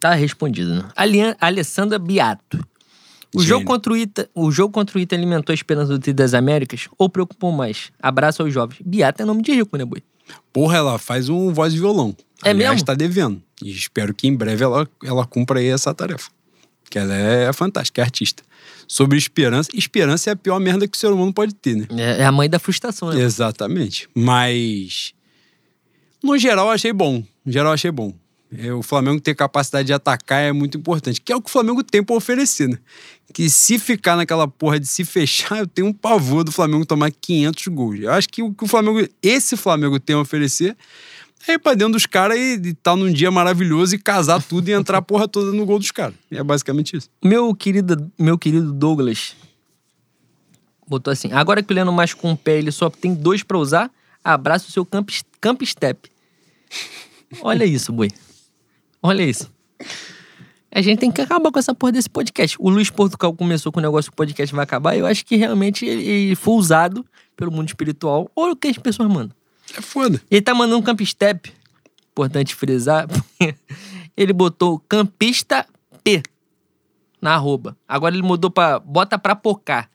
Tá respondido, né? Alian- Alessandra Biato. O Gênio. jogo, contra o, Ita, o jogo contra o Ita alimentou a esperança do time das Américas ou preocupou mais? Abraço aos jovens. Biato é nome de rico, né, boi? Porra, ela faz um voz e violão. É Aliás, mesmo? tá devendo. E espero que em breve ela, ela cumpra aí essa tarefa. Que ela é fantástica, é artista. Sobre esperança, esperança é a pior merda que o ser humano pode ter, né? É, é a mãe da frustração, né? Exatamente. Mas, no geral, achei bom. No geral, achei bom. É, o Flamengo ter capacidade de atacar é muito importante, que é o que o Flamengo tem pra oferecer, né? Que se ficar naquela porra de se fechar, eu tenho um pavor do Flamengo tomar 500 gols. Eu acho que o que o Flamengo, esse Flamengo tem a oferecer é ir pra dentro dos caras e estar num dia maravilhoso e casar tudo e entrar a porra toda no gol dos caras. É basicamente isso. Meu querido, meu querido Douglas botou assim: agora que o Leno mais com o pé ele só tem dois pra usar, abraça o seu camp, camp step. Olha isso, boi. Olha isso. A gente tem que acabar com essa porra desse podcast. O Luiz Portugal começou com o negócio que o podcast vai acabar. Eu acho que realmente ele, foi usado pelo mundo espiritual. Olha o que as pessoas mandam. É foda. Ele tá mandando um camp step. Importante frisar. ele botou campista P na arroba. Agora ele mudou pra bota pra pocar.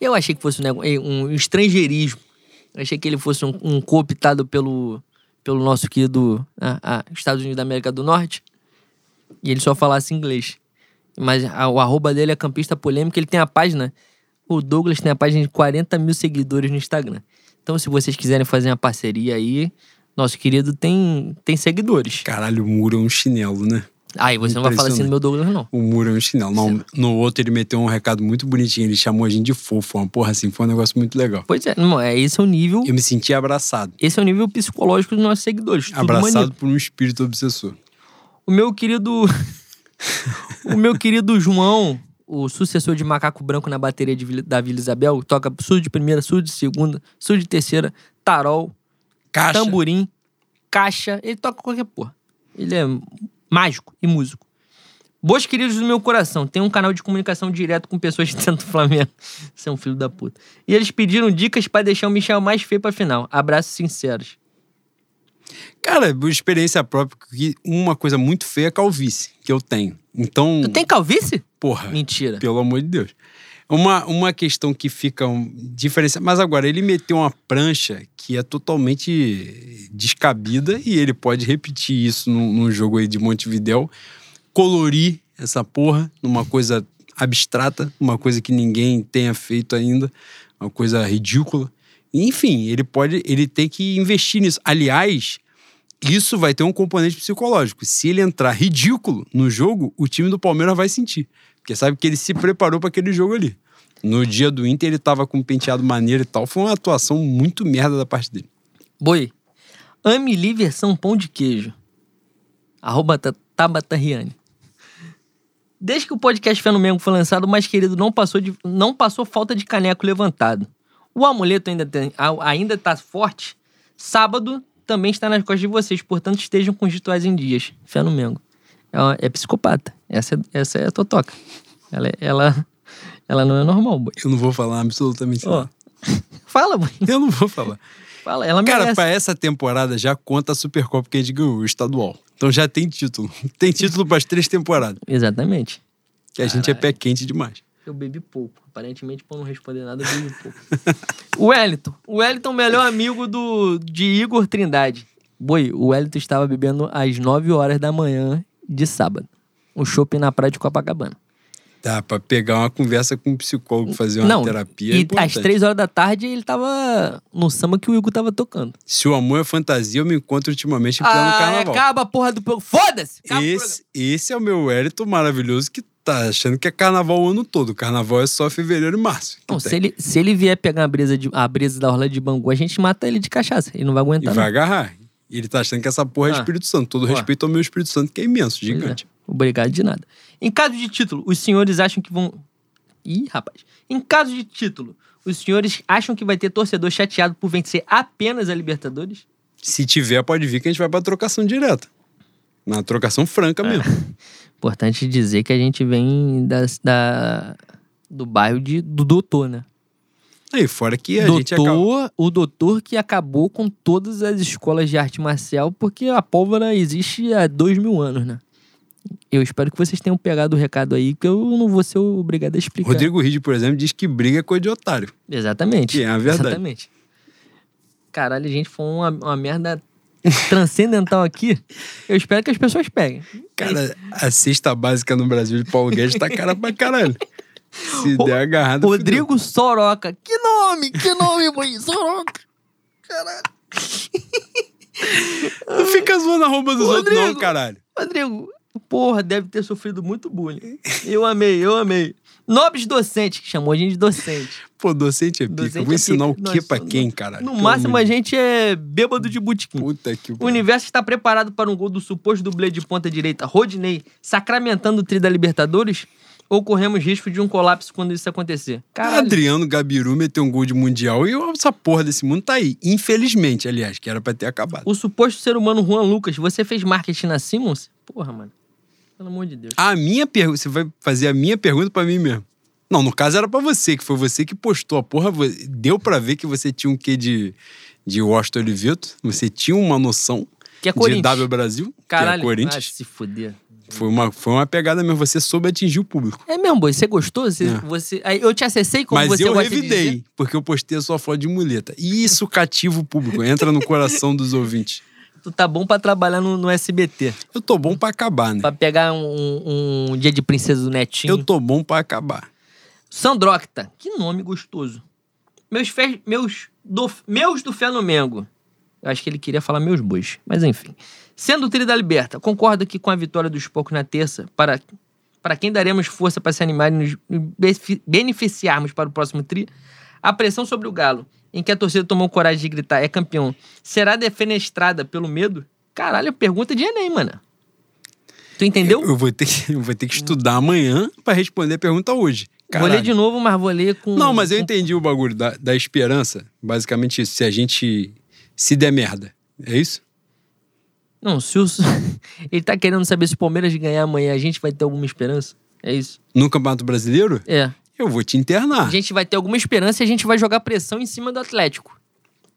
Eu achei que fosse um, um estrangeirismo. Eu achei que ele fosse um, um cooptado pelo, pelo nosso querido ah, ah, Estados Unidos da América do Norte. E ele só falasse inglês. Mas a- o arroba dele é campista polêmico. Ele tem a página. O Douglas tem a página de 40 mil seguidores no Instagram. Então, se vocês quiserem fazer uma parceria aí, nosso querido tem, tem seguidores. Caralho, o muro é um chinelo, né? Aí você não vai falar assim do meu Douglas, não. O muro é um chinelo. Não, no outro ele meteu um recado muito bonitinho. Ele chamou a gente de fofo. Uma porra assim, foi um negócio muito legal. Pois é, não, é esse é o nível. Eu me senti abraçado. Esse é o nível psicológico dos nossos seguidores. Abraçado maneiro. por um espírito obsessor. O meu querido. o meu querido João, o sucessor de Macaco Branco na bateria de da Vila Isabel, toca sul de primeira, sul de segunda, sul de terceira, tarol, Caixa. tamborim, caixa. Ele toca qualquer porra. Ele é mágico e músico. Boas queridos do meu coração, tem um canal de comunicação direto com pessoas de dentro do Flamengo. Você é um filho da puta. E eles pediram dicas pra deixar o Michel mais feio pra final. Abraços sinceros. Cara, experiência própria, que uma coisa muito feia é calvície, que eu tenho. Então, Tu tem calvície? Porra, Mentira. pelo amor de Deus. Uma, uma questão que fica um, diferenciada. Mas agora, ele meteu uma prancha que é totalmente descabida e ele pode repetir isso num, num jogo aí de Montevidéu, colorir essa porra numa coisa abstrata, uma coisa que ninguém tenha feito ainda, uma coisa ridícula. Enfim, ele pode, ele tem que investir nisso. Aliás, isso vai ter um componente psicológico. Se ele entrar ridículo no jogo, o time do Palmeiras vai sentir. Porque sabe que ele se preparou para aquele jogo ali. No dia do Inter, ele tava com um penteado maneiro e tal. Foi uma atuação muito merda da parte dele. Boi. Ameli versão pão de queijo. Arroba Ta- Tabata Riane. Desde que o podcast Fenomengo foi lançado, o mais querido não passou, de, não passou falta de caneco levantado. O amuleto ainda, tem, ainda tá forte. Sábado também está nas costas de vocês, portanto estejam com os rituais em dias. Fenomengo. É, uma- é psicopata. Essa, é- essa é a Totoca. Ela, é- ela, ela não é normal, boi. Eu não vou falar absolutamente nada. fala, boi. Eu não vou falar. Fala, ela Cara, merece. pra essa temporada já conta a Supercopa que a gente ganhou, o estadual. Então já tem título. Tem título pras três temporadas. Exatamente. Que a gente é pé quente demais. Eu bebi pouco. Aparentemente, por não responder nada, eu bebi pouco. o Wellington. O Wellington, melhor amigo do, de Igor Trindade. Boi, o Wellington estava bebendo às 9 horas da manhã de sábado. O shopping na praia de Copacabana. Dá pra pegar uma conversa com um psicólogo, fazer uma não, terapia. é e importante. às 3 horas da tarde ele tava no samba que o Igor tava tocando. Se o amor é fantasia, eu me encontro ultimamente em pleno Ah, carnaval. acaba a porra do... Foda-se! Esse, esse é o meu Wellington maravilhoso que tá achando que é carnaval o ano todo. Carnaval é só fevereiro e março. Não, se ele, se ele vier pegar a brisa, de, a brisa da Orla de Bangu, a gente mata ele de cachaça. Ele não vai E aguentar. vai não. agarrar. E ele tá achando que essa porra é Ah. Espírito Santo. Todo respeito ao meu Espírito Santo, que é imenso, é. gigante. Obrigado de nada. Em caso de título, os senhores acham que vão. Ih, rapaz. Em caso de título, os senhores acham que vai ter torcedor chateado por vencer apenas a Libertadores? Se tiver, pode vir que a gente vai pra trocação direta. Na trocação franca É. mesmo. Importante dizer que a gente vem das- da, do bairro de, do doutor, né? Aí, fora que a gente acaba... doutor, o doutor que acabou com todas as escolas de arte marcial, porque a pólvora existe há dois mil anos, né? Eu espero que vocês tenham pegado o recado aí, que eu não vou ser obrigado a explicar. Rodrigo Ride, por exemplo, diz que briga é coisa de otário. Exatamente. Que é a verdade. Exatamente. Caralho, gente, foi uma, uma merda transcendental aqui. Eu espero que as pessoas peguem. Cara, a cesta básica no Brasil de Paulo Guedes tá cara pra caralho. Se der agarrada. fudeu. Rodrigo Soroca. Que nome? Que nome, boy? Soroca. Caralho. Não fica zoando a roupa dos outros, não, Rodrigo. caralho. Rodrigo, porra, deve ter sofrido muito bullying. Eu amei, eu amei. Nobres docente, que chamou a gente de docente. Pô, docente é pica. Docente Vou é ensinar pica. o Nós pra quem, caralho? No Pelo máximo, a gente é bêbado de botequim. Puta que O universo está preparado para um gol do suposto dublê de ponta direita, Rodney, sacramentando o tri da Libertadores? Ou corremos risco de um colapso quando isso acontecer? Caralho. Adriano Gabiru meteu um gol de mundial e essa porra desse mundo tá aí. Infelizmente, aliás, que era pra ter acabado. O suposto ser humano Juan Lucas, você fez marketing na Simmons? Porra, mano. Pelo amor de Deus. A minha pergunta, você vai fazer a minha pergunta pra mim mesmo. Não, no caso era pra você, que foi você que postou a porra. Deu pra ver que você tinha um quê de, de Washington Oliveto. Você tinha uma noção Que é de. W Brasil, Caralho. que é Corinthians. Ah, se fuder. Foi, uma, foi uma pegada mesmo. Você soube atingir o público. É mesmo, boy. Você gostou? Você, É. você... Eu te acessei como Mas você eu gosta revidei, porque eu postei a sua foto de muleta. E isso cativa o público, entra no coração dos ouvintes. Tu tá bom pra trabalhar no, no SBT. Eu tô bom pra acabar, né? Pra pegar um, um dia de princesa do Netinho. Eu tô bom pra acabar. Sandrocta. Que nome gostoso. Meus, fe... meus, do... meus do Fenomengo. Eu acho que ele queria falar meus bois. Mas enfim. Sendo o tri da Liberta, concordo que com a vitória dos poucos na terça, para, para quem daremos força para se animar e nos benefi- beneficiarmos para o próximo tri, a pressão sobre o Galo, em que a torcida tomou coragem de gritar é campeão, será defenestrada pelo medo? Caralho, pergunta de Enem, mano. Tu entendeu? Eu vou ter que, eu vou ter que estudar amanhã pra responder a pergunta hoje. Vou ler Caralho. de novo, mas vou ler com. Não, mas eu entendi o bagulho da, da esperança. Basicamente isso. Se a gente se der merda. É isso? Não, se o... ele tá querendo saber se o Palmeiras ganhar amanhã, a gente vai ter alguma esperança? É isso? No Campeonato Brasileiro, É. eu vou te internar. A gente vai ter alguma esperança e a gente vai jogar pressão em cima do Atlético.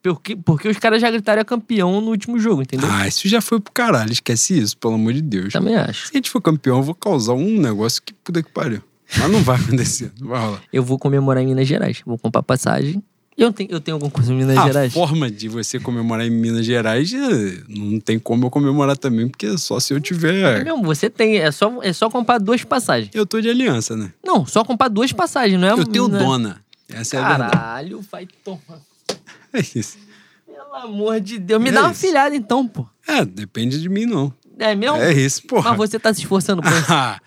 Porque, porque os caras já gritaram é campeão no último jogo, entendeu? Ah, isso já foi pro caralho. Esquece isso, pelo amor de Deus. Também acho. Se a gente for campeão, eu vou causar um negócio que puta que pariu. Mas não vai acontecer. Não vai rolar. Eu vou comemorar em Minas Gerais. Vou comprar passagem. Eu tenho, eu tenho alguma coisa em Minas a Gerais? forma de você comemorar em Minas Gerais eh, não tem como eu comemorar também, porque é só se eu tiver. Não, você tem. É só, é só comprar duas passagens. Eu tô de aliança, né? Não, só comprar duas passagens, não é? Eu tenho não é- dona. Essa é a verdade. Caralho, vai tomar. É isso. Pelo amor de Deus. Me É dá uma isso. filhada então, pô. É, depende de mim, não. É mesmo? É isso, porra. Mas você tá se esforçando por isso. Ah,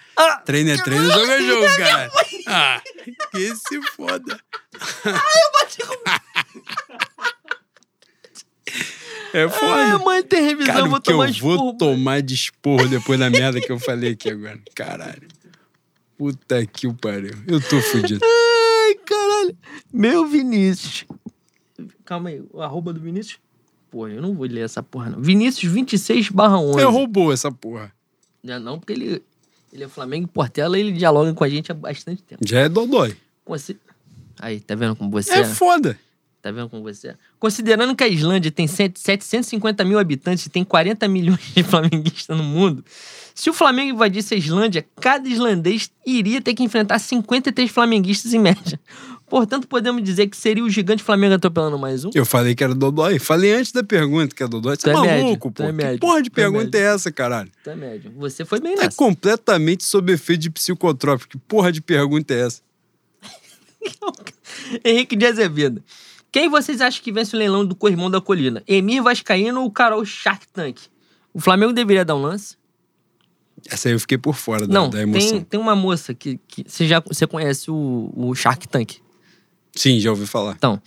treino é treino, jogo é jogo, cara. Ah, que se foda. É Ai, foda. mãe, tem revisão, Cara, eu vou que eu tomar vou esporro. tomar de esporro depois da merda que eu falei aqui agora. Caralho. Puta que o pariu. Eu tô fudido. Ai, caralho. Meu Vinícius. Calma aí, o arroba do Vinícius? Pô, eu não vou ler essa porra, não. Vinícius 26 barra 11. É roubou essa porra. Já não, porque ele, ele é Flamengo e Portela e ele dialoga com a gente há bastante tempo. Já é dodói. Consi- Aí, tá vendo como você É é? foda. Tá vendo como você é? Considerando que a Islândia tem 100 750 mil habitantes e tem 40 milhões de flamenguistas no mundo, se o Flamengo invadisse a Islândia, cada islandês iria ter que enfrentar 53 flamenguistas em média. Portanto, podemos dizer que seria o gigante Flamengo atropelando mais um? Eu falei que era dodói. Falei antes da pergunta que é dodói. Você é é maluco, médio, pô. é Que médio, porra de é pergunta médio. é essa, caralho? Tá médio. Você foi bem Tá nessa. completamente sob efeito de psicotrópico. Que porra de pergunta é essa? Henrique de Azevedo. Quem vocês acham que vence o leilão do Corrimão da Colina? Emir Vascaíno ou Carol Shark Tank? O Flamengo deveria dar um lance? Essa aí eu fiquei por fora da, Não, da emoção. tem, tem uma moça que, que você já você conhece o, o Shark Tank. Sim, já ouvi falar. Então,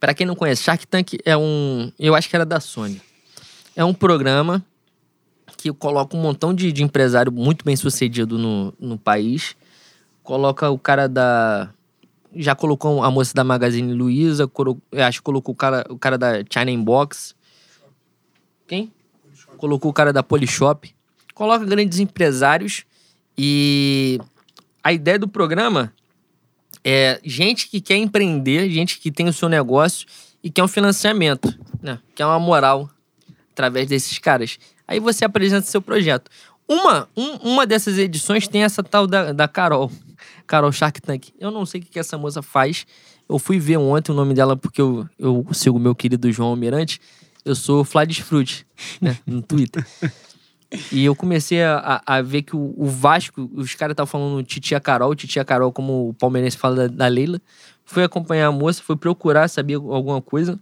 Pra quem não conhece, Shark Tank é um, eu acho que era da Sony. É um programa que coloca um montão de, de empresário muito bem sucedido no, no país. Coloca o cara da. Já colocou a moça da Magazine Luiza, eu acho que colocou o cara, o cara da China Inbox. Quem? Colocou o cara da Polishop. Coloca grandes empresários e a ideia do programa é gente que quer empreender, gente que tem o seu negócio e quer um financiamento, né? Quer uma moral através desses caras. Aí você apresenta seu projeto. Uma, um- uma dessas edições tem essa tal da, da Carol, Carol Shark Tank. Eu não sei o que, que essa moça faz. Eu fui ver ontem o nome dela porque eu, eu sigo meu querido João Almirante. Eu sou Fladis Fruit, né? No Twitter. E eu comecei a, a- ver que o, o Vasco, os caras estavam falando Titia Carol, Titia Carol, como o palmeirense fala da, da Leila. Fui acompanhar a moça, fui procurar saber alguma coisa.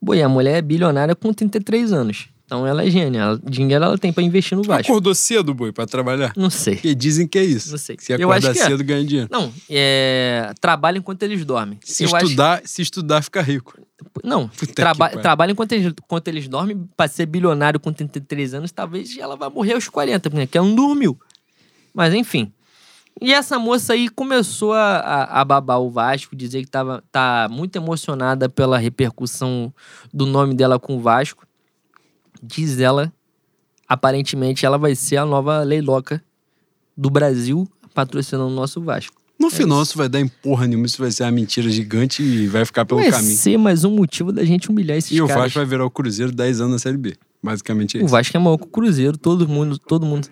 Boi, a mulher é bilionária com 33 anos. Então ela é gênia. Ela- dinheiro ela tem pra investir no Vasco. Acordou cedo, boi, pra trabalhar? Não sei. Porque dizem que é isso. Não sei. Se Eu acordar acho que é. cedo, ganha dinheiro. Não, é. Trabalha enquanto eles dormem. Se Eu acho- estudar, se estudar, fica rico. Não, traba trabalha enquanto eles, enquanto eles dormem. Pra ser bilionário com 33 anos, talvez ela vá morrer aos 40, porque ela não dormiu. Mas enfim. E essa moça aí começou a, a, a babar o Vasco, dizer que tava, tá muito emocionada pela repercussão do nome dela com o Vasco. Diz ela, aparentemente, ela vai ser a nova leiloca do Brasil patrocinando o nosso Vasco. No final, isso vai dar em porra nenhuma, isso vai ser uma mentira gigante e vai ficar pelo vai caminho. ser mais um motivo da gente humilhar esses E o caras. Vasco vai virar o Cruzeiro 10 anos na Série B. Basicamente é O isso. Vasco é maior que o Cruzeiro, todo mundo, todo mundo.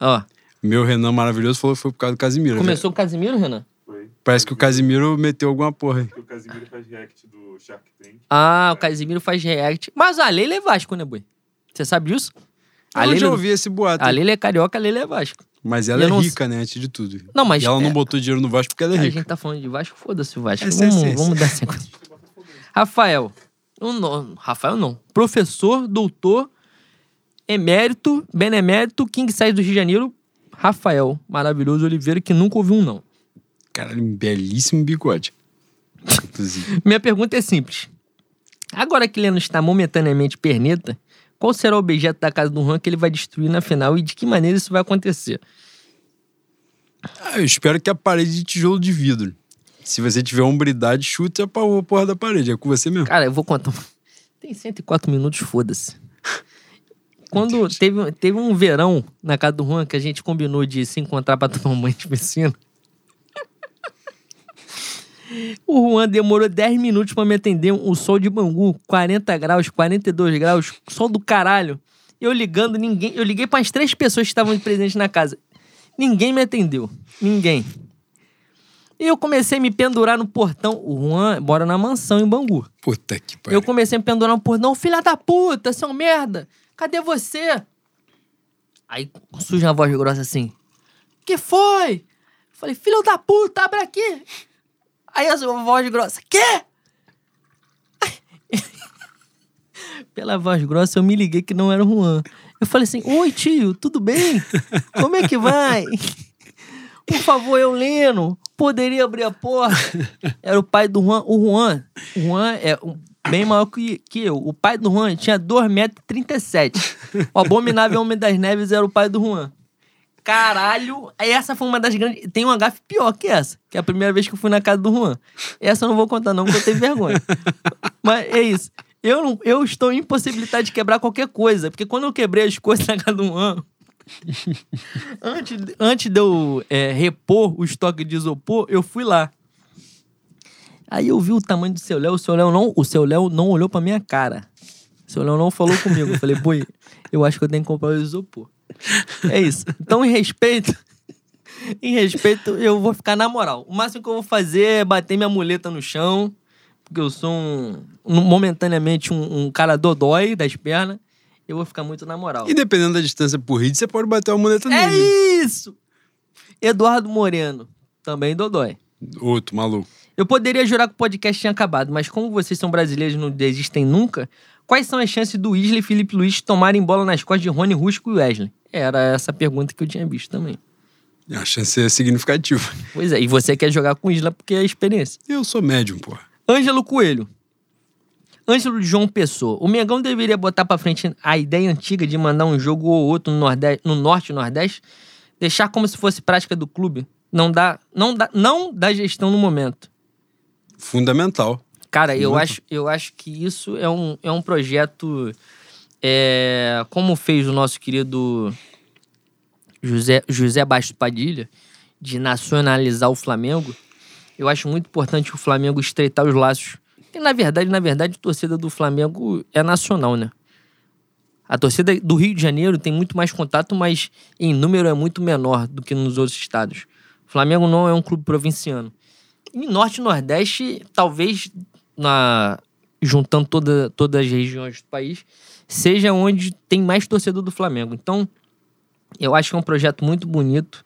Ó, Meu Renan maravilhoso falou que foi por causa do Casimiro. começou o Casimiro, Renan? Foi. Parece que o Casimiro meteu alguma porra aí. Porque o Casimiro faz react do Shark Tank. Ah, o Casimiro faz react. Mas a Leila é Vasco, né, boi? Você sabe disso? A Eu já ouvi esse boato. a Leila é carioca, a Leila é Vasco. Mas ela Eu é não rica, né, antes de tudo. Não, mas E ela não é, botou dinheiro no Vasco porque ela é a rica. gente tá falando de Vasco, foda-se o Vasco. Essa é a vamos, essência. vamos dar sequência. Rafael, O no- Rafael não. Professor, doutor, emérito, benemérito, King Size do Rio de Janeiro, Rafael Maravilhoso Oliveira, que nunca ouviu um não. Caralho, um belíssimo bigode. Inclusive. Minha pergunta é simples. Agora que Leno está momentaneamente perneta, qual será o objeto da casa do Juan que ele vai destruir na final e de que maneira isso vai acontecer? Ah, eu espero que a parede de tijolo de vidro. Se você tiver hombridade, chute a porra da parede. É com você mesmo. Cara, eu vou contar. Tem 104 minutos, foda-se. Quando teve, teve um verão na casa do Juan que a gente combinou de se encontrar pra tomar um banho de piscina. O Juan demorou 10 minutos pra me atender. O sol de Bangu, 40 graus, 42 graus, sol do caralho. Eu ligando, ninguém. Eu liguei para as três pessoas que estavam presentes na casa. Ninguém me atendeu. Ninguém. E eu comecei a me pendurar no portão. O Juan mora na mansão em Bangu. Puta que pariu. Eu comecei a me pendurar no portão. Filha da puta, seu merda! Cadê você? Aí surge uma voz grossa assim. Que foi? Falei, filho da puta, abre aqui! Aí a sua voz grossa, quê? Pela voz grossa eu me liguei que não era o Juan. Eu falei assim, oi tio, tudo bem? Como é que vai? Por favor, eu Leno, poderia abrir a porta? Era o pai do Juan. O Juan, o Juan é bem maior que, que eu. O pai do Juan tinha 2,37m. O abominável Homem das Neves era o pai do Juan. Caralho, essa foi uma das grandes. Tem uma gafe pior que essa, que é a primeira vez que eu fui na casa do Juan. Essa eu não vou contar, não, porque eu tenho vergonha. Mas é isso. Eu, não, eu estou impossibilitado de quebrar qualquer coisa, porque quando eu quebrei as coisas na casa do Juan, antes, antes de eu é, repor o estoque de isopor, eu fui lá. Aí eu vi o tamanho do seu Léo, o seu Léo não, o seu Léo não olhou pra minha cara. O seu Léo não falou comigo. Eu falei, boi, eu acho que eu tenho que comprar o isopor. É isso. Então, em respeito, em respeito, eu vou ficar na moral. O máximo que eu vou fazer é bater minha muleta no chão, porque eu sou um, um- momentaneamente um, um cara dodói das pernas. Eu vou ficar muito na moral. E dependendo da distância por hit, você pode bater uma muleta É nele. isso! Eduardo Moreno, também dodói. Outro maluco. Eu poderia jurar que o podcast tinha acabado, mas como vocês são brasileiros e não desistem nunca, quais são as chances do Isla e Felipe Luiz tomarem bola nas costas de Rony Rusco e Wesley? Era essa pergunta que eu tinha visto também. A chance é significativa. Pois é, e você quer jogar com Isla porque é a experiência. Eu sou médium, porra. Ângelo Coelho. Ângelo João Pessoa. O Mengão deveria botar pra frente a ideia antiga de mandar um jogo ou outro no, Nordeste, no Norte e Nordeste, deixar como se fosse prática do clube. Não dá, não dá, não dá gestão no momento. Fundamental. Cara, eu acho, eu acho que isso é um, é um projeto. É, como fez o nosso querido José, José Bastos Padilha, de nacionalizar o Flamengo. Eu acho muito importante o Flamengo estreitar os laços. E, na verdade, na verdade, a torcida do Flamengo é nacional, né? A torcida do Rio de Janeiro tem muito mais contato, mas em número é muito menor do que nos outros estados. O Flamengo não é um clube provinciano. Em Norte e Nordeste, talvez, na, juntando toda, todas as regiões do país, seja onde tem mais torcedor do Flamengo. Então, eu acho que é um projeto muito bonito.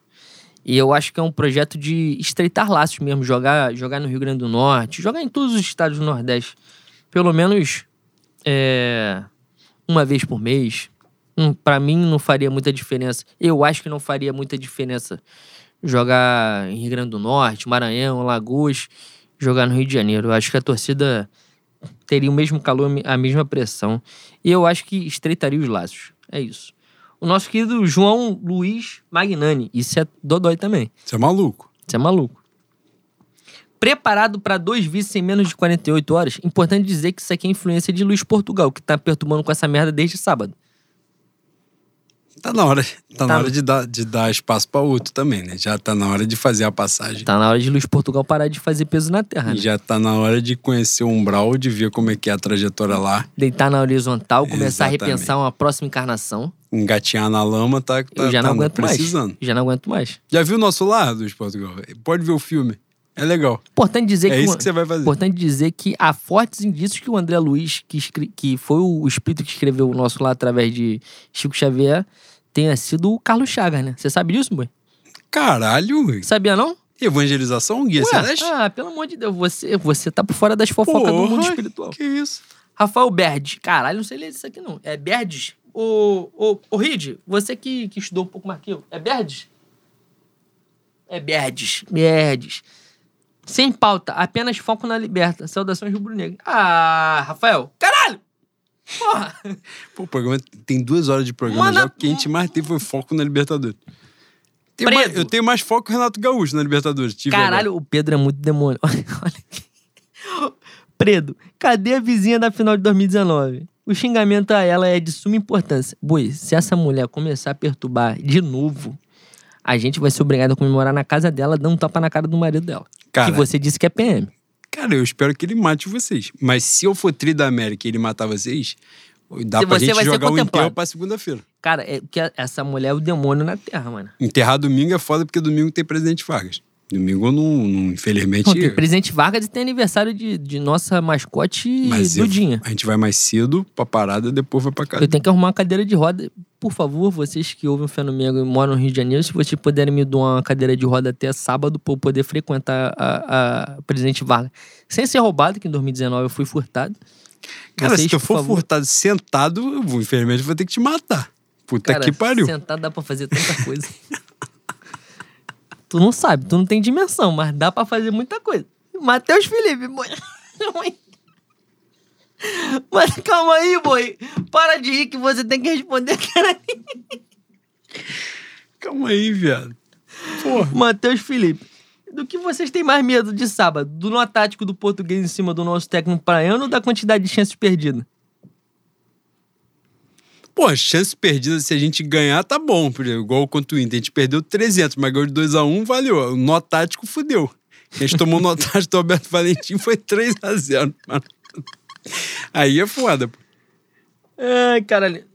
E eu acho que é um projeto de estreitar laços mesmo, jogar, jogar no Rio Grande do Norte, jogar em todos os estados do Nordeste. Pelo menos é, uma vez por mês. Hum, Pra mim não faria muita diferença. Eu acho que não faria muita diferença jogar em Rio Grande do Norte, Maranhão, Lagoas, jogar no Rio de Janeiro. Eu acho que a torcida teria o mesmo calor, a mesma pressão. E eu acho que estreitaria os laços. É isso. O nosso querido João Luiz Magnani. Isso é dodói também. Você é maluco. Você é maluco. Preparado para dois vices em menos de 48 horas? Importante dizer que isso aqui é influência de Luiz Portugal, que tá perturbando com essa merda desde sábado. Tá na hora, tá Tá. na hora de, dar, de dar espaço pra outro também, né? Já tá na hora de fazer a passagem. Tá na hora de Luiz Portugal parar de fazer peso na terra, né? Já tá na hora de conhecer o umbral, de ver como é que é a trajetória lá. Deitar na horizontal, começar Exatamente. a repensar uma próxima encarnação. Engatinhar na lama, tá, tá, Eu já não tá aguento precisando. mais. Já não aguento mais. Já viu o nosso lar, Luiz Portugal? Pode ver o filme. É legal. Importante dizer É que isso que você vai fazer. Importante dizer que há fortes indícios que o André Luiz, que, que foi o espírito que escreveu o nosso lá através de Chico Xavier, tenha sido o Carlos Chagas, né? Você sabe disso, boi? Caralho! Sabia não? Evangelização, guia Ué, celeste? ah, pelo amor de Deus, você, você tá por fora das fofocas do mundo Porra, espiritual. Que isso? Rafael Berdes. Caralho, não sei ler isso aqui não. É Berdes? Ô, ô, ô Ride, você que, que estudou um pouco mais que eu. É Berdes? É Berdes. Berdes. Sem pauta, apenas foco na liberta. Saudações rubro-negro. Ah, Rafael. Caralho! Porra! Pô, o programa tem duas horas de programa Mano, já. O que a gente mais teve foi foco na Libertadores. Tenho mais- eu tenho mais foco que o Renato Gaúcho na Libertadores. Tive Caralho, o Pedro é muito demônio. Olha aqui. Predo, cadê a vizinha da final de 2019? O xingamento a ela é de suma importância. Boi, se essa mulher começar a perturbar de novo, a gente vai ser obrigado a comemorar na casa dela, dando um tapa na cara do marido dela. Cara. Que você disse que é PM. Cara, eu espero que ele mate vocês. Mas se eu for tri da América e ele matar vocês, dá Se pra gente jogar o enterro pra segunda-feira. Cara, é que essa mulher é o demônio na terra, mano. Enterrar domingo é foda porque domingo tem presidente Vargas. Domingo não, não infelizmente. Não, tem presidente Vargas e tem aniversário de, de nossa mascote mas eu- Dudinha. a gente vai mais cedo pra parada, depois vai pra casa. Eu tenho que arrumar uma cadeira de roda. Por favor, vocês que ouvem o Fenômeno e moram no Rio de Janeiro, se vocês puderem me dar uma cadeira de roda até sábado pra eu poder frequentar a, a Presidente Vargas. Sem ser roubado, que em 2019 eu fui furtado. Cara, Vocês, se por for favor. furtado sentado, eu vou, infelizmente vou ter que te matar. Puta Cara, que pariu. Sentado dá pra fazer tanta coisa. tu não sabe, tu não tem dimensão, mas dá pra fazer muita coisa. Matheus Felipe, boi. Mas calma aí, boi. Para de rir que você tem que responder, cara. Calma aí, viado. Porra. Matheus Felipe. Do que vocês têm mais medo de sábado? Do nó tático do português em cima do nosso técnico praiano ou da quantidade de chances perdidas? Pô, chance perdida se a gente ganhar, tá bom. Igual contra o Inter. A gente perdeu 300, mas ganhou de 2x1, valeu. O nó tático fudeu. A gente tomou nó tático do Alberto Valentim, foi 3x0. mano. Aí é foda. pô. Ai, caralho.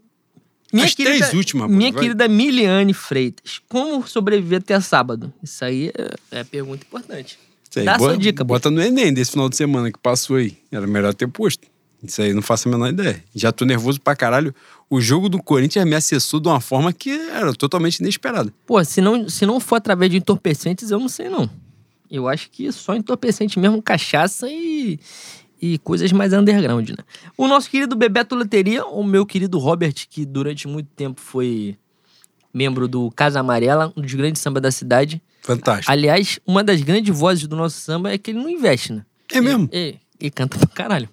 As três últimas, pô, Minha vai. querida Miliane Freitas. Como sobreviver até sábado? Isso aí é, é pergunta importante. Aí, Dá bota, sua dica, pô. Bota no Enem desse final de semana que passou aí. Era melhor ter posto. Isso aí não faço a menor ideia. Já tô nervoso pra caralho. O jogo do Corinthians me acessou de uma forma que era totalmente inesperada. Pô, se não, se não for através de entorpecentes, eu não sei não. Eu acho que só entorpecente mesmo, cachaça e, e coisas mais underground, né? O nosso querido Bebeto Loteria, o meu querido Robert, que durante muito tempo foi membro do Casa Amarela, um dos grandes samba da cidade. Fantástico. Aliás, uma das grandes vozes do nosso samba é que ele não investe, né? É mesmo? E, e- e canta pra caralho.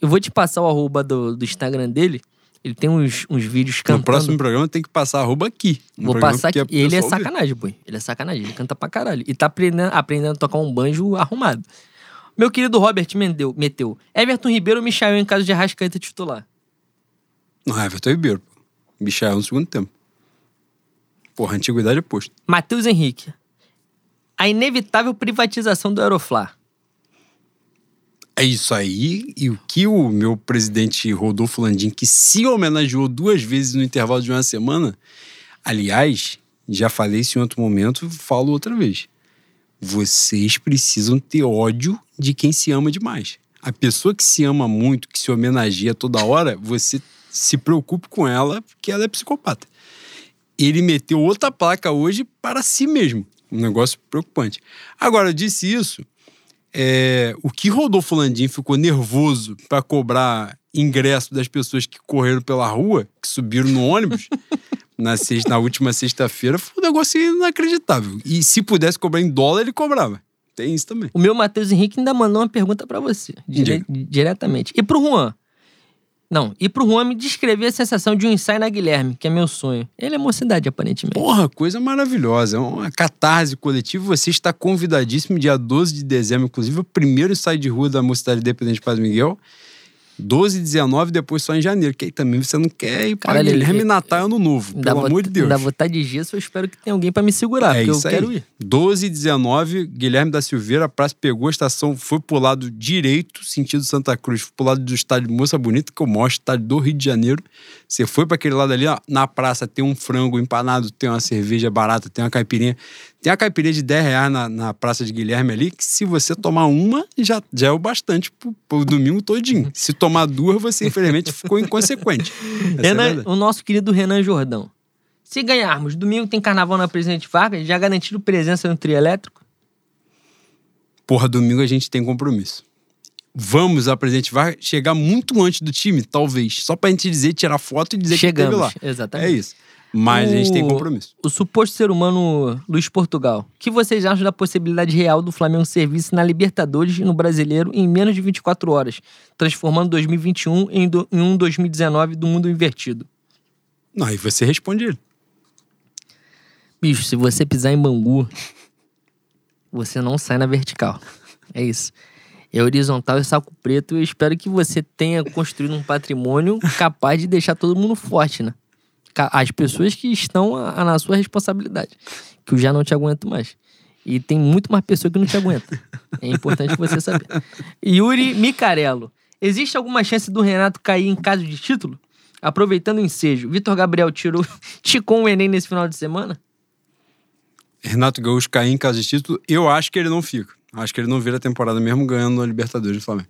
Eu vou te passar o arroba do, do Instagram dele. Ele tem uns, uns vídeos cantando. No próximo programa tem que passar arroba aqui. No Vou passar aqui. é pro Ele é sacanagem, pô. Ele é sacanagem. Ele canta pra caralho. E tá aprendendo, aprendendo a tocar um banjo arrumado. Meu querido Robert Mendeu, meteu. Everton Ribeiro ou Michael em caso de Arrascaeta titular? Não, Everton Ribeiro. Michael no segundo tempo. Porra, antiguidade é posto. Matheus Henrique. A inevitável privatização do Aeroflá. É isso aí. E o que o meu presidente Rodolfo Landim, que se homenageou duas vezes no intervalo de uma semana, aliás, já falei isso em outro momento, falo outra vez. Vocês precisam ter ódio de quem se ama demais. A pessoa que se ama muito, que se homenageia toda hora, você se preocupe com ela, porque ela é psicopata. Ele meteu outra placa hoje para si mesmo. Um negócio preocupante. Agora, eu disse isso. É, o que Rodolfo Landim ficou nervoso para cobrar ingresso das pessoas que correram pela rua, que subiram no ônibus na, sexta- na última sexta-feira, foi um negócio inacreditável. E se pudesse cobrar em dólar, ele cobrava. Tem isso também. O meu Matheus Henrique ainda mandou uma pergunta pra você. dire- diretamente. E pro Juan? Não, e pro Juan me descrever a sensação de um ensaio na Guilherme, que é meu sonho. Ele é mocidade, aparentemente. Porra, coisa maravilhosa. É uma catarse coletiva. Você está convidadíssimo dia 12 de dezembro, inclusive, o primeiro ensaio de rua da Mocidade Independente de Padre Miguel. 12 e 19, depois só em janeiro. Que aí também você não quer ir Caralho, Guilherme Natal e Ano Novo. Pelo amor de Deus. Dá vontade de gesso, eu espero que tenha alguém pra me segurar, É porque eu aí. quero ir. 12 e 19, Guilherme da Silveira, a praça pegou a estação, foi pro lado direito, sentido Santa Cruz, foi pro lado do estádio Moça Bonita, que é o maior estádio do Rio de Janeiro. Você foi para aquele lado ali, ó, na praça tem um frango empanado, tem uma cerveja barata, tem uma caipirinha. Tem a caipirinha de 10 reais na, na praça de Guilherme ali, que se você tomar uma, já, já é o bastante pro, pro domingo todinho. Se tomar duas, você infelizmente ficou inconsequente. É Renan- verdade. o nosso querido Renan Jordão. Se ganharmos, domingo tem carnaval na Presidente Vargas, já garantido presença no trio elétrico? Porra, domingo a gente tem compromisso. vamos a presidente vai chegar muito antes do time, talvez. Só pra gente dizer, tirar foto e dizer Chegamos, que teve lá. exatamente. É isso. Mas a gente tem O- compromisso. O suposto ser humano Luiz Portugal. O que vocês acham da possibilidade real do Flamengo serviço na Libertadores e no Brasileiro em menos de 24 horas, transformando 2021 em, do- em um 2019 do mundo invertido? Não, aí você responde ele. Bicho, se você pisar em Bangu, você não sai na vertical. É isso. É horizontal e saco preto. Eu espero que você tenha construído um patrimônio capaz de deixar todo mundo forte, né? As pessoas que estão a- a- na sua responsabilidade. Que eu já não te aguento mais. E tem muito mais pessoa que não te aguenta. É importante você saber. Yuri Micarello. Existe alguma chance do Renato cair em caso de título? Aproveitando o ensejo, Vitor Gabriel tirou, ticou um Enem nesse final de semana? Renato Gaúcho cair em caso de título, eu acho que ele não fica. Acho que ele não vira a temporada mesmo ganhando a Libertadores do Flamengo.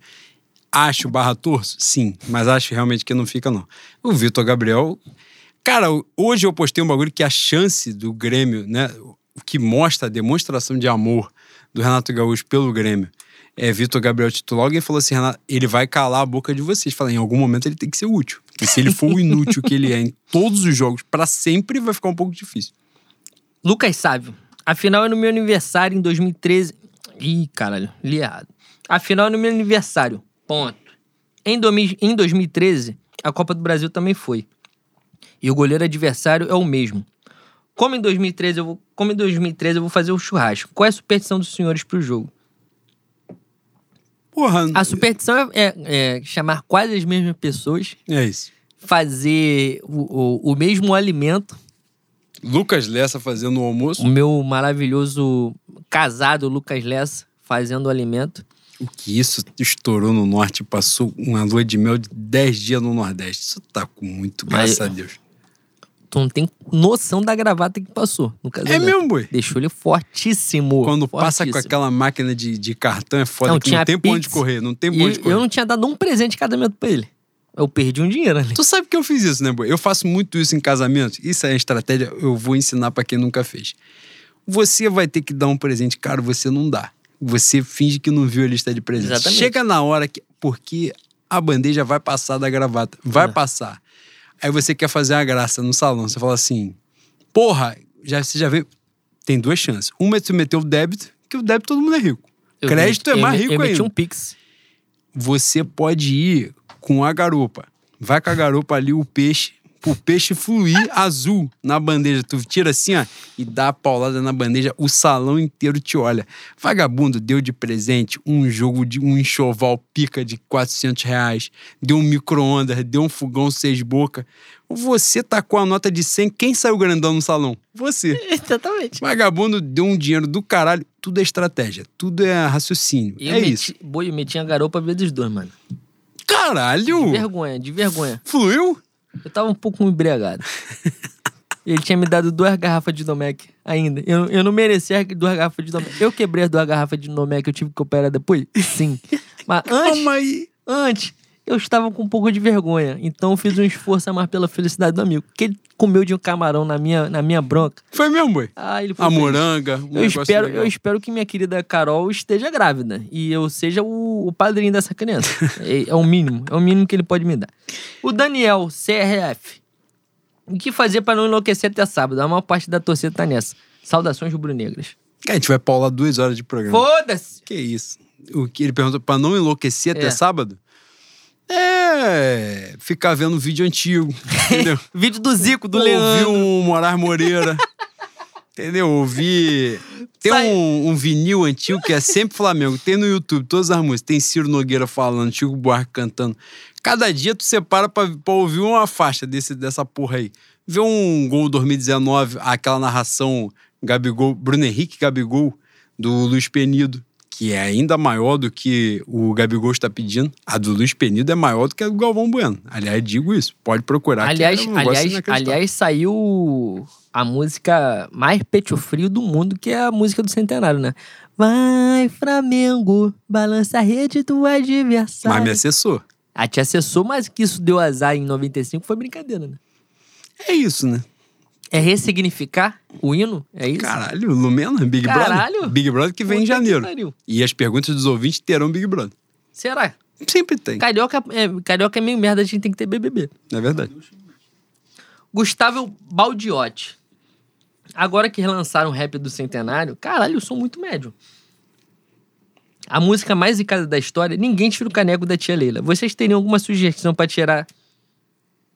Acho barra torço? Sim, mas acho realmente que não fica, não. O Vitor Gabriel. Cara, hoje eu postei um bagulho que a chance do Grêmio, né? Que mostra a demonstração de amor do Renato Gaúcho pelo Grêmio é Vitor Gabriel titular. Alguém falou assim: Renato, ele vai calar a boca de vocês. Fala, em algum momento ele tem que ser útil. Porque se ele for o inútil que ele é em todos os jogos, pra sempre vai ficar um pouco difícil. Lucas Sávio. A final é no meu aniversário em 2013. Ih, caralho, li errado. A final é no meu aniversário. Ponto. Em, domi- em 2013, a Copa do Brasil também foi. E o goleiro adversário é o mesmo. Como em 2013 eu vou, como em 2013 eu vou fazer o churrasco. Qual é a superstição dos senhores pro jogo? Porra, A superstição é, é- é chamar quase as mesmas pessoas, é isso. fazer o, o, o mesmo alimento Lucas Lessa fazendo o almoço. O meu maravilhoso casado Lucas Lessa fazendo o alimento. O que isso estourou no norte, passou uma lua de mel de 10 dias no Nordeste. Isso tá com muito, graças Mas- a Deus. Tu não tem noção da gravata que passou no casamento. É mesmo, boi? Deixou ele fortíssimo. Quando passa com fortíssimo. aquela máquina de, de cartão é foda, Não, que não tem pra onde correr, não tem pra onde correr. eu não tinha dado um presente de casamento pra ele. Eu perdi um dinheiro ali. Tu sabe que eu fiz isso, né, boi? Eu faço muito isso em casamento. Isso é estratégia, eu vou ensinar pra quem nunca fez. Você vai ter que dar um presente caro, você não dá. Você finge que não viu a lista de presentes. Exatamente. Chega na hora que. Porque a bandeja vai passar da gravata. Vai É. passar. Aí você quer fazer uma graça no salão. Você fala assim: porra, já, você já vê. Tem duas chances. Uma é você meter o débito, que o débito todo mundo é rico. Eu Crédito meti- é mais eu, rico Eu meti ainda um pix. você pode ir com a garupa. Vai com a garupa ali, o peixe, pro peixe fluir azul na bandeja. Tu tira assim, ó, e dá a paulada na bandeja, o salão inteiro te olha. Vagabundo deu de presente um jogo de um enxoval pica de 400 reais, deu um micro-ondas, deu um fogão seis boca. Você tacou a nota de 100, quem saiu grandão no salão? Você. Exatamente. Vagabundo deu um dinheiro do caralho. Tudo é estratégia, tudo é raciocínio. Eu é meti, isso. Boi, eu meti a garopa vezes dois, mano. Caralho! De vergonha, de vergonha. Fluiu? Eu tava um pouco embriagado. Ele tinha me dado duas garrafas de Domec ainda. Eu, eu não merecia duas garrafas de Domec. Eu quebrei as duas garrafas de Domec eu tive que operar depois? Sim. Mas antes, Calma aí. antes, eu estava com um pouco de vergonha. Então eu fiz um esforço a mais pela felicidade do amigo. Que ele comeu de um camarão na minha, na minha bronca. Foi mesmo, boi? Ah, ele foi A feliz. moranga. Um Eu espero, legal. eu espero que minha querida Carol esteja grávida e eu seja o, o padrinho dessa criança. é, é o mínimo, é o mínimo que ele pode me dar. O Daniel, CRF. O que fazer para não enlouquecer até sábado? A maior parte da torcida tá nessa. Saudações rubro-negras. A gente vai paular duas horas de programa. Foda-se! Que isso? O que ele perguntou pra não enlouquecer até É. sábado? É. Ficar vendo vídeo antigo. Entendeu? Vídeo do Zico, do Ouvir Leandro. um Moraes Moreira. entendeu? Ouvir. Tem um, um vinil antigo que é sempre Flamengo. Tem no YouTube todas as músicas. Tem Ciro Nogueira falando, Chico Buarque cantando. Cada dia tu separa pra, pra ouvir uma faixa desse, dessa porra aí. Vê um gol 2019, aquela narração Gabigol, Bruno Henrique Gabigol, do Luiz Penido, que é ainda maior do que o Gabigol está pedindo. A do Luiz Penido é maior do que a do Galvão Bueno. Aliás, digo isso. Pode procurar. que Aliás, é um aliás, aliás, saiu a música mais peito frio do mundo, que é a música do centenário, né? Vai, Flamengo, balança a rede do adversário. Mas me acessou. A te acessou, mas que isso deu azar em 95 foi brincadeira, né? É isso, né? É ressignificar o hino? É isso? Caralho, Lumena, Big Caralho. Brother. Big Brother que vem em Puta que janeiro. E as perguntas dos ouvintes terão Big Brother. Será? Sempre tem, Carioca é, carioca é meio merda, a gente tem que ter BBB. é verdade? Gustavo Baldiotti. Agora que relançaram o rap do Centenário, caralho, eu sou muito médio. A música mais zicada da história, ninguém tira o caneco da tia Leila. Vocês teriam alguma sugestão pra tirar?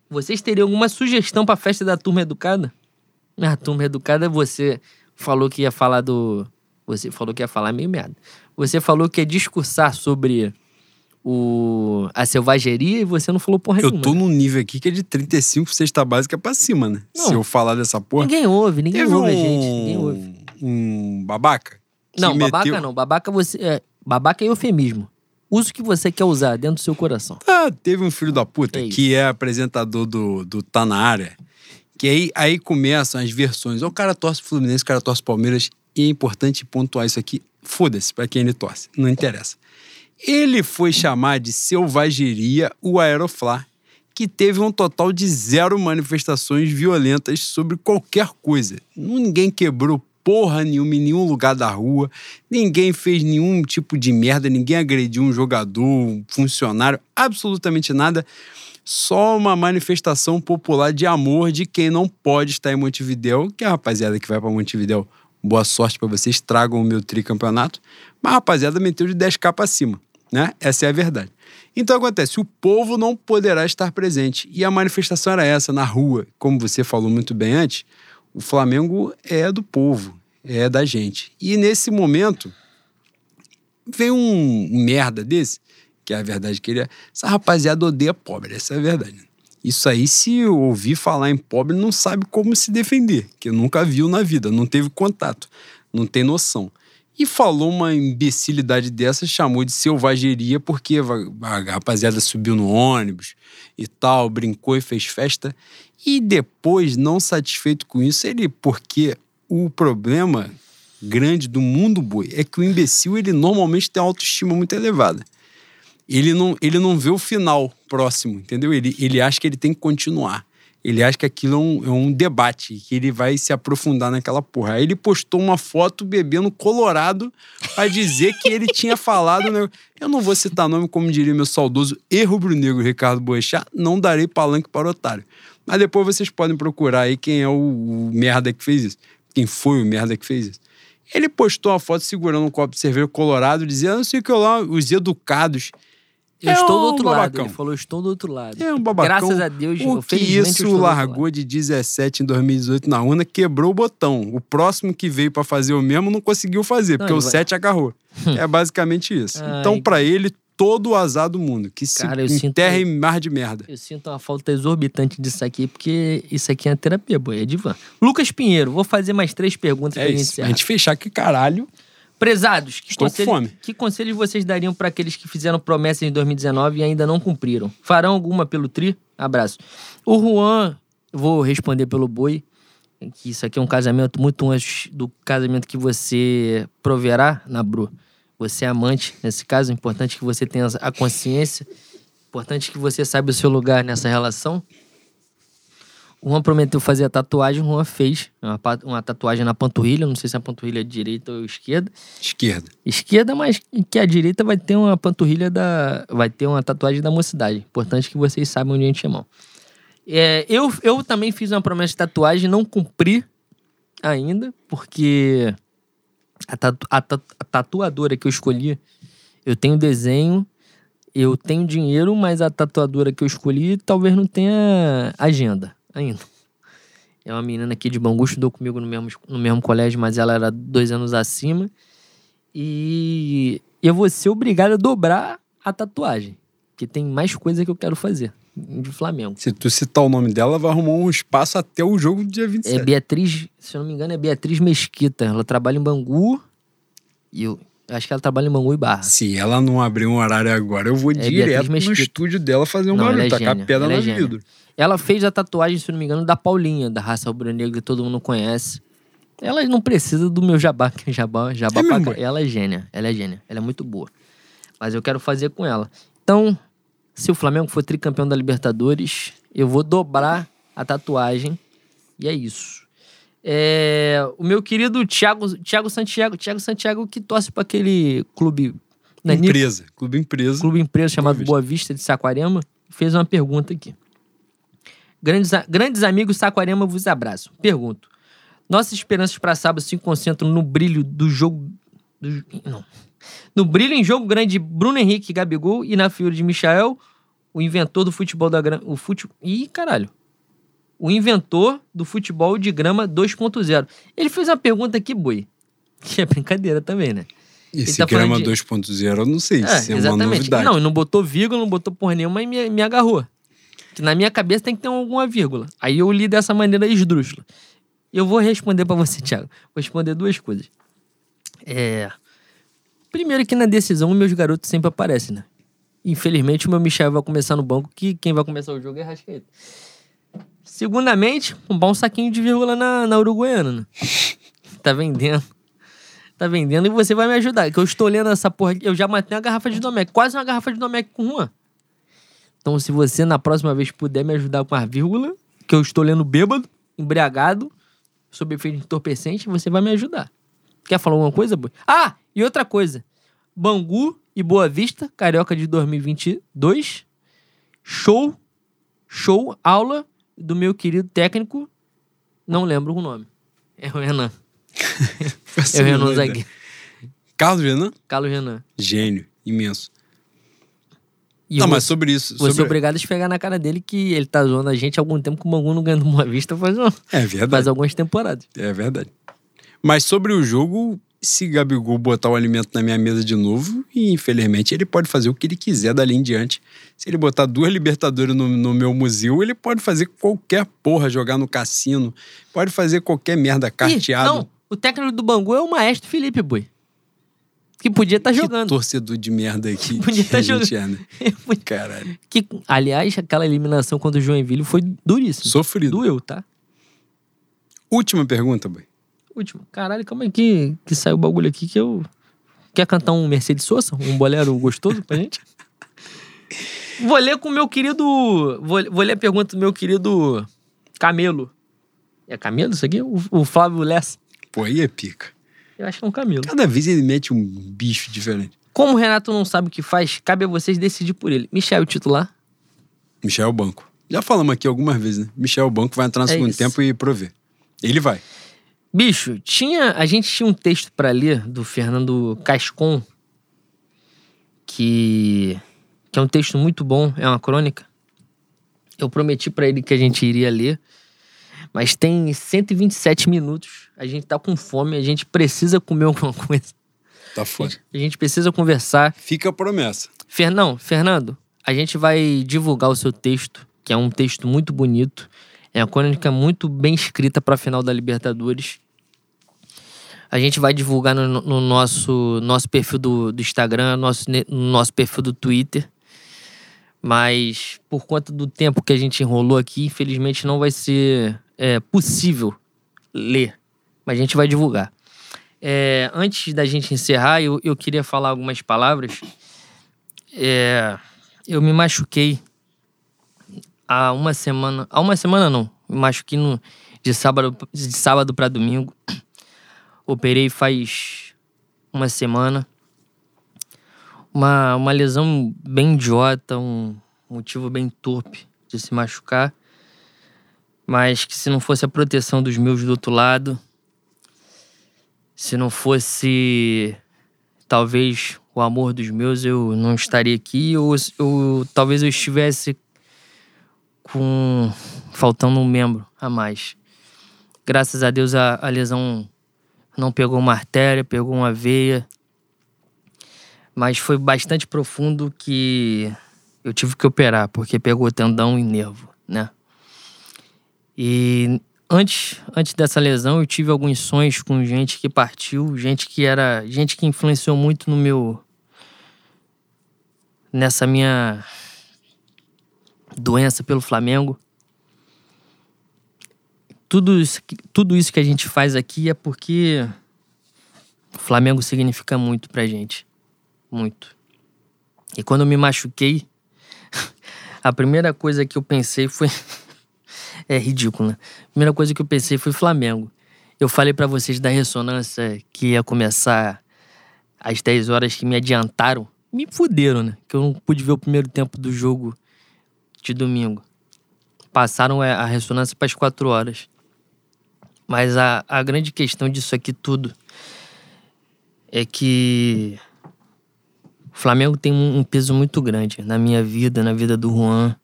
Vocês teriam alguma sugestão pra festa da turma educada? A turma educada, você falou que ia falar do. Você falou que ia falar meio merda. Você falou que ia discursar sobre o... a selvageria e você não falou porra Eu nenhuma. tô num nível aqui que é de 35 cesta básica pra cima, né? Não. Se eu falar dessa porra. Ninguém ouve, ninguém Teve ouve a um, gente. Ninguém ouve. um babaca. Não, babaca meteu- não. Babaca você. É, babaca é eufemismo. Usa o que você quer usar dentro do seu coração. Ah, teve um filho da puta É que é apresentador do, do Tá Na Área. Que aí, aí começam as versões. O cara torce Fluminense, o cara torce Palmeiras. E é importante pontuar isso aqui. Foda-se pra quem ele torce. Não interessa. Ele foi chamar de selvageria o Aeroflá, que teve um total de zero manifestações violentas sobre qualquer coisa. Ninguém quebrou porra nenhuma em nenhum lugar da rua, ninguém fez nenhum tipo de merda, ninguém agrediu um jogador, um funcionário, absolutamente nada. Só uma manifestação popular de amor de quem não pode estar em Montevidéu, que é a rapaziada que vai pra Montevidéu. Boa sorte pra vocês, tragam o meu tricampeonato. Mas a rapaziada meteu de 10k pra cima, né? Essa é a verdade. Então acontece, o povo não poderá estar presente. E a manifestação era essa, na rua. Como você falou muito bem antes, o Flamengo é do povo, é da gente. E nesse momento, vem um merda desse, que é a verdade que ele é. Essa rapaziada odeia pobre, essa é a verdade. Isso aí, se ouvir falar em pobre, não sabe como se defender, que nunca viu na vida, não teve contato, não tem noção. E falou uma imbecilidade dessa, chamou de selvageria, porque a rapaziada subiu no ônibus e tal, brincou e fez festa. E depois, não satisfeito com isso, ele, porque o problema grande do mundo boi é que o imbecil, ele normalmente tem autoestima muito elevada ele não, ele não vê o final próximo, entendeu? Ele, ele acha que ele tem que continuar. Ele acha que aquilo é um, é um debate, que ele vai se aprofundar naquela porra. Aí ele postou uma foto bebendo colorado pra dizer que ele tinha falado. Né? Eu não vou citar nome, como diria meu saudoso e rubro-negro Ricardo Boechat, não darei palanque para o otário. Mas depois vocês podem procurar aí quem é o, o merda que fez isso. Quem foi o merda que fez isso. Ele postou uma foto segurando um copo de cerveja colorado, dizendo, sei o que lá, os educados. Eu É estou do um outro lado. babacão. Ele falou, estou do outro lado. É um babacão. Graças a Deus, O que isso do outro largou lado. de 17 em 2018 na urna, quebrou o botão. O próximo que veio pra fazer o mesmo não conseguiu fazer, porque ele o vai- 7 agarrou. é basicamente isso. Ai, então, pra ele, todo o azar do mundo. Que se Cara, eu sinto- enterre em mar de merda. Eu sinto uma falta exorbitante disso aqui, porque isso aqui é terapia, boy, é divã. Lucas Pinheiro, vou fazer mais três perguntas É pra gente isso. encerrar. A gente fechar que caralho. Prezados, que, Estou com conselho- fome. que conselhos vocês dariam para aqueles que fizeram promessas em 2019 e ainda não cumpriram? Farão alguma pelo Tri? Abraço. O Juan, vou responder pelo Boi, que isso aqui é um casamento muito antes do casamento que você proverá na Bru. Você é amante, nesse caso, é importante que você tenha a consciência, importante que você saiba o seu lugar nessa relação. Juan prometeu fazer a tatuagem, Juan fez uma, uma tatuagem na panturrilha, não sei se a panturrilha é direita ou esquerda Esquerda. esquerda, mas que a direita vai ter uma panturrilha da. Vai ter uma tatuagem da mocidade. Importante que vocês saibam onde a gente é mão. Eu, eu também fiz uma promessa de tatuagem, não cumpri ainda, porque a, tatu- a a tatuadora que eu escolhi, eu tenho desenho, eu tenho dinheiro, mas a tatuadora que eu escolhi talvez não tenha agenda ainda. É uma menina aqui de Bangu, estudou comigo no mesmo, no mesmo colégio, mas ela era dois anos acima. E eu vou ser obrigado a dobrar a tatuagem. Porque tem mais coisa que eu quero fazer de Flamengo. Se tu citar o nome dela, vai arrumar um espaço até o jogo do dia 27. É Beatriz, se eu não me engano, é Beatriz Mesquita. Ela trabalha em Bangu. E eu acho que ela trabalha em Bangu e Barra. Se ela não abrir um horário agora, eu vou É direto no estúdio dela fazer um Não, ela barulho, é tacar gênia, pedra ela é no gênia. vidro. Ela fez a tatuagem, se não me engano, da Paulinha, da raça rubro-negra, que todo mundo conhece. Ela não precisa do meu jabá, que é jabá, jabá É pra. Ela é gênia, ela é gênia, ela é muito boa. Mas eu quero fazer com ela. Então, se o Flamengo for tricampeão da Libertadores, eu vou dobrar a tatuagem. E é isso. É, o meu querido Thiago, Thiago Santiago, Thiago Santiago que torce para aquele clube Nanico, Empresa. Clube Empresa. clube empresa chamado Vista. Boa Vista de Saquarema, fez uma pergunta aqui. Grandes, grandes amigos Saquarema vos abraço. Pergunto. Nossas esperanças para sábado se concentram no brilho do jogo. do- não. No brilho em jogo grande de Bruno Henrique e Gabigol e na figura de Michael, o inventor do futebol da. O fute... Ih, caralho. O inventor do futebol de grama 2.0. Ele fez uma pergunta aqui, boi. Que é brincadeira também, né? Esse tá grama de- 2.0, eu não sei É, se é uma exatamente. novidade. Não, e não botou vírgula, não botou porra nenhuma e me, me agarrou. Que na minha cabeça tem que ter alguma vírgula. Aí eu li dessa maneira esdrúxula. Eu vou responder pra você, Thiago. Vou responder duas coisas. É. Primeiro que na decisão meus garotos sempre aparecem, né? Infelizmente o meu Michel vai começar no banco, que quem vai começar o jogo é Rascaeta. Segundamente, um bom saquinho de vírgula na, na Uruguaiana, né? Tá vendendo. Tá vendendo e você vai me ajudar. Que eu estou lendo essa porra aqui. Eu já matei uma garrafa de Domec. Quase uma garrafa de Domec com Juan. Então, se você na próxima vez puder me ajudar com a vírgula, que eu estou lendo bêbado, embriagado, sob efeito entorpecente, você vai me ajudar. Quer falar alguma coisa, boi? Ah, e outra coisa. Bangu e Boa Vista, Carioca de 2022. Show, show, aula do meu querido técnico. Não lembro o nome. É o Renan. Faço É o Renan ideia. Zagueiro. Carlos Renan? Carlos Renan. Gênio. Imenso. E não, eu mas sobre isso. Vou ser sobre- obrigado a esfregar na cara dele que ele tá zoando a gente há algum tempo que o Bangu não ganha do Boa Vista faz, um- É faz verdade. algumas temporadas. É verdade. Mas sobre o jogo, se Gabigol botar o alimento na minha mesa de novo, e infelizmente ele pode fazer o que ele quiser dali em diante. Se ele botar duas Libertadores no, no meu museu, ele pode fazer qualquer porra, jogar no cassino, pode fazer qualquer merda Ih, carteado. não, o técnico do Bangu é o maestro Felipe Boi. Que podia estar que jogando. torcedor de merda aqui. Podia que tá jogando. é, né? Caralho. que, aliás, aquela eliminação contra o Joinville foi duríssima. Sofrido. Doeu, tá? Última pergunta, boy. Último. Caralho, como é que, que saiu o bagulho aqui que eu. Quer cantar um Mercedes Sosa? Um bolero gostoso pra gente? Vou ler com o meu querido. Vou, vou ler a pergunta do meu querido Camelo. É Camelo isso aqui? O, o Flávio Lessa. Pô, aí é pica. Eu acho que é um Camelo. Cada vez ele mete um bicho diferente. Como o Renato não sabe o que faz, cabe a vocês decidir por ele. Michel, o titular? Michel Banco. Já falamos aqui algumas vezes, né? Michel Banco vai entrar no É segundo isso. tempo e prover. Ele vai. Bicho, tinha, a gente tinha um texto pra ler do Fernando Cascon, que, que é um texto muito bom, é uma crônica. Eu prometi pra ele que a gente iria ler, mas tem 127 minutos. A gente tá com fome, a gente precisa comer alguma coisa. Tá foda. A gente precisa conversar. Fica a promessa. Fernão, Fernando, a gente vai divulgar o seu texto, que é um texto muito bonito. É uma crônica muito bem escrita para a final da Libertadores. A gente vai divulgar no, no nosso, nosso perfil do, do Instagram, nosso, no nosso perfil do Twitter. Mas por conta do tempo que a gente enrolou aqui, infelizmente não vai ser é, possível ler. Mas a gente vai divulgar. É, antes da gente encerrar, eu, eu queria falar algumas palavras. É, eu me machuquei há uma semana. Há uma semana não. Me machuquei no, de sábado, de sábado para domingo. Operei faz uma semana. Uma, uma lesão bem idiota, um motivo bem torpe de se machucar. Mas que se não fosse a proteção dos meus do outro lado, se não fosse talvez o amor dos meus, eu não estaria aqui, ou, ou talvez eu estivesse com faltando um membro a mais. Graças a Deus a, a lesão não pegou uma artéria, pegou uma veia, mas foi bastante profundo que eu tive que operar, porque pegou tendão e nervo, né? E antes, antes dessa lesão, eu tive alguns sonhos com gente que partiu, gente que era, gente que influenciou muito no meu nessa minha doença pelo Flamengo. Tudo isso, tudo isso que a gente faz aqui é porque o Flamengo significa muito pra gente. Muito. E quando eu me machuquei, a primeira coisa que eu pensei foi. é ridículo, né? A primeira coisa que eu pensei foi Flamengo. Eu falei pra vocês da ressonância que ia começar às 10 horas que me adiantaram me fuderam, né? Que eu não pude ver o primeiro tempo do jogo de domingo. Passaram é, a ressonância para as quatro horas. Mas a, a grande questão disso aqui tudo é que o Flamengo tem um, um peso muito grande na minha vida, na vida do Juan.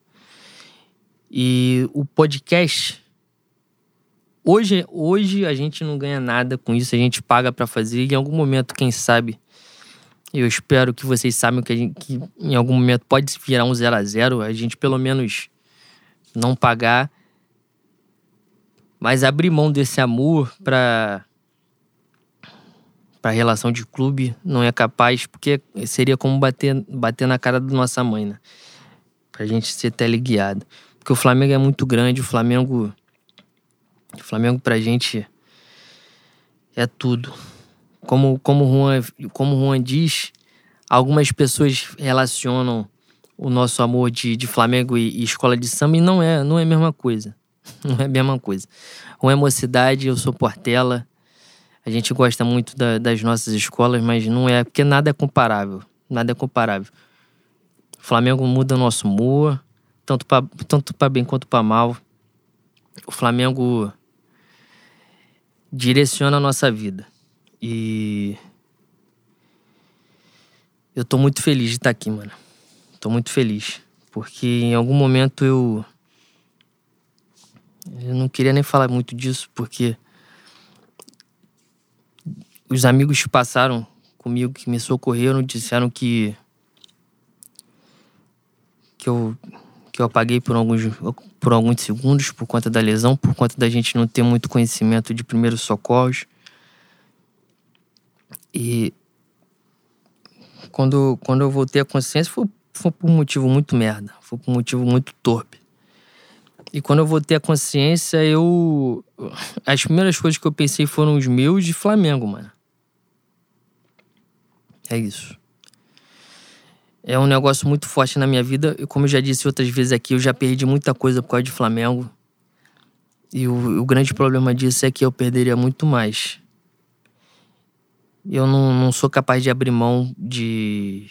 E o podcast Hoje, hoje a gente não ganha nada com isso, a gente paga para fazer e em algum momento, quem sabe, eu espero que vocês saibam que, gente, que em algum momento pode virar um zero a zero, a gente pelo menos não pagar, mas abrir mão desse amor para para relação de clube não é capaz, porque seria como bater, bater na cara da nossa mãe, né? Pra gente ser teleguiado. Porque o Flamengo é muito grande, o Flamengo o Flamengo pra gente é tudo. Como, como, Juan, como Juan diz, algumas pessoas relacionam o nosso amor de, de Flamengo e, e, escola de samba e não é, não é a mesma coisa. Não é a mesma coisa. Juan é mocidade, eu sou Portela. A gente gosta muito da, das nossas escolas, mas não é, porque nada é comparável. Nada é comparável. O Flamengo muda o nosso humor, tanto para tanto bem quanto para mal. O Flamengo direciona a nossa vida. E eu tô muito feliz de estar aqui, mano. Tô muito feliz. Porque em algum momento eu. Eu não queria nem falar muito disso, porque. Os amigos que passaram comigo, que me socorreram, disseram que. Que eu. Que eu apaguei por alguns por alguns segundos por conta da lesão, por conta da gente não ter muito conhecimento de primeiros socorros. E quando, quando eu voltei à consciência foi, foi por um motivo muito merda, foi por um motivo muito torpe. E quando eu voltei à consciência, eu. As primeiras coisas que eu pensei foram os meus de Flamengo, mano. É isso é um negócio muito forte na minha vida. E como eu já disse outras vezes aqui, eu já perdi muita coisa por causa de Flamengo. E o, o grande problema disso é que eu perderia muito mais. Eu não, não sou capaz de abrir mão de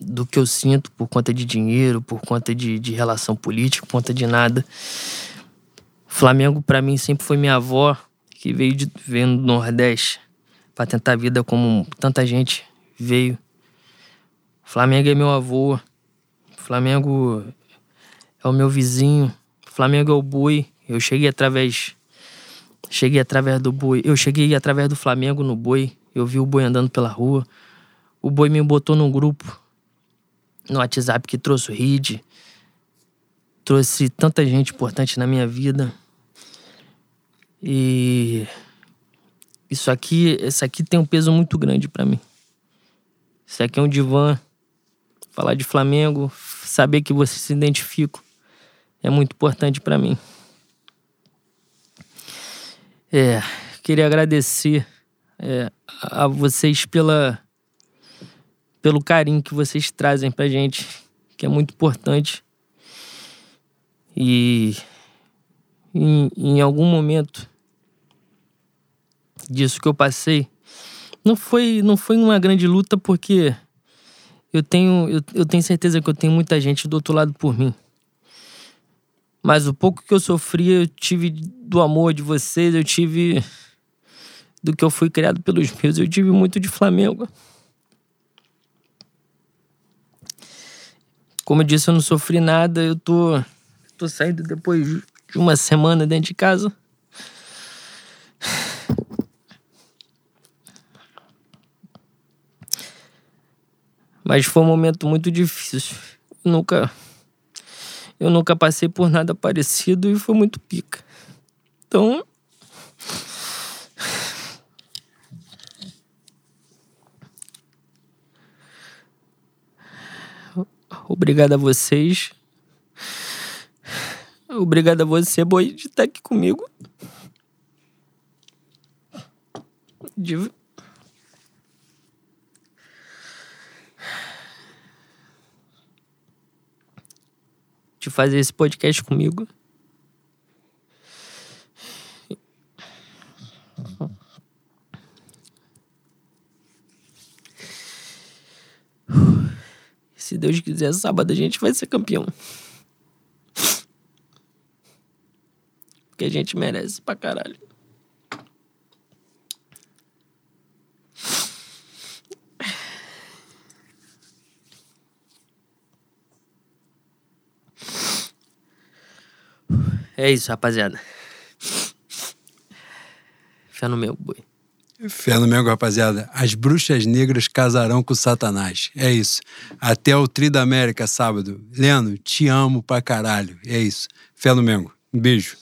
do que eu sinto por conta de dinheiro, por conta de, de relação política, por conta de nada. Flamengo, para mim, sempre foi minha avó, que veio, de, veio do Nordeste para tentar a vida como tanta gente veio. Flamengo é meu avô. Flamengo é o meu vizinho. Flamengo é o boi. Eu cheguei através. Cheguei através do boi. Eu cheguei através do Flamengo no boi. Eu vi o boi andando pela rua. O boi me botou num grupo no WhatsApp que trouxe o RID. Trouxe tanta gente importante na minha vida. E isso aqui, isso aqui tem um peso muito grande para mim. Isso aqui é um divã falar de Flamengo, saber que você se identifica é muito importante para mim. É, queria agradecer é, a vocês pela pelo carinho que vocês trazem pra gente, que é muito importante. E em, em algum momento disso que eu passei, não foi não foi uma grande luta porque eu tenho, eu, eu tenho certeza que eu tenho muita gente do outro lado por mim. Mas o pouco que eu sofri, eu tive do amor de vocês, eu tive do que eu fui criado pelos meus, eu tive muito de Flamengo. Como eu disse, eu não sofri nada, eu tô, tô saindo depois de uma semana dentro de casa. Mas foi um momento muito difícil. Eu nunca. Eu nunca passei por nada parecido e foi muito pica. Então. Obrigado a vocês. Obrigado a você, boi, de estar aqui comigo. De de fazer esse podcast comigo. Deus quiser, sábado a gente vai ser campeão. Porque a gente merece pra caralho. É isso, rapaziada. Fé no meu boi. Fé no Mengo, rapaziada. As bruxas negras casarão com Satanás. É isso. Até o Tri da América, sábado. Leno, te amo pra caralho. É isso. Fé no Mengo. Um beijo.